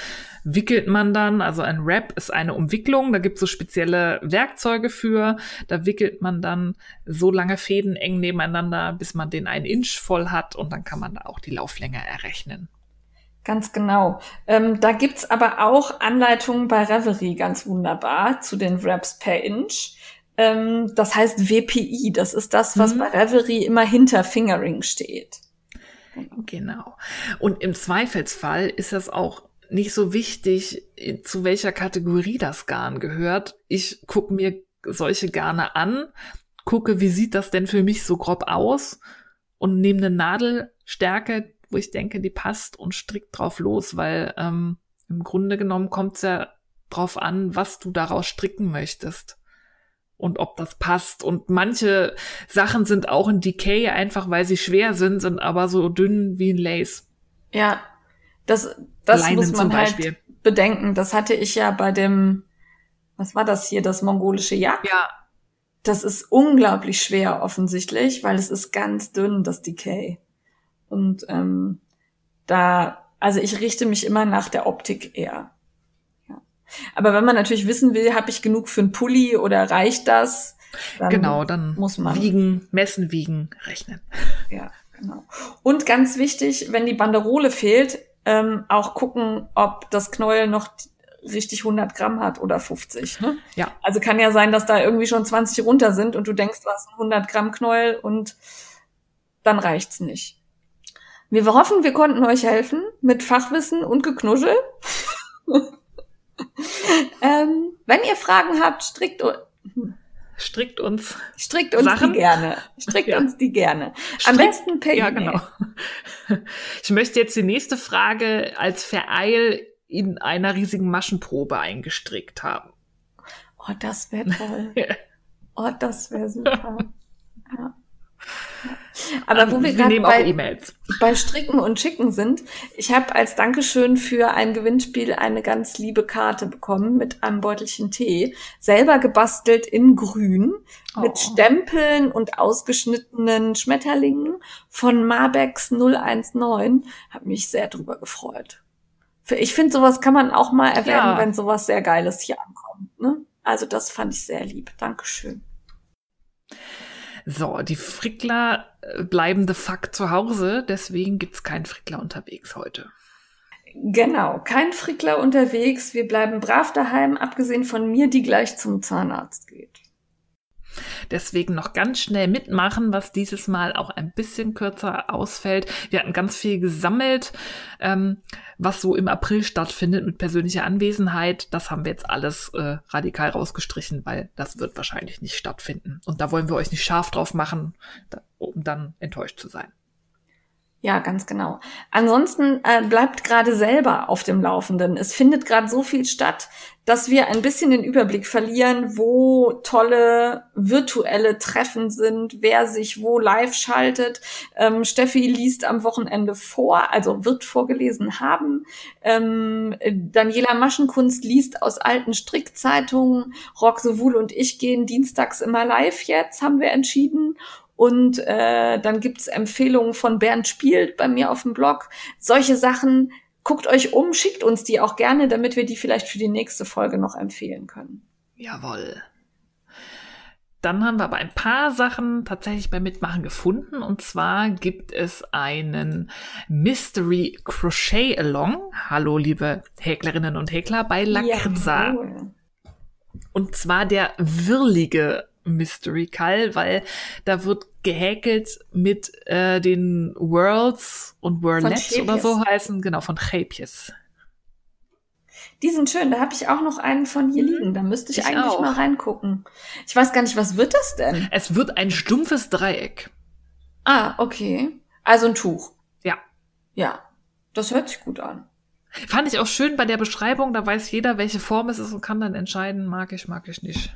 wickelt man dann, also ein Wrap ist eine Umwicklung, da gibt es so spezielle Werkzeuge für. Da wickelt man dann so lange Fäden eng nebeneinander, bis man den einen Inch voll hat und dann kann man da auch die Lauflänge errechnen. Ganz genau. Ähm, da gibt's aber auch Anleitungen bei Reverie ganz wunderbar zu den Wraps per Inch. Ähm, das heißt WPI, das ist das, was mhm. bei Reverie immer hinter Fingering steht. Genau. Und im Zweifelsfall ist das auch nicht so wichtig, zu welcher Kategorie das Garn gehört. Ich gucke mir solche Garne an, gucke, wie sieht das denn für mich so grob aus und nehme eine Nadelstärke, wo ich denke, die passt und strick drauf los, weil ähm, im Grunde genommen kommt es ja drauf an, was du daraus stricken möchtest und ob das passt. Und manche Sachen sind auch in Decay einfach, weil sie schwer sind, sind aber so dünn wie ein Lace. Ja, das, das Leinen muss man halt bedenken. Das hatte ich ja bei dem, was war das hier, das mongolische Jagd? Ja. Das ist unglaublich schwer offensichtlich, weil es ist ganz dünn, das Decay. Und ähm, da, also ich richte mich immer nach der Optik eher. Ja. Aber wenn man natürlich wissen will, habe ich genug für einen Pulli oder reicht das? Dann genau, dann muss man wiegen, messen, wiegen, rechnen. Ja, genau. Und ganz wichtig, wenn die Banderole fehlt, ähm, auch gucken, ob das Knäuel noch richtig 100 Gramm hat oder 50. Ne? Ja. Also kann ja sein, dass da irgendwie schon 20 runter sind und du denkst, du hast ein 100 Gramm Knäuel und dann reicht's nicht. Wir hoffen, wir konnten euch helfen mit Fachwissen und Geknuschel. ähm, wenn ihr Fragen habt, strickt, strickt uns. Strickt uns Sachen. die gerne. Strickt ja. uns die gerne. Am Strick, besten per Ja, genau. Ich möchte jetzt die nächste Frage als Vereil in einer riesigen Maschenprobe eingestrickt haben. Oh, das wäre toll. oh, das wäre super. Ja. Aber um, wo wir, wir gerade bei, e bei Stricken und Schicken sind, ich habe als Dankeschön für ein Gewinnspiel eine ganz liebe Karte bekommen mit einem Beutelchen Tee, selber gebastelt in Grün, oh. mit Stempeln und ausgeschnittenen Schmetterlingen von Marbex 019. Hab mich sehr drüber gefreut. Ich finde, sowas kann man auch mal erwähnen, ja. wenn sowas sehr Geiles hier ankommt. Ne? Also das fand ich sehr lieb. Dankeschön. So, die Frickler äh, bleiben de facto zu Hause, deswegen gibt's keinen Frickler unterwegs heute. Genau, kein Frickler unterwegs. Wir bleiben brav daheim, abgesehen von mir, die gleich zum Zahnarzt geht. Deswegen noch ganz schnell mitmachen, was dieses Mal auch ein bisschen kürzer ausfällt. Wir hatten ganz viel gesammelt, ähm, was so im April stattfindet mit persönlicher Anwesenheit. Das haben wir jetzt alles äh, radikal rausgestrichen, weil das wird wahrscheinlich nicht stattfinden. Und da wollen wir euch nicht scharf drauf machen, um dann enttäuscht zu sein. Ja, ganz genau. Ansonsten äh, bleibt gerade selber auf dem Laufenden. Es findet gerade so viel statt, dass wir ein bisschen den Überblick verlieren, wo tolle virtuelle Treffen sind, wer sich wo live schaltet. Ähm, Steffi liest am Wochenende vor, also wird vorgelesen haben. Ähm, Daniela Maschenkunst liest aus alten Strickzeitungen. Roxe Wuhl und ich gehen dienstags immer live jetzt, haben wir entschieden. Und äh, dann gibt's Empfehlungen von Bernd Spielt bei mir auf dem Blog. Solche Sachen, guckt euch um, schickt uns die auch gerne, damit wir die vielleicht für die nächste Folge noch empfehlen können. Jawoll. Dann haben wir aber ein paar Sachen tatsächlich beim Mitmachen gefunden. Und zwar gibt es einen Mystery Crochet Along. Hallo, liebe Häklerinnen und Häkler bei Lakritza. Ja, Und zwar der wirlige Mystery Call, weil da wird gehäkelt mit äh, den Worlds und Worlets oder so heißen, genau, von Chapjes. Die sind schön, da habe ich auch noch einen von hier liegen. Da müsste ich, ich eigentlich auch. mal reingucken. Ich weiß gar nicht, was wird das denn? Es wird ein stumpfes Dreieck. Ah, okay. Also ein Tuch. Ja. Ja. Das hört sich gut an. Fand ich auch schön bei der Beschreibung, da weiß jeder, welche Form es ist und kann dann entscheiden, mag ich, mag ich nicht.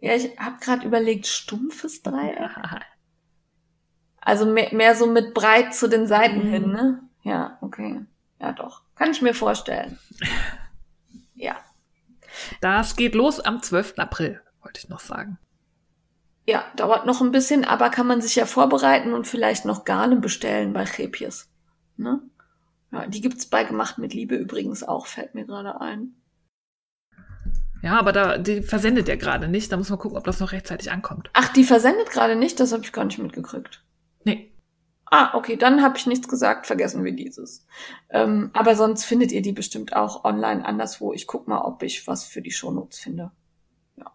Ja, ich habe gerade überlegt, stumpfes Dreieck. Also mehr, mehr so mit breit zu den Seiten mhm. hin, ne? Ja, okay. Ja, doch. Kann ich mir vorstellen. Ja. Das geht los am 12. April, wollte ich noch sagen. Ja, dauert noch ein bisschen, aber kann man sich ja vorbereiten und vielleicht noch Garne bestellen bei Chepjes. Ne? Ja, die gibt's bei Gemacht mit Liebe übrigens auch, fällt mir gerade ein. Ja, aber da, die versendet ja gerade nicht. Da muss man gucken, ob das noch rechtzeitig ankommt. Ach, die versendet gerade nicht? Das habe ich gar nicht mitgekriegt. Nee. Ah, okay, dann habe ich nichts gesagt, vergessen wir dieses. Ähm, aber sonst findet ihr die bestimmt auch online anderswo. Ich guck mal, ob ich was für die Shownotes finde. Ja.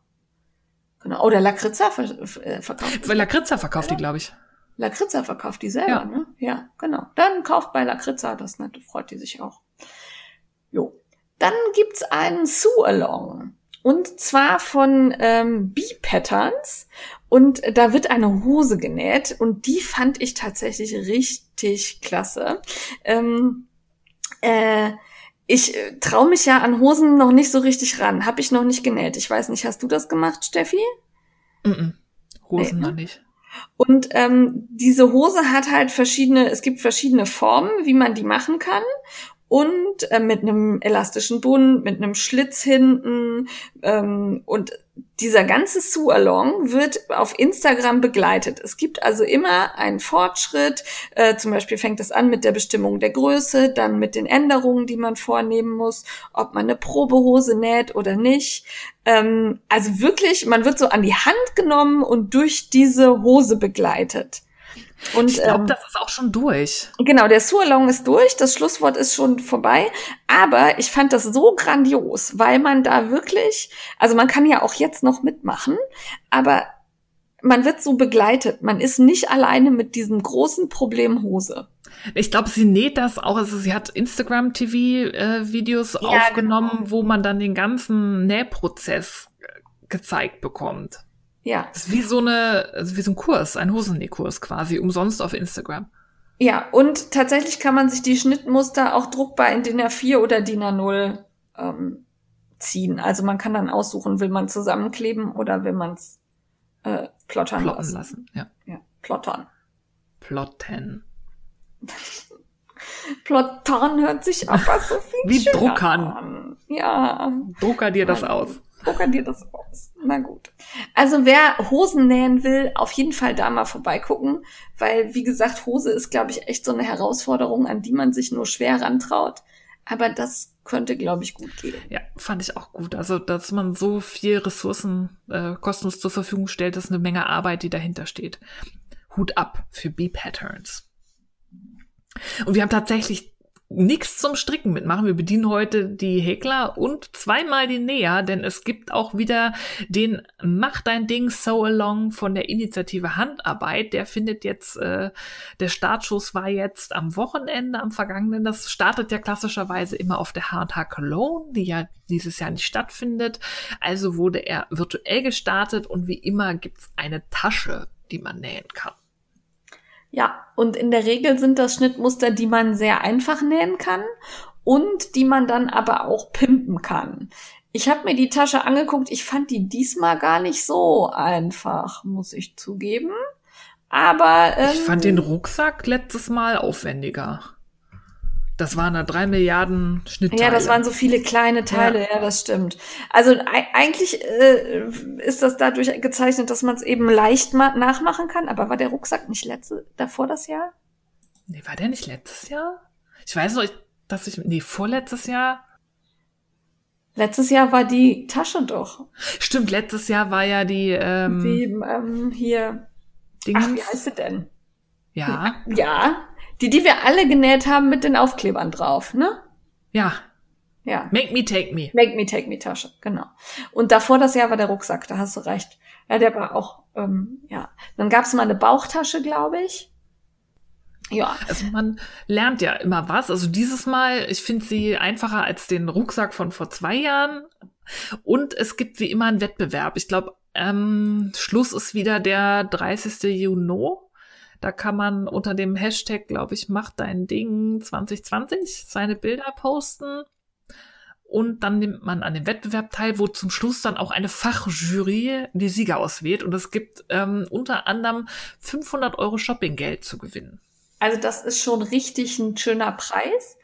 Genau. Oder Lakritza ver äh, verkauft. Lakritza verkauft die, glaube ich. Lakritza verkauft die selber, ja. ne? Ja, genau. Dann kauft bei Lakritza, das nette, freut die sich auch. Jo. Dann gibt's einen Sue-Along. Und zwar von ähm, B-Patterns. Und da wird eine Hose genäht. Und die fand ich tatsächlich richtig klasse. Ähm, äh, ich äh, traue mich ja an Hosen noch nicht so richtig ran. Hab ich noch nicht genäht. Ich weiß nicht, hast du das gemacht, Steffi? Mm -mm. Hosen nee, ne? noch nicht. Und ähm, diese Hose hat halt verschiedene, es gibt verschiedene Formen, wie man die machen kann. Und äh, mit einem elastischen Bund, mit einem Schlitz hinten ähm, und dieser ganze Sue-Along wird auf Instagram begleitet. Es gibt also immer einen Fortschritt. Äh, zum Beispiel fängt es an mit der Bestimmung der Größe, dann mit den Änderungen, die man vornehmen muss, ob man eine Probehose näht oder nicht. Ähm, also wirklich, man wird so an die Hand genommen und durch diese Hose begleitet. Und, ich glaube, ähm, das ist auch schon durch. Genau, der Surlong ist durch, das Schlusswort ist schon vorbei. Aber ich fand das so grandios, weil man da wirklich, also man kann ja auch jetzt noch mitmachen, aber man wird so begleitet. Man ist nicht alleine mit diesem großen Problem Hose. Ich glaube, sie näht das auch. Also sie hat Instagram-TV-Videos äh, ja, aufgenommen, genau. wo man dann den ganzen Nähprozess gezeigt bekommt. Ja. Das ist wie so eine, also wie so ein Kurs, ein Hosennähkurs quasi, umsonst auf Instagram. Ja, und tatsächlich kann man sich die Schnittmuster auch druckbar in DIN A4 oder DIN A0 ähm, ziehen. Also man kann dann aussuchen, will man zusammenkleben oder will man es äh, plottern Plotten lassen. lassen. Ja. ja, plottern. Plotten. Plottern hört sich aber so viel Wie Druckern. An. Ja. Drucker dir das aus. Drucker dir das aus. Na gut. Also wer Hosen nähen will, auf jeden Fall da mal vorbeigucken, weil wie gesagt, Hose ist, glaube ich, echt so eine Herausforderung, an die man sich nur schwer rantraut. Aber das könnte, glaube ich, gut gehen. Ja, fand ich auch gut. Also, dass man so viel Ressourcen äh, kostenlos zur Verfügung stellt, ist eine Menge Arbeit, die dahinter steht. Hut ab für B-Patterns. Und wir haben tatsächlich nichts zum Stricken mitmachen. Wir bedienen heute die Häkler und zweimal die Näher, denn es gibt auch wieder den Mach dein Ding So Along von der Initiative Handarbeit. Der findet jetzt, äh, der Startschuss war jetzt am Wochenende, am vergangenen. Das startet ja klassischerweise immer auf der H&H Cologne, die ja dieses Jahr nicht stattfindet. Also wurde er virtuell gestartet und wie immer gibt's eine Tasche, die man nähen kann. Ja, und in der Regel sind das Schnittmuster, die man sehr einfach nähen kann und die man dann aber auch pimpen kann. Ich habe mir die Tasche angeguckt, ich fand die diesmal gar nicht so einfach, muss ich zugeben. Aber ähm, ich fand den Rucksack letztes Mal aufwendiger. Das waren da drei Milliarden Schnittteile. Ja, das waren so viele kleine Teile, ja, ja das stimmt. Also eigentlich äh, ist das dadurch gezeichnet, dass man es eben leicht nachmachen kann. Aber war der Rucksack nicht letzte, davor das Jahr? Nee, war der nicht letztes Jahr? Ich weiß noch, dass ich, nee, vorletztes Jahr. Letztes Jahr war die Tasche doch. Stimmt, letztes Jahr war ja die, ähm, die, ähm, hier, Dingens. ach, wie heißt sie denn? Ja. Ja, die, die wir alle genäht haben mit den Aufklebern drauf, ne? Ja. Ja. Make me take me. Make me take me Tasche, genau. Und davor das Jahr war der Rucksack, da hast du recht. Ja, der war auch, ähm, ja. Dann gab's mal eine Bauchtasche, glaube ich. Ja. Also man lernt ja immer was. Also dieses Mal, ich finde sie einfacher als den Rucksack von vor zwei Jahren. Und es gibt wie immer einen Wettbewerb. Ich glaube, ähm, Schluss ist wieder der 30. Juni. Da kann man unter dem Hashtag, glaube ich, mach dein Ding 2020 seine Bilder posten. Und dann nimmt man an dem Wettbewerb teil, wo zum Schluss dann auch eine Fachjury die Sieger auswählt. Und es gibt ähm, unter anderem 500 Euro Shoppinggeld zu gewinnen. Also das ist schon richtig ein schöner Preis.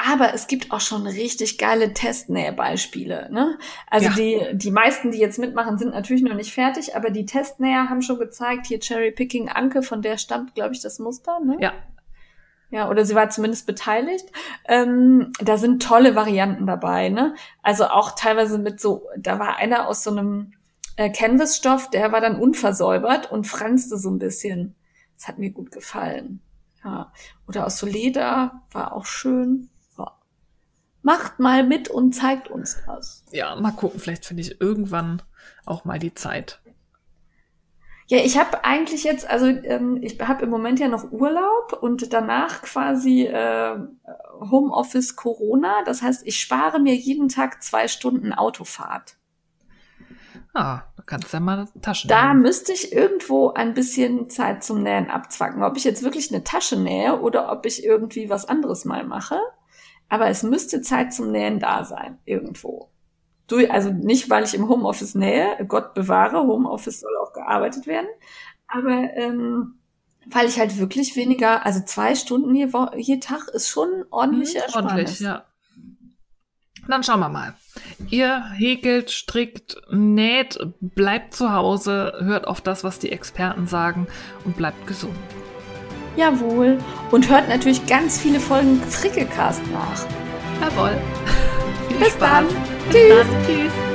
Aber es gibt auch schon richtig geile Testnäherbeispiele. Ne? Also ja. die, die meisten, die jetzt mitmachen, sind natürlich noch nicht fertig, aber die Testnäher haben schon gezeigt, hier Cherry Picking Anke, von der stammt, glaube ich, das Muster. Ne? Ja. Ja, oder sie war zumindest beteiligt. Ähm, da sind tolle Varianten dabei, ne? Also auch teilweise mit so, da war einer aus so einem äh, Canvas-Stoff, der war dann unversäubert und franzte so ein bisschen. Das hat mir gut gefallen. Ja. Oder aus so Leder, war auch schön. Macht mal mit und zeigt uns das. Ja, mal gucken, vielleicht finde ich irgendwann auch mal die Zeit. Ja, ich habe eigentlich jetzt, also ähm, ich habe im Moment ja noch Urlaub und danach quasi äh, Homeoffice Corona. Das heißt, ich spare mir jeden Tag zwei Stunden Autofahrt. Ah, da kannst du ja mal Taschen Da nehmen. müsste ich irgendwo ein bisschen Zeit zum Nähen abzwacken. Ob ich jetzt wirklich eine Tasche nähe oder ob ich irgendwie was anderes mal mache. Aber es müsste Zeit zum Nähen da sein, irgendwo. Du, also nicht, weil ich im Homeoffice nähe, Gott bewahre, Homeoffice soll auch gearbeitet werden. Aber ähm, Weil ich halt wirklich weniger, also zwei Stunden je, je Tag ist schon ordentlich hm, Ersparnis. Ordentlich, ja. Dann schauen wir mal. Ihr häkelt, strickt, näht, bleibt zu Hause, hört auf das, was die Experten sagen und bleibt gesund. Jawohl. Und hört natürlich ganz viele Folgen Frickelcast nach. Jawohl. Viel Bis Spaß. dann. Bis Tschüss. Dann. Tschüss.